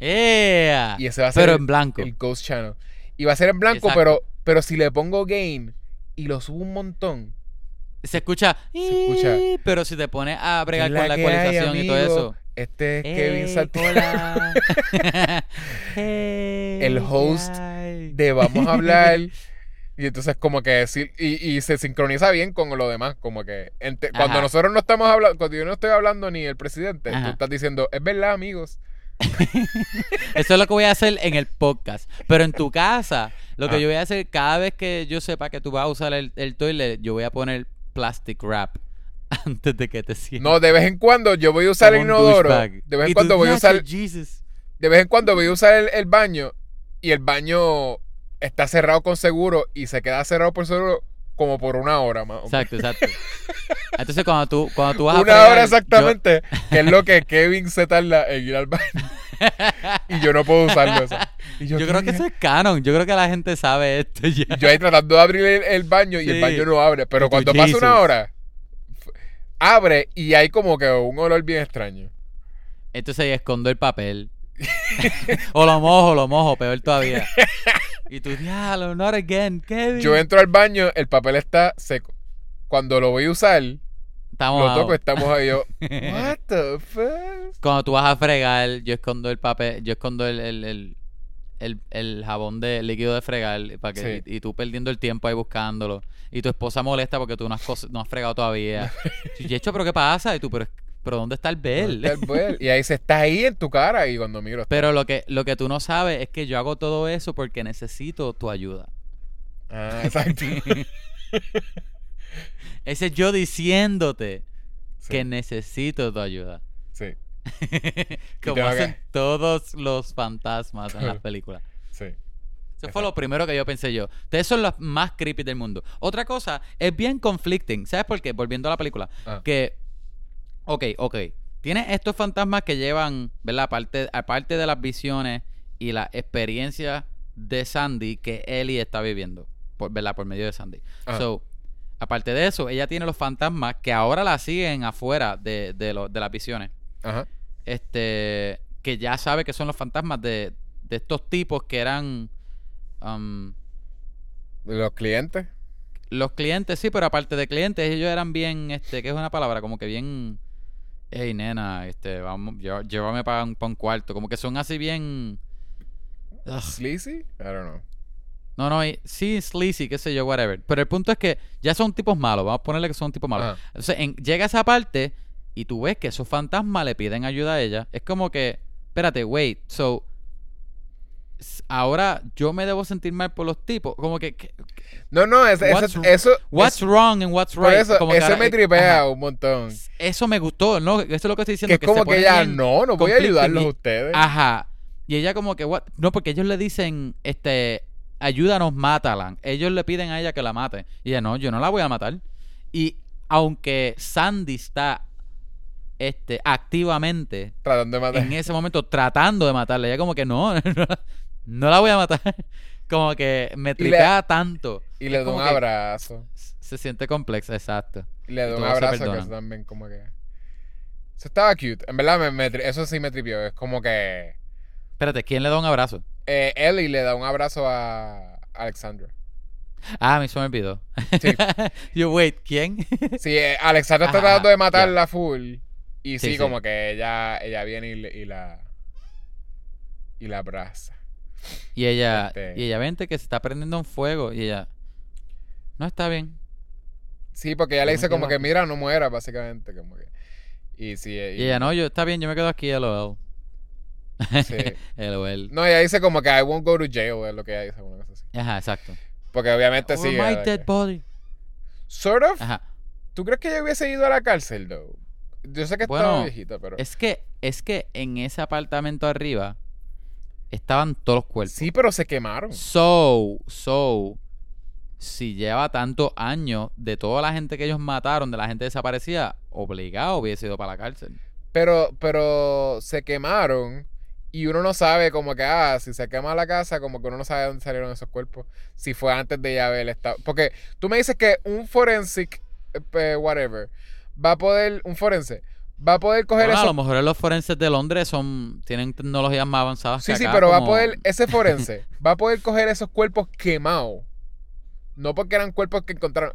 ¡Ea! Y ese va a ser Pero en blanco. el Ghost Channel. Y va a ser en blanco, Exacto. pero, pero si le pongo game y lo subo un montón. Se escucha, escucha. "Ii", pero si te pones a bregar ¿qué con la que hay, ecualización y todo eso. Este es Kevin "Ey, Santiago. hola". Hey, El ¿qué host de vamos a hablar. Y entonces como que sí, y, y se sincroniza bien con lo demás, como que ente- cuando nosotros no estamos hablando, cuando yo no estoy hablando ni el presidente, tú estás diciendo, es verdad amigos, Eso es lo que voy a hacer en el podcast. Pero en tu casa, lo que Ah. yo voy a hacer, cada vez que yo sepa que tú vas a usar el, el toilet, yo voy a poner plastic wrap antes de que te sientas. no, de vez en cuando yo voy a usar el Como un inodoro, de vez en cuando voy a "Nacho, usar, Jesus". de vez en cuando voy a usar el, el baño y el baño está cerrado con seguro y se queda cerrado por seguro como por una hora más. o menos. Exacto, exacto. Entonces cuando tú, cuando tú vas a Una hora yo- exactamente, que es lo que Kevin se tarda en ir al baño. y yo no puedo usarlo. eso. Y Yo, ¿qué creo que eso es canon. Yo creo que la gente sabe esto ya. Yo ahí tratando de abrir el, el baño y el baño no abre. Pero Y cuando pasa Jesus. una hora, abre y hay como que un olor bien extraño. Entonces escondo el papel. o lo mojo, lo mojo, peor todavía. Y tú, diablo, not again, Kevin. Yo entro al baño, el papel está seco. Cuando lo voy a usar, Estamos lo toco, estamos ahí yo. What the fuck? Cuando tú vas a fregar, yo escondo el papel, yo escondo el, el, el, el- el jabón de líquido de fregar para que, Sí. y, y tú perdiendo el tiempo ahí buscándolo. Y tu esposa molesta porque tú no has, no has fregado todavía. y hecho, ¿pero qué pasa? Y tú, ¿pero, pero dónde está el bel? ¿Dónde está el bel? Y ahí se está ahí en tu cara y cuando miro. Pero lo que, lo que tú no sabes es que yo hago todo eso porque necesito tu ayuda. Ah, exacto. Ese es yo diciéndote Sí, que necesito tu ayuda. sí, Como hacen que- todos los fantasmas en las películas. sí. Eso fue lo primero que yo pensé yo. Ustedes son los más creepy del mundo. Otra cosa, es bien conflicting. ¿Sabes por qué? Volviendo a la película. Ah. Que, ok, ok. Tienes estos fantasmas que llevan, ¿verdad? Aparte, aparte de las visiones y la experiencia de Sandy que Ellie está viviendo. Por, ¿Verdad? Por medio de Sandy. Ajá. So, aparte de eso, ella tiene los fantasmas que ahora la siguen afuera de, de, lo- de las visiones. Ajá. Este, que ya sabe que son los fantasmas de, de estos tipos que eran... um, Los clientes. los clientes, sí, pero aparte de clientes, ellos eran bien, este, que es una palabra, como que bien, hey nena, este, vamos, llé- llévame para un, cuarto, como que son así bien, ugh. Sleazy? I don't know. no, no, y- sí, sleazy, qué sé yo, whatever, pero el punto es que ya son tipos malos, vamos a ponerle que son tipos malos. Entonces, en- llega esa parte y tú ves que esos fantasmas le piden ayuda a ella, es como que, espérate, wait, so, ahora yo me debo sentir mal por los tipos, como que, que- No, no, es- eso, What's- eso, what's eso- wrong and what's right, eso, como que ahora- me eh, tripea ajá. un montón. Eso me gustó, ¿no? Eso es lo que estoy diciendo. Que es como se que ella, no, no voy a ayudarlos a ustedes. Ajá. Y ella como que, what? No, porque ellos le dicen, este, ayúdanos, mátala. Ellos le piden a ella que la mate. Y ella, no, yo no la voy a matar. Y aunque Sandy está este, activamente Tratando de matar. en ese momento tratando de matarla, ella como que no, no, la voy a matar. Como que me tripea tanto. Y le da un abrazo. Se siente complexa, exacto. Y le da y un abrazo que eso también como que... Eso estaba cute. En verdad, me, eso sí me tripió. Es como que... Espérate, ¿quién le da un abrazo? Eh, Ellie le da un abrazo a Alexandra. Ah, a mí se me olvidó. Sí. Yo, wait, ¿quién? Sí, eh, Alexandra está tratando de matarla full. Y sí, como que ella, ella viene y la... Y la abraza. Y ella, Este- y ella vente que se está prendiendo un fuego. Y ella, no está bien. Sí, porque ella le dice como que mira, no muera, básicamente. Como que... Y sí, Y ella, no, yo, está bien, yo me quedo aquí, LOL. Sí. LOL. No, ella dice como que I won't go to jail, es lo que ella dice, cosa así. Ajá, exacto. Porque obviamente Over sí. my eh, dead body. Sort of. Ajá. ¿Tú crees que ella hubiese ido a la cárcel, though? Yo sé que estaba Bueno, viejita, pero. Es que, es que en ese apartamento arriba estaban todos los cuerpos. Sí, pero se quemaron. So, so, si lleva tantos años de toda la gente que ellos mataron, de la gente desaparecida, obligado hubiese ido para la cárcel. Pero, pero se quemaron. Y uno no sabe como que, ah, si se quema la casa, como que uno no sabe dónde salieron esos cuerpos. Si fue antes de ya haber estado. Porque tú me dices que un forensic, eh, whatever, va a poder, un forense, va a poder coger Bueno, a esos lo mejor los forenses de Londres son tienen tecnologías más avanzadas Sí, que sí, acá, pero va a poder, ese forense va a poder coger esos cuerpos quemados. No porque eran cuerpos que encontraron,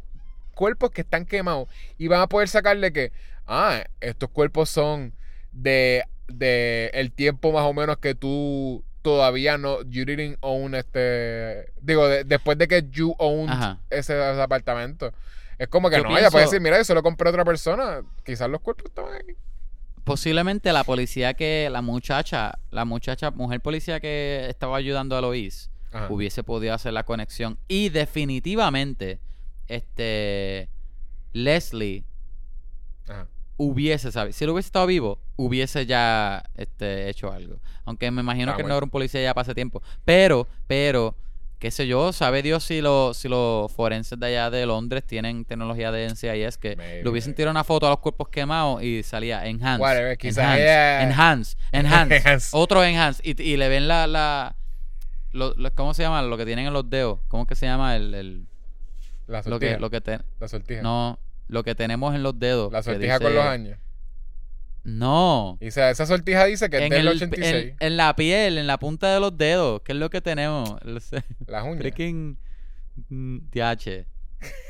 cuerpos que están quemados. Y van a poder sacarle que, ah, estos cuerpos son de, de el tiempo más o menos que tú todavía no, you didn't own este, digo, de- después de que you owned ese, ese apartamento. Es como que Yo no, ella puede pienso- decir, mira, yo se lo compré a otra persona. Quizás los cuerpos estaban aquí. Posiblemente la policía que la muchacha, la muchacha, mujer policía que estaba ayudando a Lois, Ajá. hubiese podido hacer la conexión y definitivamente este Leslie Ajá. hubiese sabido, si él hubiese estado vivo, hubiese ya este, hecho algo. Aunque me imagino Ah, que bueno. no era un policía ya para ese tiempo. Pero, pero, qué sé yo, sabe Dios si los si los forenses de allá de Londres tienen tecnología de NCIS que Maybe, le hubiesen tirado una foto a los cuerpos quemados y salía enhance. Whatever, quizás enhance, ella- enhance, otro enhance. Y, y le ven la, la lo- lo- ¿cómo se llama? Lo que tienen en los dedos. ¿Cómo que se llama? El, el- La lo que, sortija. lo que te- La sortija. no, lo que tenemos en los dedos. La sortija con los años. No. Y o sea, esa sortija dice que es En, del el- 86. en, en la piel, en la punta de los dedos. ¿Qué es lo que tenemos? Las uñas. Freaking mm, DH.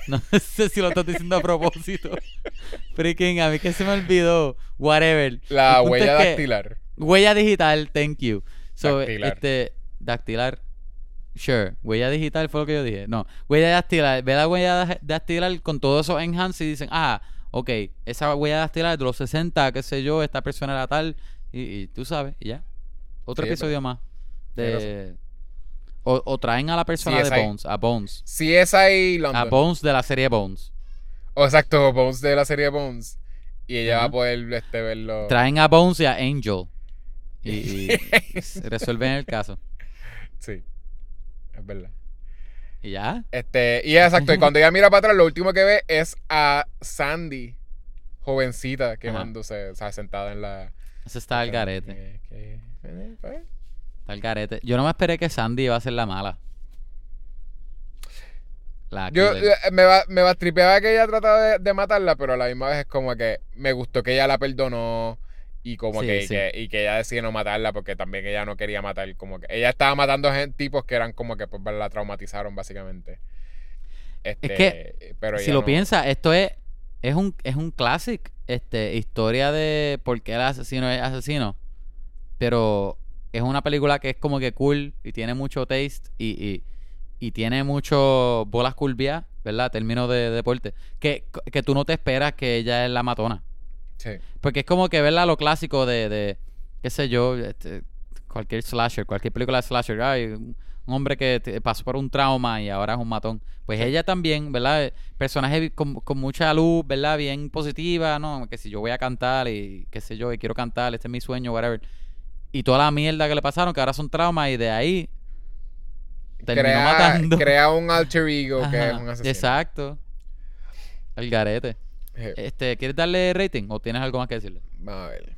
No sé si lo estás diciendo a propósito. Freaking, a mí que se me olvidó. Whatever. La huella es que- dactilar. Huella digital, thank you. So, Dactilar. Este, dactilar. Sure. Huella digital fue lo que yo dije. No. Huella dactilar. Ve la huella da- dactilar con todos esos enhance y dicen, ah, ok, esa huella dactilar de los 60, qué sé yo, esta persona era tal. Y, y tú sabes, y ya. Otro Sí, episodio más. De... O, o traen a la persona de. Bones, a Bones. Si es ahí A. Bones de la serie Bones. O exacto, Bones de la serie Bones. Y ella va a poder este, verlo. Traen a Bones y a Angel. Y, y resuelven el caso. Sí. Es verdad. Y ya. Este, y exacto, y cuando ella mira para atrás, lo último que ve es a Sandy, jovencita, quemándose, o sea, sentada en la. Ese está el garete. Que- que- eh, pues, Está el garete. Yo no me esperé que Sandy iba a ser la mala. La Yo eh, me, va, me bastripeaba que ella trataba de, de matarla, pero a la misma vez es como que me gustó que ella la perdonó y como Sí, que, sí. que- y que ella decidió no matarla porque también ella no quería matar, como que ella estaba matando gente, tipos que eran como que pues la traumatizaron básicamente. Este, que, pero si lo no- piensas, esto es es un es un clásico, este historia de por qué el asesino es asesino. Pero es una película que es como que cool y tiene mucho taste y, y, y tiene mucho bolas curvias, ¿verdad? Términos de, deporte. Que, que tú no te esperas que ella es la matona. Sí. Porque es como que verla lo clásico de, de qué sé yo, este, cualquier slasher, cualquier película de slasher. Ay, un hombre que te- pasó por un trauma y ahora es un matón. Pues ella también, ¿verdad? Personaje con, con mucha luz, ¿verdad? Bien positiva, ¿no? Que si yo voy a cantar y qué sé yo, y quiero cantar, este es mi sueño, whatever. Y toda la mierda que le pasaron, que ahora son traumas y de ahí terminó crea, matando. crea un alter ego que es un asesino. Exacto. El garete. Eh, Este, ¿quieres darle rating o tienes algo más que decirle? Vamos a ver.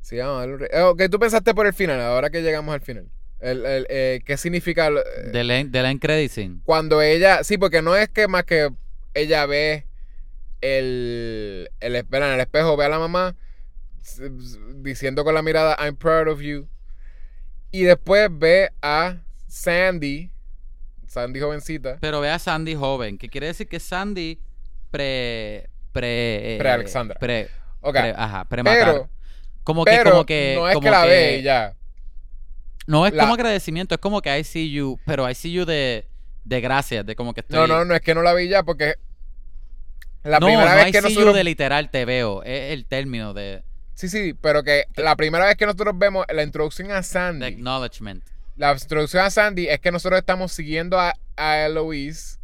Sí, vamos a darle un eh, Ok, tú pensaste por el final, ahora que llegamos al final. El, el, eh, ¿Qué significa eh, De la, de cuando ella... Sí, porque no es que más que ella ve el... el espera, en el espejo, ve a la mamá diciendo con la mirada, I'm proud of you. Y después ve a Sandy, Sandy jovencita, Pero ve a Sandy joven, que quiere decir que Sandy pre... Pre... eh, Pre-Alexandra. Pre, ok, pre- ajá, pre pero, Como que, como que... no es como que la ve y ya. No es la- como agradecimiento, es como que I see you, pero I see you de, de gracias, de como que estoy... No, no, no es que no la vi ya porque la no, primera no vez I que see you nosotros de literal te veo, es el término de, Sí, sí, pero que la primera vez que nosotros vemos la introducción a Sandy, acknowledgement. la introducción a Sandy es que nosotros estamos siguiendo a, a Eloise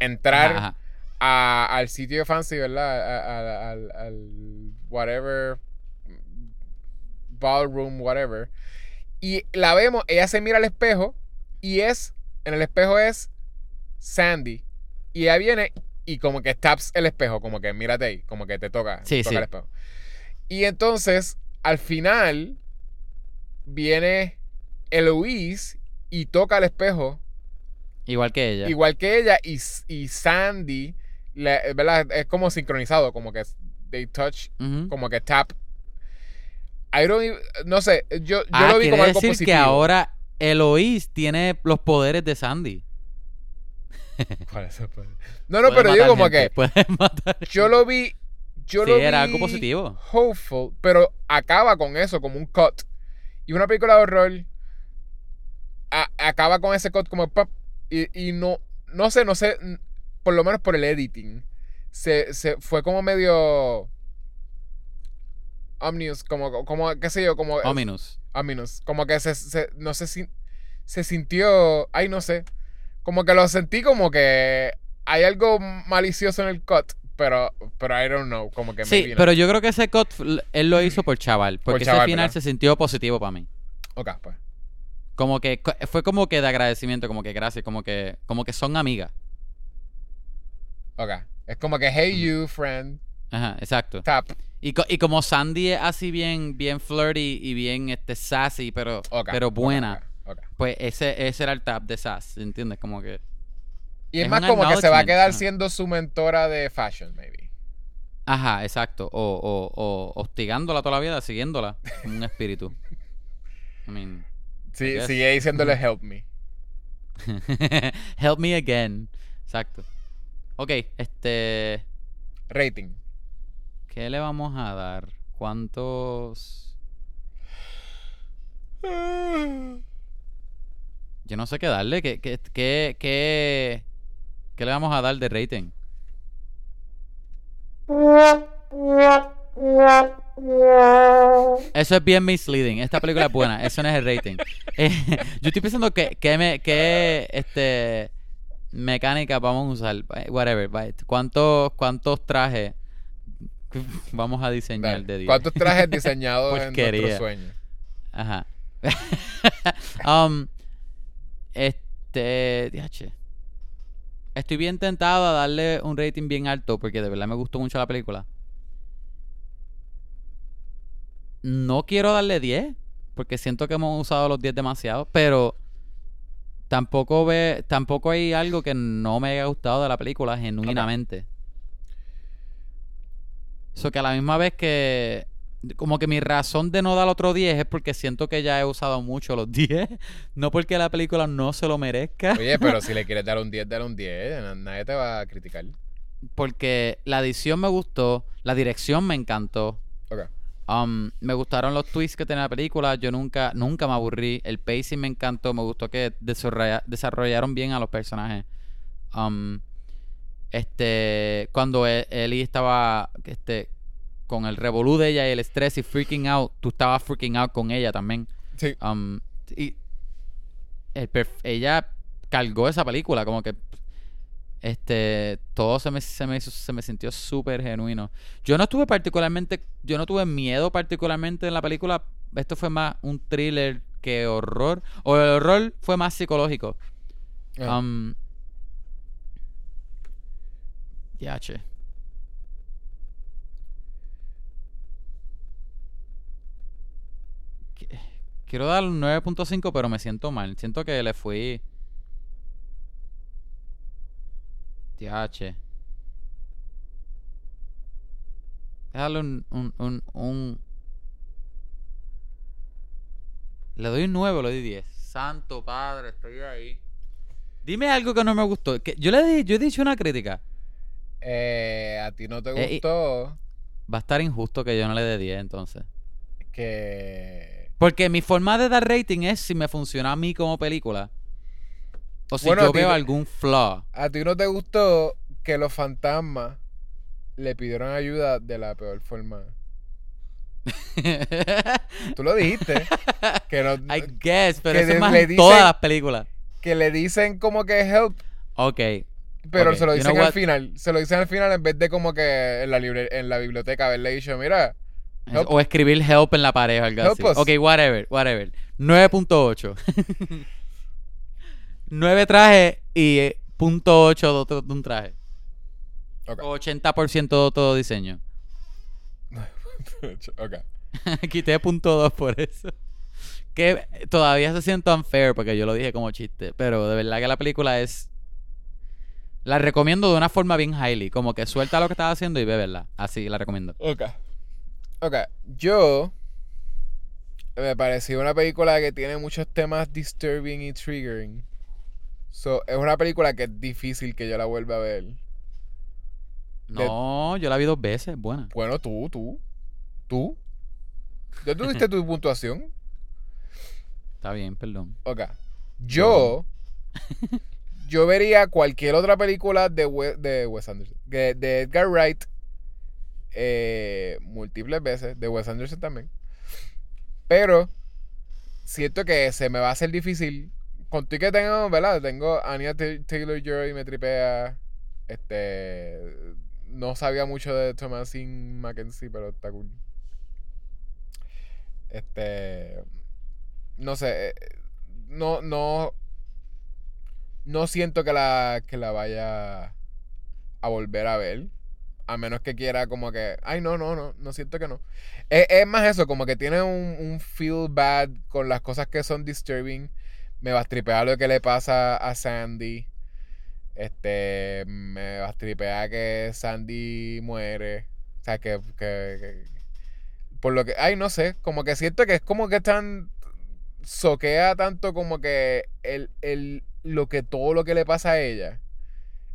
entrar Ajá, ajá. A- al sitio de fancy, ¿verdad? Al, al whatever ballroom, whatever. Y la vemos, ella se mira al espejo y es, en el espejo es Sandy. Y ella viene y como que taps el espejo, como que mírate ahí, como que te toca, Sí, toca sí. el espejo. Y entonces, al final, viene Eloise y toca el espejo Igual que ella. igual que ella y, y Sandy, le- ¿verdad? Es como sincronizado, como que they touch, como que tap. I don't even- no sé, yo, yo Ah, lo vi como algo decir positivo. que ahora Eloís tiene los poderes de Sandy. ¿Cuál es el poder? No, no, pero digo matar como gente, que matar. yo lo vi, yo Sí, lo vi era algo positivo. hopeful, pero acaba con eso, como un cut. Y una película de horror a- acaba con ese cut como pop, y, y no, no sé, no sé, por lo menos por el editing, se, se fue como medio omnius, como, como, qué sé yo, como Ominous. ominous, como que se, se- no sé si se sintió, ay, no sé, como que lo sentí como que hay algo malicioso en el cut, pero, pero I don't know, como que Sí, maybe pero yo creo que ese cut él lo hizo por chaval. Porque chaval, ese final ¿verdad? se sintió positivo para mí. Ok, pues. Como que fue como que de agradecimiento, como que gracias, como que, como que son amigas. Ok. Es como que, hey you, friend, Ajá, exacto. tap. Y, co- y como Sandy es así bien, bien flirty y bien este sassy, pero, pero buena, ok, ok. pues ese, ese era el tap de sass, ¿entiendes? Como que Y es, Es más como que se va a quedar ajá. siendo su mentora de fashion, maybe. Ajá, exacto. O, o, o hostigándola toda la vida, siguiéndola como un espíritu. I mean, Sí, sigue diciéndole help me. help me again. Exacto. Ok, este. Rating. ¿Qué le vamos a dar? ¿Cuántos? Yo no sé qué darle. ¿Qué, qué, qué, qué, qué le vamos a dar de rating? Eso es bien misleading. Esta película es buena. Eso no es el rating. Eh, yo estoy pensando que, que, me, que este, mecánica vamos a usar. Eh, Whatever. ¿Cuántos, cuántos trajes vamos a diseñar Dale. de 10? ¿Cuántos trajes diseñados en nuestro Porquería. sueño? Ajá. um, este. diache. Estoy bien tentado a darle un rating bien alto porque de verdad me gustó mucho la película. No quiero darle 10 porque siento que hemos usado los 10 demasiado, pero tampoco ve tampoco hay algo que no me haya gustado de la película genuinamente. Eso que a la misma vez que como que mi razón de no dar otro 10 es porque siento que ya he usado mucho los 10, no porque la película no se lo merezca, Oye, pero si le quieres dar un 10, dale un 10. na- Nadie te va a criticar. porque la edición me gustó, la dirección me encantó. Um, me gustaron los twists que tenía la película. Yo nunca, nunca me aburrí. El pacing me encantó. Me gustó que desarrolla- desarrollaron bien a los personajes. Um, este, cuando E- Ellie estaba, este, con el revolú de ella y el estrés y freaking out, tú estabas freaking out con ella también. Sí. Um, y el ella cargó esa película, como que este todo se me, se me, hizo- se me sintió súper genuino. Yo no estuve particularmente, yo no tuve miedo particularmente en la película. Esto fue más un thriller que horror. O el horror fue más psicológico. Ah. Um, ya, che. Qu- Quiero dar un 9.5, pero me siento mal. Siento que le fui. Ya, che. Déjale un, un, un, un- Le doy un 9 o le doy 10. Santo padre, estoy ahí. Dime algo que no me gustó. Que yo le di, yo he dicho una crítica. Eh, a ti no te Eh, gustó Va a estar injusto que yo no le dé 10 entonces. que... Porque mi forma de dar rating es si me funciona a mí como película. O si Bueno, yo veo algún flaw. A ti no te gustó que los fantasmas le pidieron ayuda de la peor forma. Tú lo dijiste. que, no, I guess, pero eso es más en todas las películas. que le dicen como que help, Ok. pero se lo you dicen know al what? final. Se lo dicen al final en vez de como que en la, libre- en la biblioteca haberle dicho, mira, Help. O escribir help en la pared o algo Help así. us. Ok, whatever, whatever. 9.8. 9 trajes y eh, punto 8 de, otro- de un traje. Ok. O 80% de todo diseño. ok. Quité punto 2 por eso. Que todavía se siente unfair porque yo lo dije como chiste. Pero de verdad que la película es. La recomiendo de una forma bien highly. Como que suelta lo que estás haciendo y ve verla. Así la recomiendo. Ok. Ok. Yo me pareció una película que tiene muchos temas disturbing y triggering. So, es una película que es difícil que yo la vuelva a ver. No, yo la vi dos veces. Buena. Bueno, tú, tú. Tú. ¿Ya tú diste tu puntuación? Está bien, perdón. Ok. Yo. Yo vería cualquier otra película de, We- de Wes Anderson. De, de Edgar Wright. eh, múltiples veces. De Wes Anderson también. Pero. Siento que se me va a hacer difícil. Que tengo, ¿verdad? Tengo Anya Taylor Joy, me tripea. Este. No sabía mucho de Thomasin Mackenzie, pero está cool. Este. No sé. eh, No, no. No siento que la, que la vaya a volver a ver. A menos que quiera como que. Ay, no, no, no. No siento que no. Es, es más eso, como que tiene un, un feel bad con las cosas que son disturbing. Me va a tripear lo que le pasa a Sandy. Este. Me va a tripear que Sandy muere. O sea, que, que- por lo que. Ay, no sé. Como que siento que es como que tan. Soquea tanto como que el, el, lo que todo lo que le pasa a ella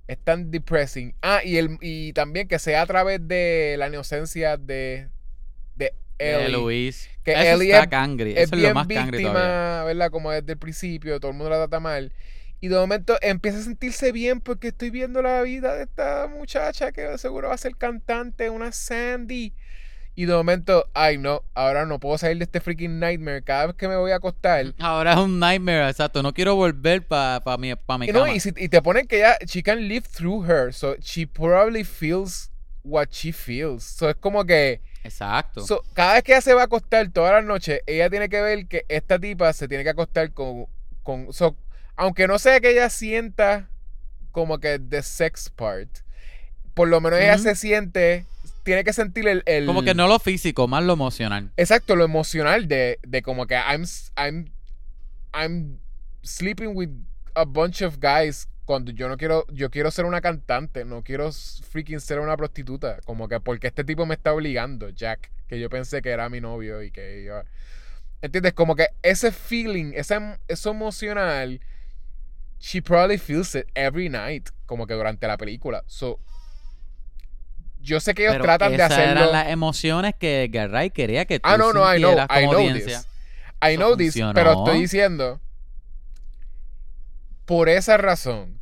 es tan depressing. Ah, y, el, y también que sea a través de la inocencia de, Eh, Ellie. Luis. Que eso Ellie está es- cangri. es Eso es lo más cangri todavía. víctima, ¿verdad? Como desde el principio, todo el mundo la trata mal. Y de momento empieza a sentirse bien porque estoy viendo la vida de esta muchacha que seguro va a ser cantante, una Sandy. Y de momento, ay no, ahora no puedo salir de este freaking nightmare. Cada vez que me voy a acostar. Ahora es un nightmare, exacto. No quiero volver para pa mi, pa mi Y, no, y, si- y te ponen que ya, she can live through her. So she probably feels what she feels. So es como que. Exacto. So, cada vez que ella se va a acostar todas las noches, ella tiene que ver que esta tipa se tiene que acostar con. con so, aunque no sea que ella sienta como que the sex part, por lo menos ella se siente. Tiene que sentir el. el- Como que no lo físico, más lo emocional. Exacto, lo emocional de, de como que I'm, I'm, I'm sleeping with a bunch of guys cuando yo no quiero, yo quiero ser una cantante, no quiero freaking ser una prostituta. Como que porque este tipo me está obligando, Jack, que yo pensé que era mi novio y que yo... ¿Entiendes? Como que ese feeling, esa, em- eso emocional, she probably feels it every night, como que durante la película. So, yo sé que ellos Pero tratan de esas hacerlo... eran las emociones que Garray quería que tú Ah, no, no, I know, I know audiencia. this. I Eso know this, pero estoy diciendo, por esa razón,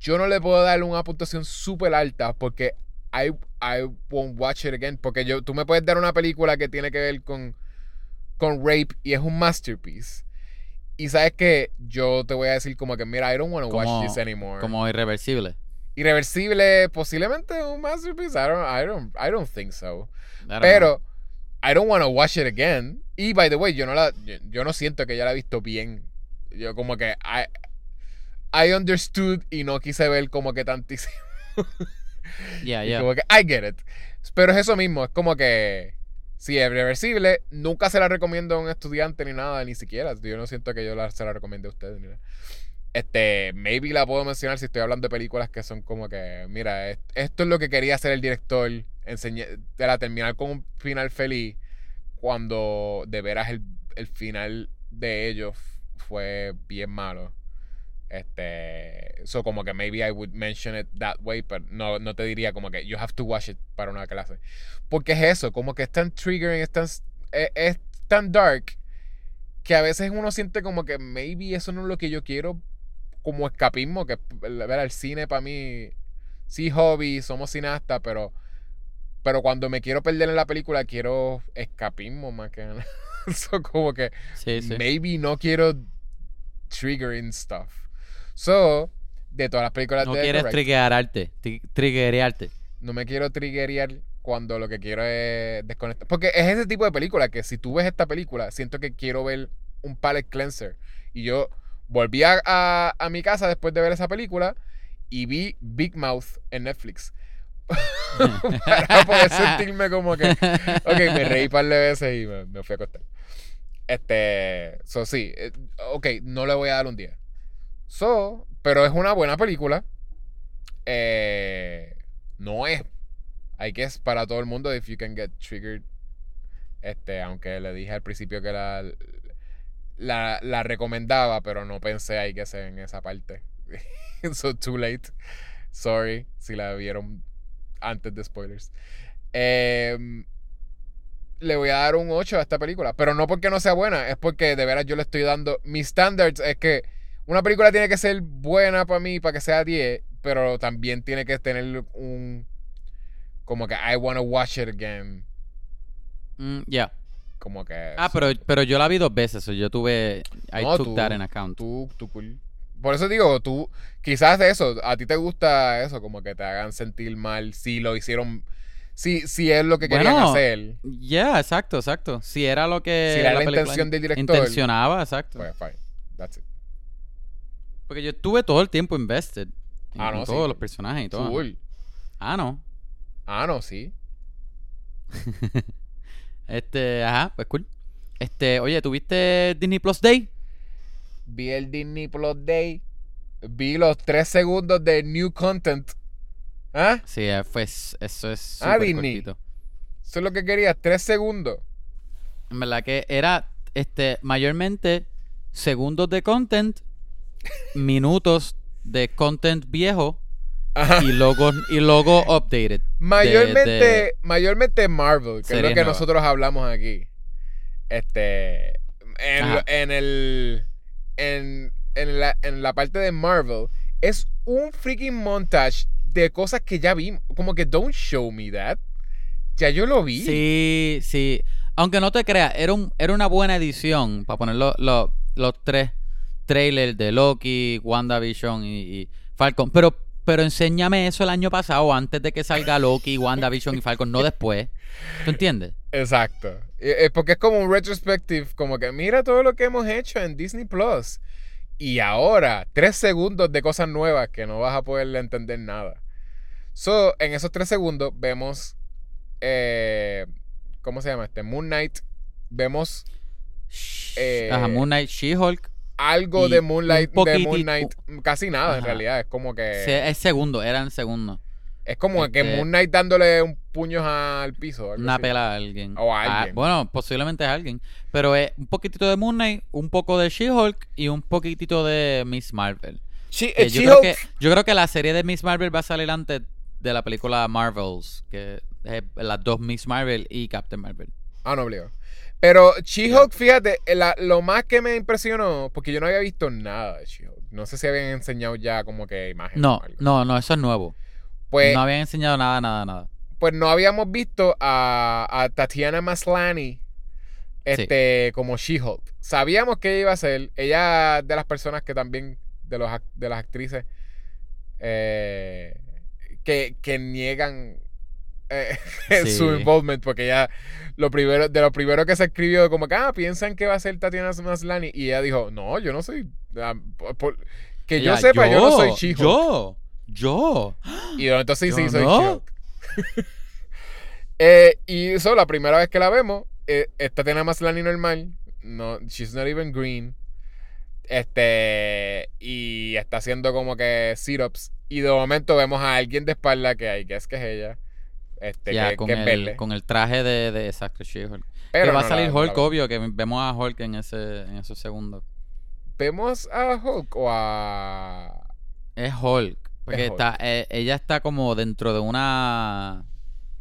yo no le puedo dar una puntuación súper alta porque I, I won't watch it again. Porque yo, tú me puedes dar una película que tiene que ver con, con rape y es un masterpiece. Y sabes que yo te voy a decir como que, mira, I don't want to watch this anymore. Como irreversible. Irreversible, posiblemente un masterpiece. I don't, I don't, I don't think so. I don't know. Pero I don't want to watch it again. Y by the way, yo no la yo, yo no siento que ya la he visto bien. Yo como que I, I understood y no quise ver como que tantísimo. Yeah, yeah. Como que I get it. Pero es eso mismo, es como que si es reversible, nunca se la recomiendo a un estudiante ni nada, ni siquiera. Yo no siento que yo la, se la recomiende a ustedes. ni nada. Este, maybe la puedo mencionar si estoy hablando de películas que son como que, mira, es- esto es lo que quería hacer el director, enseñar, de la terminar con un final feliz, cuando de veras el, el final de ellos fue bien malo. Este, so como que maybe I would mention it that way, pero no, no te diría como que you have to watch it para una clase. Porque es eso, como que es tan triggering, es tan, es, es tan dark, que a veces uno siente como que maybe eso no es lo que yo quiero como escapismo, que ver el cine para mí, sí hobby, somos cineastas, pero, pero cuando me quiero perder en la película quiero escapismo más que nada. so como que Sí, sí. maybe no quiero triggering stuff. So, de todas las películas No de quieres Correct, triggerarte, triggerearte. no me quiero triggerear cuando lo que quiero es desconectar. Porque es ese tipo de película que si tú ves esta película, siento que quiero ver un palette cleanser. Y yo volví a, a- a mi casa después de ver esa película y vi Big Mouth en Netflix. Para poder sentirme como que. Ok, me reí un par de veces y me, me fui a acostar. Este. So, sí. eh, Ok, no le voy a dar un día. So, pero es una buena película. Eh, no es. I guess para todo el mundo, if you can get triggered. Este, aunque le dije al principio que la, la, la recomendaba, pero no pensé, I guess, en esa parte. so, too late. Sorry si la vieron antes de spoilers. Em, le voy a dar un 8 a esta película. Pero no porque no sea buena, es porque de veras yo le estoy dando. Mis standards es que una película tiene que ser buena para mí, para que sea 10, pero también tiene que tener un. Como que I wanna watch it again. Mm, Ya. Como que. Ah, pero, pero yo la vi dos veces. so yo tuve. I No, took tú- that in account. Tú, tú cool. Por eso digo, tú, quizás eso, a ti te gusta eso, como que te hagan sentir mal si lo hicieron, si, si es lo que querían Bueno, hacer. Ya, exacto, exacto. Si era lo que. Si era la película intención del director. Intencionaba, exacto. Pues fine, that's it. Porque yo estuve todo el tiempo invested. En, Ah, en no, sí. todos los personajes y todo. Cool. Ah, no. Ah, no, sí. Este, ajá, pues cool. Este, oye, ¿tuviste Disney Plus Day? Vi el Disney Plus Day. Vi los tres segundos de new content. ¿Ah? Sí, eh, fue, eso es Ah, súper Disney. cortito. Eso es lo que quería, tres segundos. En verdad que era, este, mayormente segundos de content, minutos de content viejo Ajá. y logo, y logo updated. Mayormente, de- Marvel, que es lo que nosotros hablamos aquí. Este. En, lo- en el. En, en, la, en la parte de Marvel, es un freaking montage de cosas que ya vimos. Como que don't show me that. Ya yo lo vi. Sí, sí. Aunque no te creas, era, un, era una buena edición para poner lo- lo- los tres trailers de Loki, WandaVision y, y Falcon. Pero, pero enséñame eso el año pasado, antes de que salga Loki, WandaVision y Falcon, no después. ¿Tú entiendes? Exacto. Eh, Porque es como un retrospective, como que mira todo lo que hemos hecho en Disney Plus. Y ahora, tres segundos de cosas nuevas que no vas a poder entender nada. So, en esos tres segundos vemos. eh, ¿Cómo se llama este? Moon Knight. Vemos Eh, Ajá, Moon Knight, She-Hulk. Algo de Moonlight, de Moon Knight. Casi nada, en realidad. Es como que. Sí, es segundo, eran segundo. es como que este- Moon Knight dándole un puño al piso. Una así. pela a alguien. O a Ah, alguien. bueno, posiblemente es alguien. Pero es un poquitito de Moon Knight, un poco de She-Hulk y un poquitito de Miss Marvel. She- eh, yo, creo que, yo creo que la serie de Miss Marvel va a salir antes de la película Marvels, que es las dos Miss Marvel y Captain Marvel. Ah, no obligado. Pero She-Hulk, fíjate, eh, la- lo más que me impresionó, porque yo no había visto nada de She-Hulk. No sé si habían enseñado ya como que imágenes. No, o algo. no, no, eso es nuevo. Pues, no habían enseñado nada, nada, nada. pues no habíamos visto a, a Tatiana Maslany este, como She-Hulk. Sabíamos que ella iba a ser. Ella es de las personas que también, de, los, de las actrices, eh, que, que niegan eh, Sí. su involvement, porque ella, lo primero, de lo primero que se escribió, como que, ah, piensan que va a ser Tatiana Maslany, y ella dijo, no, yo no soy, ah, por- por- que yo sepa, yo, no soy She-Hulk. Yo, yo. Y entonces sí, sí, soy no. She-Hulk. Eh, y eso, la primera vez que la vemos, eh, es Tatiana Maslany normal, no, she's not even green, este, y está haciendo como que sit-ups, y de momento vemos a alguien de espalda que hay, que es que es ella, este, Ya, que, con, que el, con el traje de, de exacto, She-Hulk. Va a salir la- Hulk, la- obvio, que vemos a Hulk en ese en esos segundos. ¿Vemos a Hulk o a...? Es Hulk. Porque Es Hulk. está, eh, ella está como dentro de una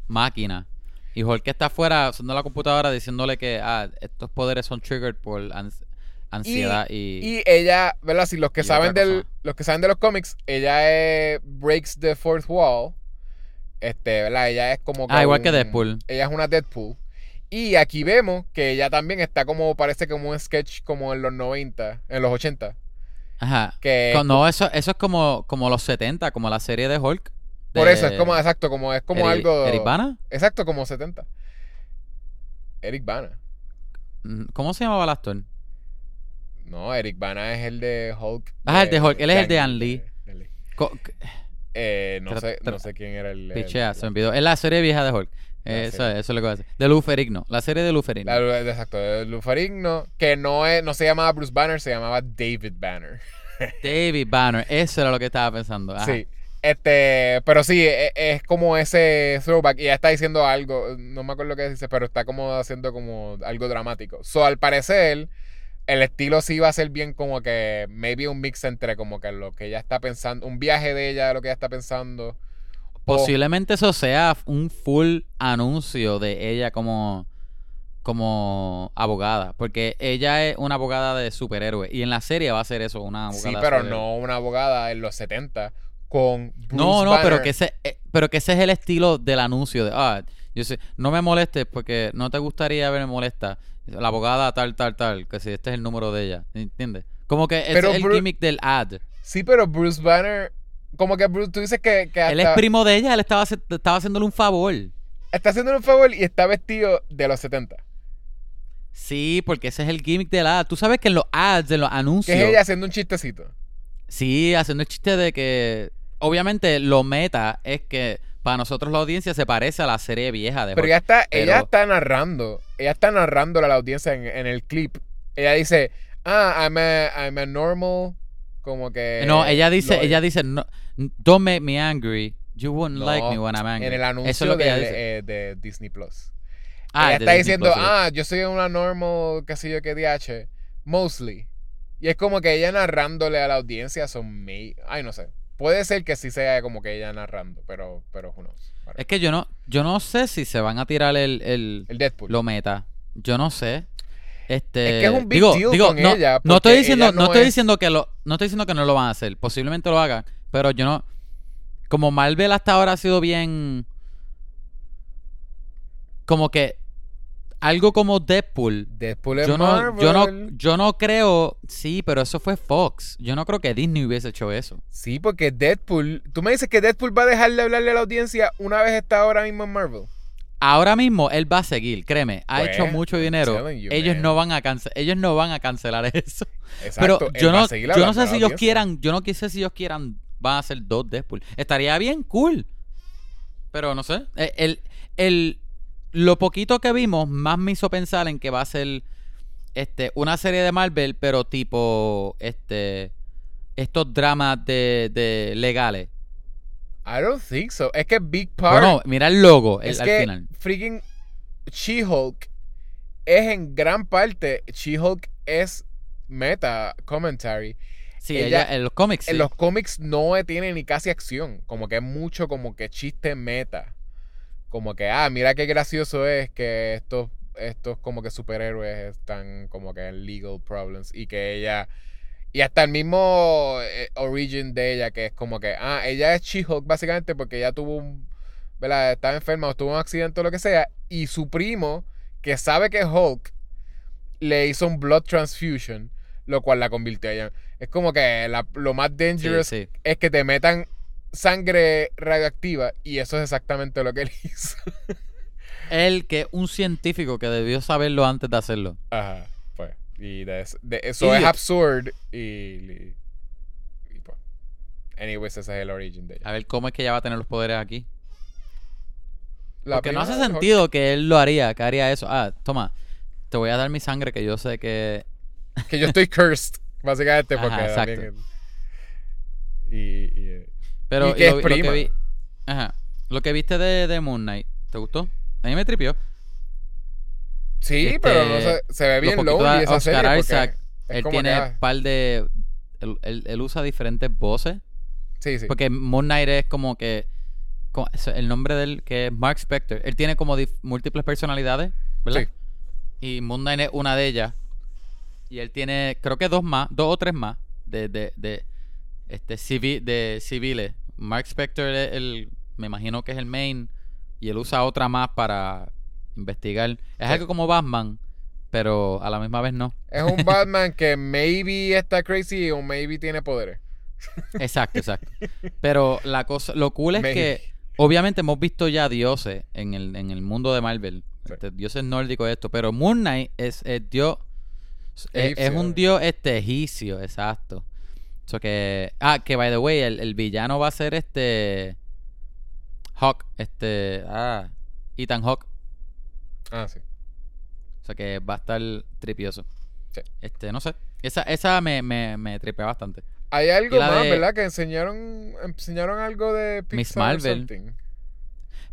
máquina. Y Hulk está afuera usando la computadora diciéndole que ah, estos poderes son triggered por ans- ansiedad y... Y ella, ¿verdad? Si los que saben del, los que saben de los cómics, ella es breaks the fourth wall. Este, ¿verdad? Ella es como Ah, igual que Deadpool. Ella es una Deadpool. Y aquí vemos que ella también está como, parece como un sketch como en los 90, en los 80. Ajá. Que no, eso, eso es como, como los 70, como la serie de Hulk. por eso es como, exacto, como es como algo. Eric Bana. Exacto, como 70. Eric Bana. Mm, ¿Cómo se llamaba el actor? No, Eric Bana es el de Hulk. Ah, el de Hulk, él es el de Ang Lee. de- de Lee. Eh, no, Tra- sé, tra- no sé quién era el. el- Pichea, se me olvidó. Es la serie vieja de Hulk. Eh, eso, serie. eso es lo que voy a decir. De Lou Ferrigno. La serie de. La- exacto, el Lufarigno, que no, es, no se llamaba Bruce Banner, se llamaba David Banner. David Banner. Eso era lo que estaba pensando. Ajá. Sí. Este, pero sí, es, es como ese throwback. Y ya está diciendo algo, no me acuerdo qué dice, pero está como haciendo como algo dramático. So, al parecer, el estilo sí va a ser bien como que, maybe un mix entre como que lo que ella está pensando, un viaje de ella, lo que ella está pensando. o- Posiblemente eso sea un full anuncio de ella como, como abogada. Porque ella es una abogada de superhéroe. Y en la serie va a ser eso, una abogada Sí, pero no una abogada en los 70 con Bruce No, no, pero que ese, eh, pero que ese es el estilo del anuncio de, ah, yo sé, no me molestes porque no te gustaría verme molesta. La abogada tal, tal, tal, que si este es el número de ella, ¿entiendes? Como que ese Pero es el Bru- gimmick del ad. Sí, pero Bruce Banner, como que Bruce, tú dices que, que Él es primo de ella, él estaba, estaba haciéndole un favor. está haciéndole un favor y está vestido de los 70. Sí, porque ese es el gimmick del ad. Tú sabes que en los ads, en los Que anuncios, es ella haciendo un chistecito. sí, haciendo el chiste de que, obviamente, lo meta es que para nosotros la audiencia se parece a la serie vieja de Pero Hulk. ella está, ella está narrando, ella está narrando a la audiencia en, en el clip. Ella dice, ah, I'm a, I'm a normal, como que... No, ella dice, lawyer". ella dice, no, don't make me angry. You wouldn't No, like me when I'm angry. En el anuncio Eso es lo que de, ella dice. eh, de Disney Plus. Ah, ella está Disney diciendo, Plus, ah, yo soy una normal, qué sé yo, qué DH, mostly. Y es como que ella narrándole a la audiencia son me... Ay, no sé. Puede ser que sí sea como que ella narrando, pero, pero who knows. Es que yo no, yo no sé si se van a tirar el, el El Deadpool. lo meta. Yo no sé. Este, Es que es un big digo, deal digo, con no, ella, no estoy diciendo, ella no, no estoy es- diciendo que lo, no estoy diciendo que no lo van a hacer. Posiblemente lo hagan, pero yo no. Como Marvel hasta ahora ha sido bien, como que algo como Deadpool. Deadpool es Yo no, yo no, Marvel. yo no creo, sí, pero eso fue Fox. Yo no creo que Disney hubiese hecho eso. Sí, porque Deadpool. Tú me dices que Deadpool va a dejar de hablarle a la audiencia una vez está ahora mismo en Marvel. Ahora mismo él va a seguir, créeme, ha Pues, hecho mucho dinero. you, ellos man. no van a cance- ellos no van a cancelar eso. Exacto. Pero yo no, yo no sé si ellos quieran, yo no sé si ellos quieran van a hacer dos Deadpool. Estaría bien cool. Pero no sé. El, el, el- lo poquito que vimos más me hizo pensar en que va a ser este una serie de Marvel, pero tipo este estos dramas de, de legales. I don't think so. Es que Big Part. Bueno, mira el logo el- es al que final. freaking She-Hulk es en gran parte. She-Hulk es meta commentary. Sí, ella- ella, en los cómics. En sí. los cómics no tiene ni casi acción. Como que es mucho como que chiste meta. Como que, ah, mira qué gracioso es que estos, estos como que superhéroes están como que en legal problems. Y que ella. Y hasta el mismo eh, origin de ella, que es como que, ah, ella es She-Hulk básicamente porque ella tuvo un. ¿Verdad? Estaba enferma o tuvo un accidente o lo que sea. Y su primo, que sabe que es Hulk, le hizo un blood transfusion, lo cual la convirtió a ella. Es como que la- lo más Sí, dangerous sí. es que te metan sangre radioactiva y eso es exactamente lo que él hizo. Él, que es un científico que debió saberlo antes de hacerlo. Ajá, pues. Y de, eso- de- eso Y- es absurd y, y, y, pues. Anyways, ese es el origin de ella. A ver cómo es que ella va a tener los poderes aquí. La Porque no hace sentido que él lo haría, que haría eso. Ah, toma, te voy a dar mi sangre que yo sé que... Que yo estoy cursed, básicamente, Ajá, porque exacto. también es- Y, y, Pero Y que es lo, lo prima. vi- Ajá. Lo que viste de, de Moon Knight, ¿te gustó? A mí me tripió. Sí, Este, pero no se, se ve bien lonely de esa Oscar serie. Isaac, él tiene que, un ah, par de... Él, él- él usa diferentes voces. Sí, sí. Porque Moon Knight es como que... El nombre de él, que es Mark Spector. Él tiene como múltiples personalidades, ¿verdad? Sí. Y Moon Knight es una de ellas. Y él tiene, creo que dos más, dos o tres más de, de, de, este, civi- de civiles. Mark Spector es el, me imagino que es el main. Y él usa otra más para investigar. Es Sí. algo como Batman, pero a la misma vez no. Es un Batman que maybe está crazy o maybe tiene poderes. Exacto, exacto. Pero la cosa, lo cool es Maybe. que obviamente hemos visto ya dioses en el, en el mundo de Marvel. Sí. Este, dioses nórdicos esto, pero Moon Knight es, es dios es, un dios este egipcio, exacto. So que ah, que by the way, el, el villano va a ser este Hawk, este ah, Ethan Hawk, Ah, sí. o sea que va a estar tripioso. Sí. Este, no sé. Esa esa me me, me tripea bastante. Hay algo más, de- ¿verdad? Que enseñaron, enseñaron algo de Pixar Miss Marvel.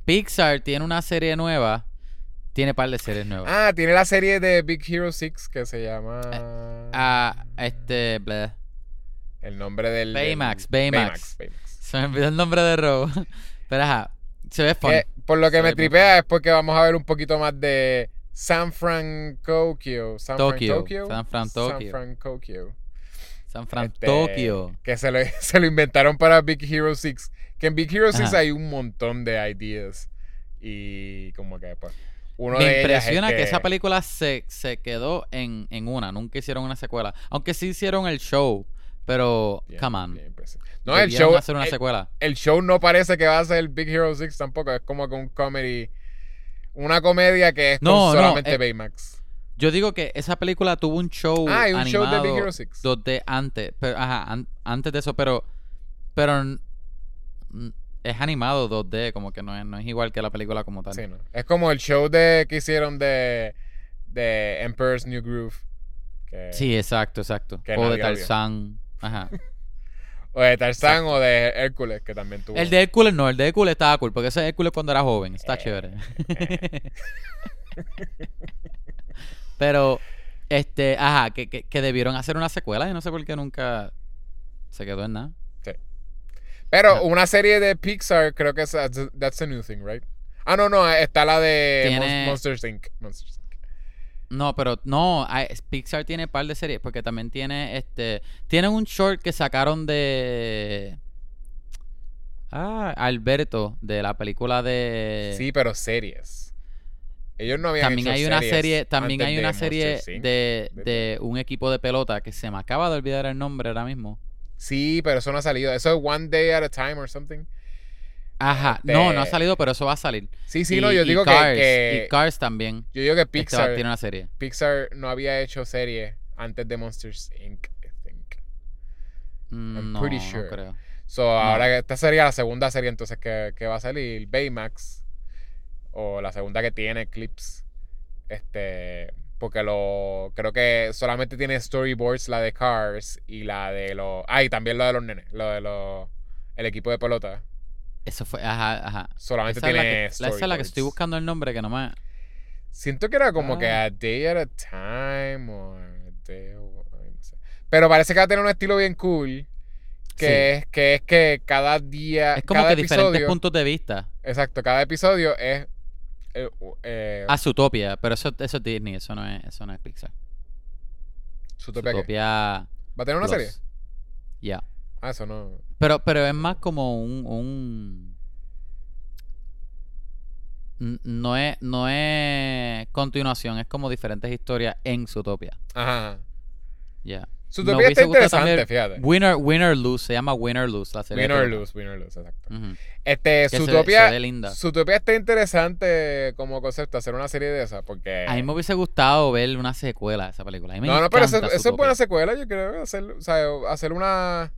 Pixar tiene una serie nueva. Tiene par de series nuevas. Ah, tiene la serie de Big Hero 6 que se llama... Ah, este. bleh. El nombre del... Baymax, del- Baymax. Baymax. Se me olvidó el nombre de Robo. Pero ajá. Se ve fun. Que, por lo que Se me tripea es porque vamos a ver un poquito más de San Francisco. San Tokio. Francisco. San Francisco. San Fran Este. Que se lo, se lo inventaron para Big Hero 6. Que en Big Hero 6 Ajá. hay un montón de ideas. Y como que pues. Uno Me impresiona es que esa película se, se quedó en, en una. Nunca hicieron una secuela. Aunque sí hicieron el show. Pero, Bien, come on. bien impresionante. No, el show, hacer una el, secuela. el show no parece que va a ser Big Hero 6 tampoco. Es como que un comedy. Una comedia que es No, con no, solamente eh, Baymax. Yo digo que esa película tuvo un show Ah, hay un show de Big Hero 6. 2D antes, pero, ajá, an- antes de eso, pero pero es animado 2D, como que no es, no es igual que la película como tal. Sí, ¿no? Es como el show de que hicieron de, de Emperor's New Groove. que- Sí, exacto, exacto. Que o de. Tarzán. Ajá. O de Tarzán o de Hércules, que también tuvo. El de Hércules no, el de Hércules estaba cool, porque ese es Hércules cuando era joven, está Eh, chévere. Pero, este, ajá, que, que, que debieron hacer una secuela y no sé por qué nunca se quedó en nada. Pero Ajá. una serie de Pixar, creo que es that's, a new thing, right? Ah, no, no, está la de Tiene- Monsters Inc. Monsters Inc. No, pero no, Pixar tiene par de series porque también tiene este tiene un short que sacaron de Ah, Alberto de la película de Sí, pero series. Ellos no habían También hecho hay una series serie, también hay de una serie Monsters, Inc. de, de de un equipo de pelota que se me acaba de olvidar el nombre ahora mismo. Sí, pero eso no ha salido. Eso es One Day at a Time or something. Ajá, Este- no, no ha salido, pero eso va a salir. Sí, sí, Y- no, yo y digo que- Cars, que, y Cars también. Yo digo que este Pixar, tiene una serie. Pixar no había hecho serie antes de Monsters Inc. I think. Mm, I'm no, pretty no sure. creo. So, ahora que esta sería la segunda serie entonces que, que va a salir, Baymax. O la segunda que tiene clips. Este. Porque lo. Creo que solamente tiene storyboards la de Cars y la de los. Ah, y también lo de los nenes. Lo de los. El equipo de pelota. Eso fue, ajá, ajá. Solamente Esa es, la tiene que, esa es la que estoy buscando el nombre que no me... Siento que era como que Ah. a day at a time o a day o- ay, no sé. Pero parece que va a tener un estilo bien cool. Que, Sí. es, que es que cada día. Es como cada que diferentes puntos de vista. Exacto, cada episodio es. eh, eh, A Zootopia, pero eso, eso es Disney, eso no es, eso no es Pixar. Zootopia, ¿Va a tener una Plus. serie? Ya. Ah, eso no. Pero, pero es más como un, no es, no es continuación, es como diferentes historias en Zootopia. Ajá. Ya. Me Zootopia está interesante, fíjate. Winner, winner Lose. Se llama Winner Lose la serie. Win or que- lose, win or lose, exacto. Ujú. Este, Que se- Zootopia, se linda. Zootopia está interesante como concepto, hacer una serie de esas, porque... A mí me hubiese gustado ver una secuela de esa película. A mí me no, no, pero eso, es buena secuela, yo creo, hacer, o sea, hacer una...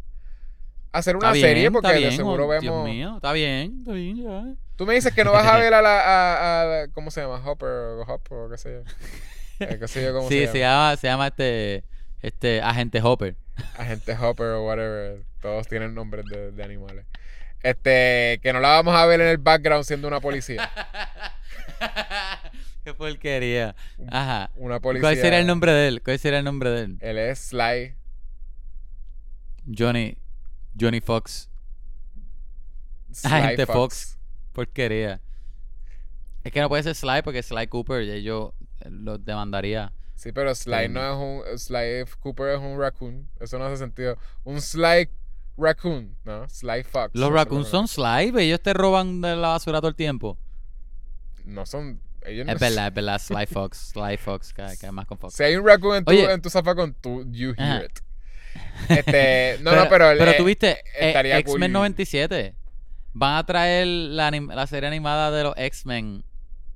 Hacer una bien, serie, porque de seguro oh, vemos... Dios mío, está bien, está bien, ya. Tú me dices que no vas a ver a la... A, a ¿Cómo se llama? Hopper o Hopper o qué sé yo. Eh, qué sé yo cómo Sí, se se llama. llama, se llama este, este agente Hopper. Agente Hopper o whatever. Todos tienen nombres de, de animales. Este, que no la vamos a ver en el background siendo una policía. Qué porquería. Ajá. Una policía. ¿Cuál sería el nombre de él? ¿Cuál sería el nombre de él? Él es Sly. Johnny, Johnny Fox. Sly Agente Fox. Porquería. Es que no puede ser Sly porque Sly Cooper y yo lo demandaría. Sí, pero Sly Sí. no es un. Sly Cooper es un raccoon. Eso no hace sentido. Un Sly raccoon, ¿no? Sly Fox. Los raccoons son Sly, ellos te roban de la basura todo el tiempo. No son. Ellos no Es verdad, es verdad, Sly Fox, Sly Fox, que, que más con Fox. Si hay un raccoon en tu, Oye. en tu zafacón, tú, you hear Ajá. it. Este, no, no, pero. Pero tuviste eh, cool. X-Men 97. Van a traer la, serie animada de los X-Men.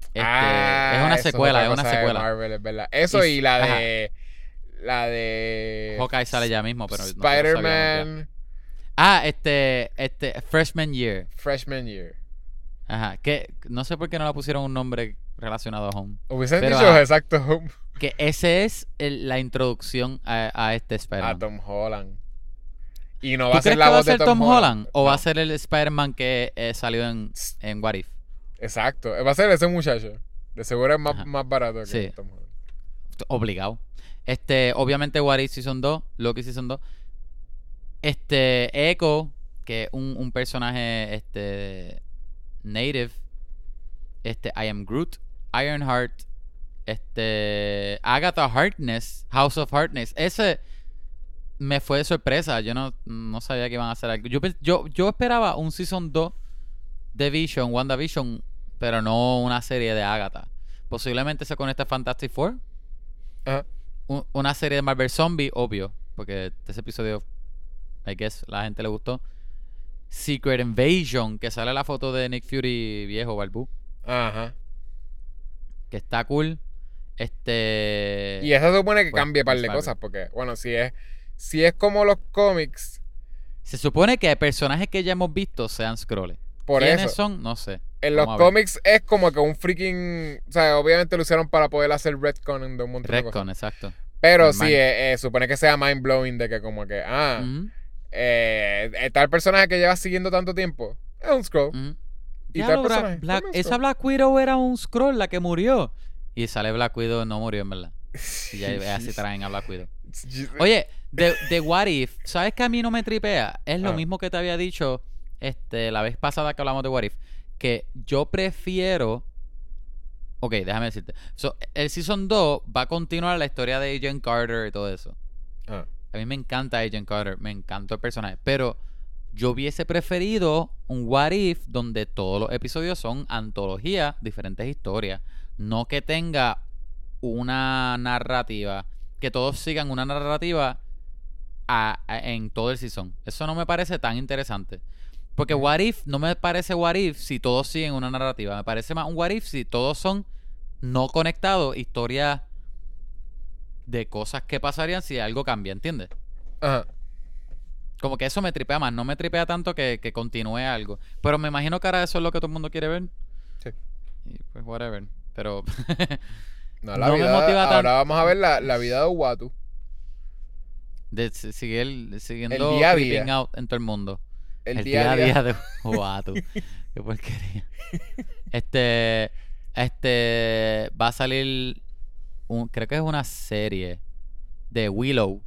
Este, Ah, es una eso secuela, es una secuela. Marvel, es verdad. Eso Y- y, la ajá. de. La de. Hawkeye sale ya mismo, pero Spider-Man Ah, este, este, Freshman Year. Freshman Year. Ajá, que no sé por qué no le pusieron un nombre relacionado a Home. Hubiesen Pero, dicho ah, exacto Que ese es el- la introducción a, a este a Spider-Man. Tom Holland. Y no va ¿Tú a ser la que va a voz de ser Tom, Tom Holland? ¿O va a ser el Spider-Man que eh, salió en, en What If? Exacto. Va a ser ese muchacho. De seguro es más, más barato que Sí. Tom Holland. Obligado. Este, obviamente, What If Season 2, Loki Season 2. Este, Echo, que es un, un personaje este, native. Este, I Am Groot, Ironheart, este, Agatha Harkness, House of Harkness. Ese me fue de sorpresa. Yo no, no sabía que iban a hacer algo. Yo, yo, yo esperaba un Season 2 de Vision, WandaVision, pero no una serie de Agatha. Posiblemente se conecta a Fantastic Four. Un- una serie de Marvel Zombie, obvio. Porque ese episodio, I guess, la gente le gustó. Secret Invasion, que sale la foto de Nick Fury viejo, Balbu. Ajá. Que está cool. Este. Y eso supone que pues, cambie un par de Miss cosas. Porque, bueno, si es, si es como los cómics, Se supone que personajes que ya hemos visto sean scrolls. por ¿Quiénes eso. son? No sé. En los Vamos cómics es como que un freaking. O sea, obviamente lo usaron para poder hacer retcon de un montón de cosas. Redcon, exacto. Pero Normal. sí, eh, eh, supone que sea mind blowing de que, como que, ah, eh, eh, tal personaje que lleva siguiendo tanto tiempo es un scroll. Y Ya tal lo, personaje, Black- también un esa scroll. Black Widow era un scroll, la que murió. Y sale Black Widow, no murió en verdad. Y ya así traen a Black Widow. Oye, de, de What If, ¿sabes que a mí no me tripea? Es lo Ah. mismo que te había dicho este, la vez pasada que hablamos de What If. Que yo prefiero. Ok, déjame decirte. So, el Season 2 va a continuar la historia de Agent Carter y todo eso. Ah. A mí me encanta Agent Carter, me encantó el personaje. Pero yo hubiese preferido un What If donde todos los episodios son antologías, diferentes historias. No que tenga una narrativa, que todos sigan una narrativa a- a- en todo el season. Eso no me parece tan interesante. Porque. What If no me parece What If si todos siguen una narrativa. Me parece más un What If si todos son no conectados, historias de cosas que pasarían si algo cambia, ¿entiendes? Ajá. Como que eso me tripea más, no me tripea tanto que, que continúe algo. Pero me imagino que ahora eso es lo que todo el mundo quiere ver. Sí. Y pues whatever. Pero No, la No me vida, motiva ahora vamos a ver la, la vida de Uatu. de seguir siguiendo El día a día. out en todo el mundo. El, día a día. de Guatu. Qué porquería. Este este va a salir un, creo que es una serie de Willow.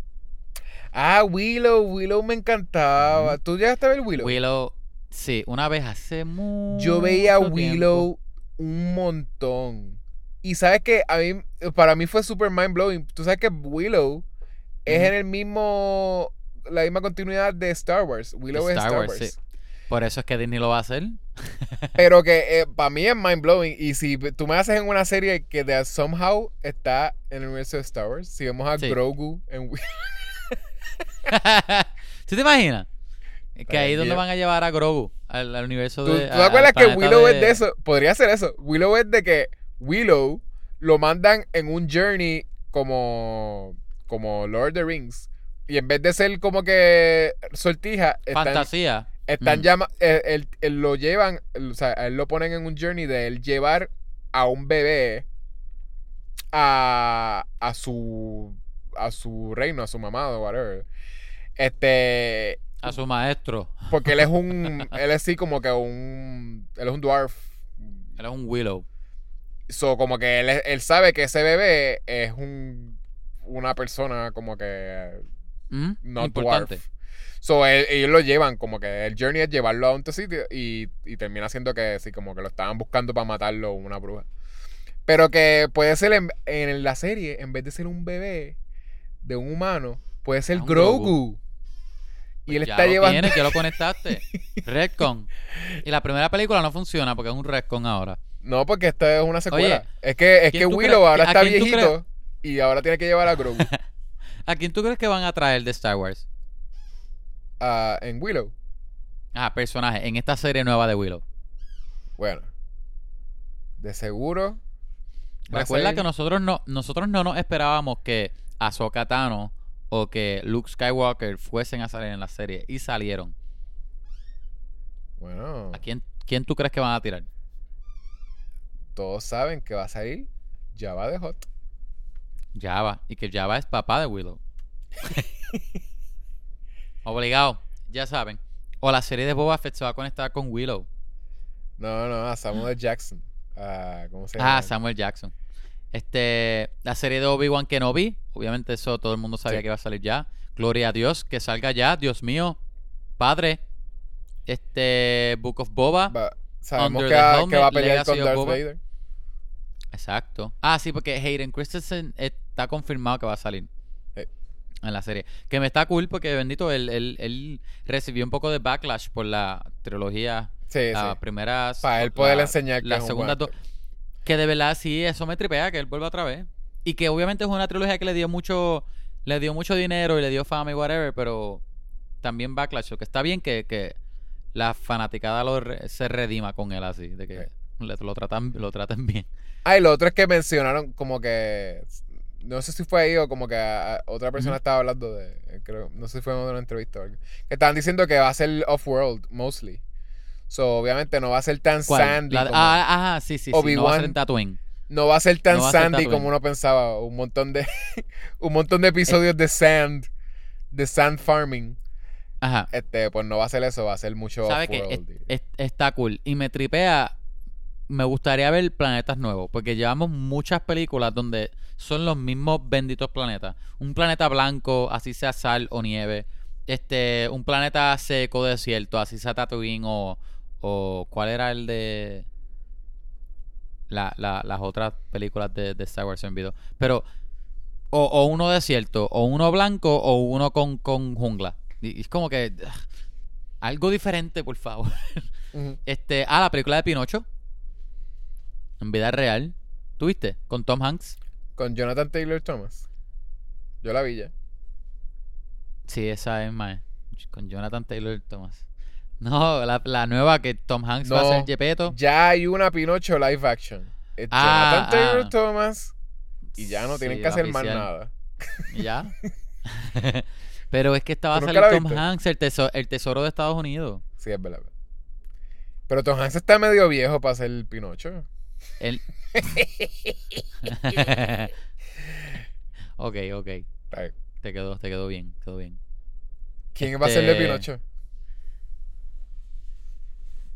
Ah, Willow, Willow me encantaba. ¿Tú llegaste a ver Willow? Willow, sí, una vez hace mucho Yo veía. Willow un montón. Y sabes que a mí, para mí fue super mind blowing. Tú sabes que Willow es en el mismo, la misma continuidad de Star Wars. Willow es Star Star Wars, Wars. sí. Por eso es que Disney lo va a hacer. Pero que para mí es mind blowing. Y si tú me haces en una serie que de somehow está en el universo de Star Wars, si vemos a Sí. Grogu en Wi- ¿Tú te imaginas? Que ahí es donde van a llevar a Grogu al, al universo ¿Tú, de. tú te acuerdas que Willow es de eso? Podría ser eso. Willow es de que Willow lo mandan en un journey como, como Lord of the Rings. Y en vez de ser como que sortija, están, Fantasía. están Mm. llama- eh, él- él lo llevan, o sea, a él lo ponen en un journey de él llevar a un bebé a, a su a su reino, a su mamá o whatever. Este, A su maestro. porque él es un él es así como que un él es un dwarf. Él es un Willow. So, como que él, él sabe que ese bebé es un una persona como que Mm, no Importante. dwarf. So, él- ellos lo llevan, como que el journey es llevarlo a un sitio y, y termina siendo que sí, como que lo estaban buscando para matarlo una bruja. Pero que puede ser en, en la serie, en vez de ser un bebé de un humano, puede ser Grogu. Grogu. Y él Pues ya está lo llevando. tienes, ya lo conectaste. Redcon. Y la primera película no funciona porque es un Redcon ahora. No, porque esta es una secuela. Oye, es que, es ¿quién que Willow ahora está viejito y ahora tiene que llevar a Grogu ¿A quién tú crees que van a traer de Star Wars? ah, en Willow. Ah, personaje en esta serie nueva de Willow. Bueno, de seguro. Recuerda ser- que nosotros no, nosotros no nos esperábamos que Ahsoka Tano o que Luke Skywalker fuesen a salir en la serie y salieron. Bueno, ¿A quién, quién tú crees que van a tirar? todos saben que va a salir Java de Hot. Java. Y que Java es papá de Willow. Obligado. Ya saben. O la serie de Boba Fett se va a conectar con Willow. No, no, a Samuel Jackson. Ah, ¿Cómo se llama? Ah, Samuel Jackson. Este, la serie de Obi-Wan Kenobi, obviamente eso todo el mundo sabía Sí. que iba a salir ya. Gloria a Dios, que salga ya, Dios mío, Padre. Este, Book of Boba. Sabemos que va, Helmet, que va a pelear Legacy con Darth Boba. Vader. Exacto. Ah, sí, porque Hayden Christensen está confirmado que va a salir en la serie. Que me está cool porque, bendito, él, él, él recibió un poco de backlash por la trilogía. Sí, las sí. primeras. Para él poder la- enseñar que es un buen dos. Que de verdad sí, eso me tripea, que él vuelva otra vez. Y que obviamente es una trilogía que le dio mucho, le dio mucho dinero y le dio fama y whatever, pero también backlash. Que está bien que, que la fanaticada lo re- se redima con él así, de que le- lo tratan, lo traten bien. Ah, y lo otro es que mencionaron como que. No sé si fue ahí o como que a- a otra persona estaba hablando de. Creo, no sé si fue en una entrevista. Que estaban diciendo que va a ser off-world, mostly. So, obviamente no va a ser tan ¿Cuál? sandy. La como, ah, ajá, sí, sí, sí. No va a ser Tatooine. no va a ser tan no ser sandy como uno pensaba. Un montón de. un montón de episodios de sand. De sand farming. Ajá. Este, pues no va a ser eso, va a ser mucho ¿Sabe. Es- es- está cool. Y me tripea. Me gustaría ver planetas nuevos. Porque llevamos muchas películas donde son los mismos benditos planetas. Un planeta blanco, así sea sal o nieve. Este, un planeta seco, desierto, así sea Tatooine o. o ¿Cuál era el de. la- la- las otras películas de, de Star Wars en video? Pero. O, o uno desierto, o uno blanco, o uno con, con jungla. Y, es como que. ugh, algo diferente, por favor. Este, ah, la película de Pinocho. En vida real. ¿Tuviste? Con Tom Hanks. Con Jonathan Taylor Thomas. Yo la vi ya. Sí, esa es más. Con Jonathan Taylor Thomas. No, la, la nueva que Tom Hanks va a ser Gepetto. Ya hay una Pinocho live action. Es Ah, Jonathan Taylor ah. Thomas. Y ya no tienen Sí, que hacer más nada. ¿Y ¿Ya? Pero es que estaba a ¿Tú salir nunca la Tom? Hanks, el, teso- el tesoro de Estados Unidos. Sí, es verdad. Pero Tom Hanks está medio viejo para ser Pinocho. Él... ok, ok. Te quedó, te quedó bien, quedó bien. ¿Quién va a ser de Este, Pinocho?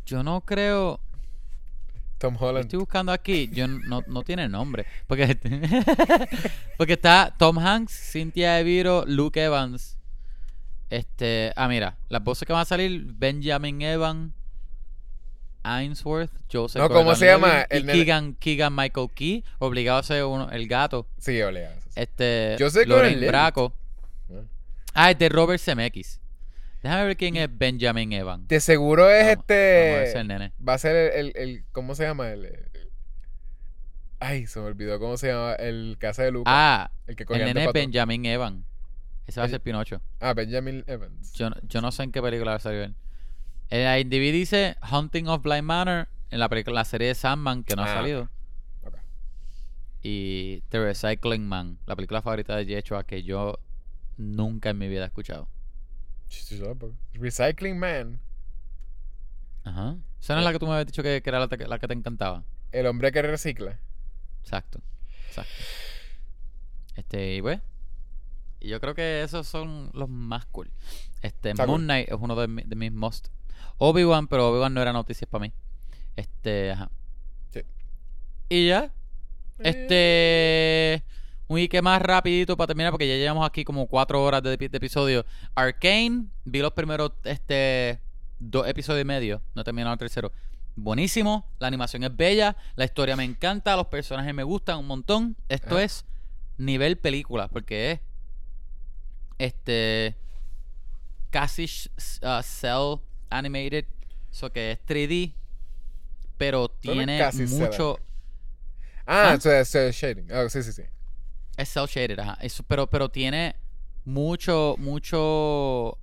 Yo no creo. Tom Holland. estoy buscando aquí, yo no, no tiene nombre. Porque, porque está Tom Hanks, Cynthia Eviro, Luke Evans. Este, ah, mira, las voces que van a salir: Benjamin Evan, Ainsworth, Joseph. No, ¿cómo se llama? Y El nene- Keegan, Keegan Michael Key, obligado a ser uno, el gato. Sí, olea. Este, Joseph. Braco. Ah. Ah, es de Robert Zemeckis. Déjame ver quién es Benjamin Evan. De seguro es Vamos- vamos a ver este. ese nene. Va a ser el, el, el- ¿Cómo se llama? El, el- Ay, se me olvidó cómo se llama el casa de Lucas. Ah, el que el nene es Benjamin Evan. Ese va a El- ser Pinocho. Ah, Benjamin Evans. Yo, no- yo no sé en qué película va a salir él. El IMDb dice Hunting of Blind Manor en la película, la serie de Sandman que no ha Ah, salido. ok. Y The Recycling Man, la película favorita de Yechua que yo nunca en mi vida he escuchado. Recycling Man. Ajá. Esa no es la que tú me habías dicho que, que era la, te- la que te encantaba. El hombre que recicla. Exacto. Exacto. Este, y pues. Y yo creo que esos son los más cool. Este, Está Moon cool. Knight es uno de, mi- de mis most. Obi-Wan, pero Obi-Wan no era noticias para mí. Este, ajá. Sí. Y ya. Este. Un Ike más rapidito para terminar, porque ya llevamos aquí como cuatro horas de, de episodio. Arcane, vi los primeros este, dos episodios y medio. No he terminado el tercero. Buenísimo, la animación es bella, la historia me encanta, los personajes me gustan un montón. Esto Ajá. es nivel película, porque es este casi uh, cell animated, eso que es 3D, pero tiene mucho Ah, ¿Ah? eh, shading. Ah, sí, sí, sí. Es cel shaded, ajá. Eso, pero, pero tiene mucho, mucho.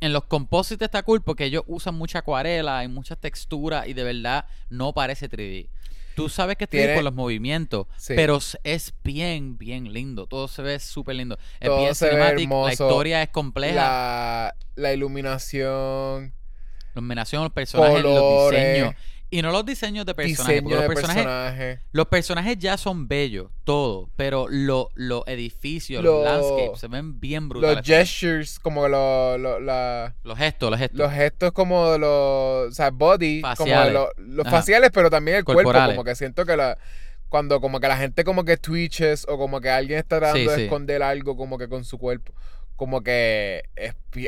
En los composites está cool porque ellos usan mucha acuarela y muchas texturas y de verdad no parece 3D. Tú sabes que es 3D Tiene- por los movimientos, Sí. pero s- es bien, bien lindo. Todo se ve súper lindo. Es Todo bien se ve cinematic, la hermoso. historia es compleja. La, la iluminación, La iluminación, los personajes, los colores, diseños. Y no los diseños de personajes. porque diseño de los personajes personaje. Los personajes ya son bellos, todo, pero lo- los edificios, Lo- los landscapes se ven bien brutales. Los gestures, como lo, lo- la- Los gestos, los gestos. los gestos como los, o sea, body, Faciales. los, los Ajá. faciales, pero también el Corporales. cuerpo, como que siento que la cuando como que la gente como que twitches o como que alguien está tratando Sí, de sí. esconder algo como que con su cuerpo, como que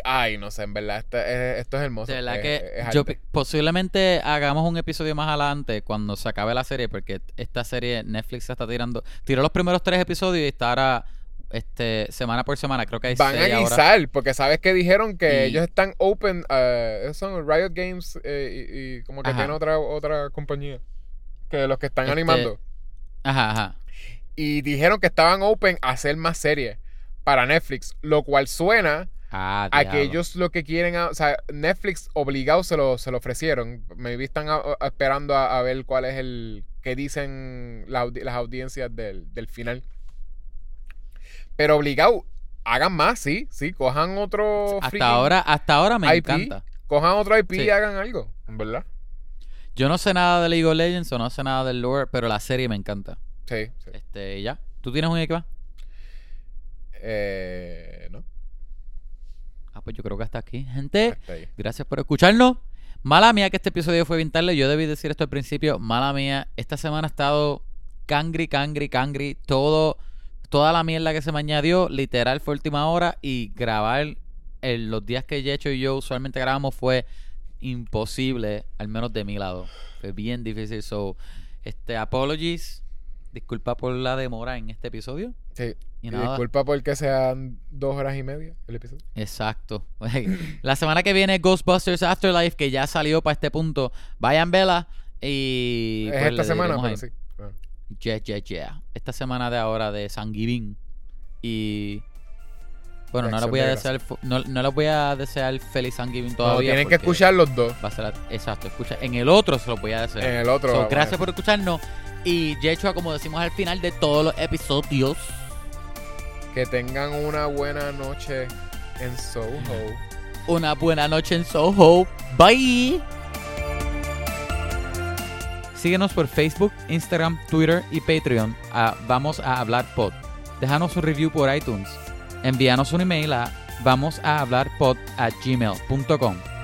ay, no sé, en verdad esto es, esto es hermoso. de verdad es- que es yo posiblemente hagamos un episodio más adelante cuando se acabe la serie, porque esta serie Netflix se está tirando. Tiró los primeros tres episodios y está ahora este, semana por semana. Creo que hay Van a ahora. guisar, porque sabes que dijeron que Y- ellos están open, eh, son Riot Games eh, y, y como que Ajá. tiene otra, otra compañía, que los que están Este, animando. Ajá, ajá. Y dijeron que estaban open a hacer más series para Netflix, lo cual suena Ah, a que ellos lo que quieren, a- o sea, Netflix obligado se lo, se lo ofrecieron. Maybe están a- a- esperando a, a ver cuál es el que dicen la las audiencias del, del final. Pero obligado, hagan más, sí, sí, cojan otro Hasta ahora, hasta ahora me IP. encanta. Cojan otro IP Sí. y hagan algo, verdad. Yo no sé nada de League of Legends o no sé nada del lore, pero la serie me encanta. Sí, sí. Este, ya. ¿Tú tienes un equipo? Eh, no, Ah, pues yo creo que hasta aquí. Gente, hasta gracias por escucharnos. Mala mía que este episodio fue bien tarde. Yo debí decir esto al principio. Mala mía. Esta semana ha estado cangri, cangri, cangri. Todo, toda la mierda que se me añadió, literal, fue última hora. Y grabar en los días que Yecho y yo usualmente grabamos fue imposible, al menos de mi lado. Fue bien difícil. So, este, apologies. Disculpa por la demora en este episodio. Sí. Y Y disculpa porque sean dos horas y media el episodio. Exacto. La semana que viene Ghostbusters Afterlife, que ya salió para este punto. Vayan, vela. Y. es pues, esta semana, pero ahí. sí. Ah. Yeah, yeah, yeah. Esta semana de ahora de San Giving. Y. Bueno, no les voy a de desear. No, no les voy a desear feliz San Giving No, todavía. tienen que escuchar los dos. Va a ser la- exacto, escucha. En el otro se los voy a desear. En el otro. So, gracias por escucharnos. Y Yechua, como decimos al final de todos los episodios. Que tengan una buena noche en Soho. Una buena noche en Soho. Bye. Síguenos por Facebook, Instagram, Twitter y Patreon a Vamos a Hablar Pod. Déjanos un review por iTunes. Envíanos un email a vamos a hablar pod a gmail.com.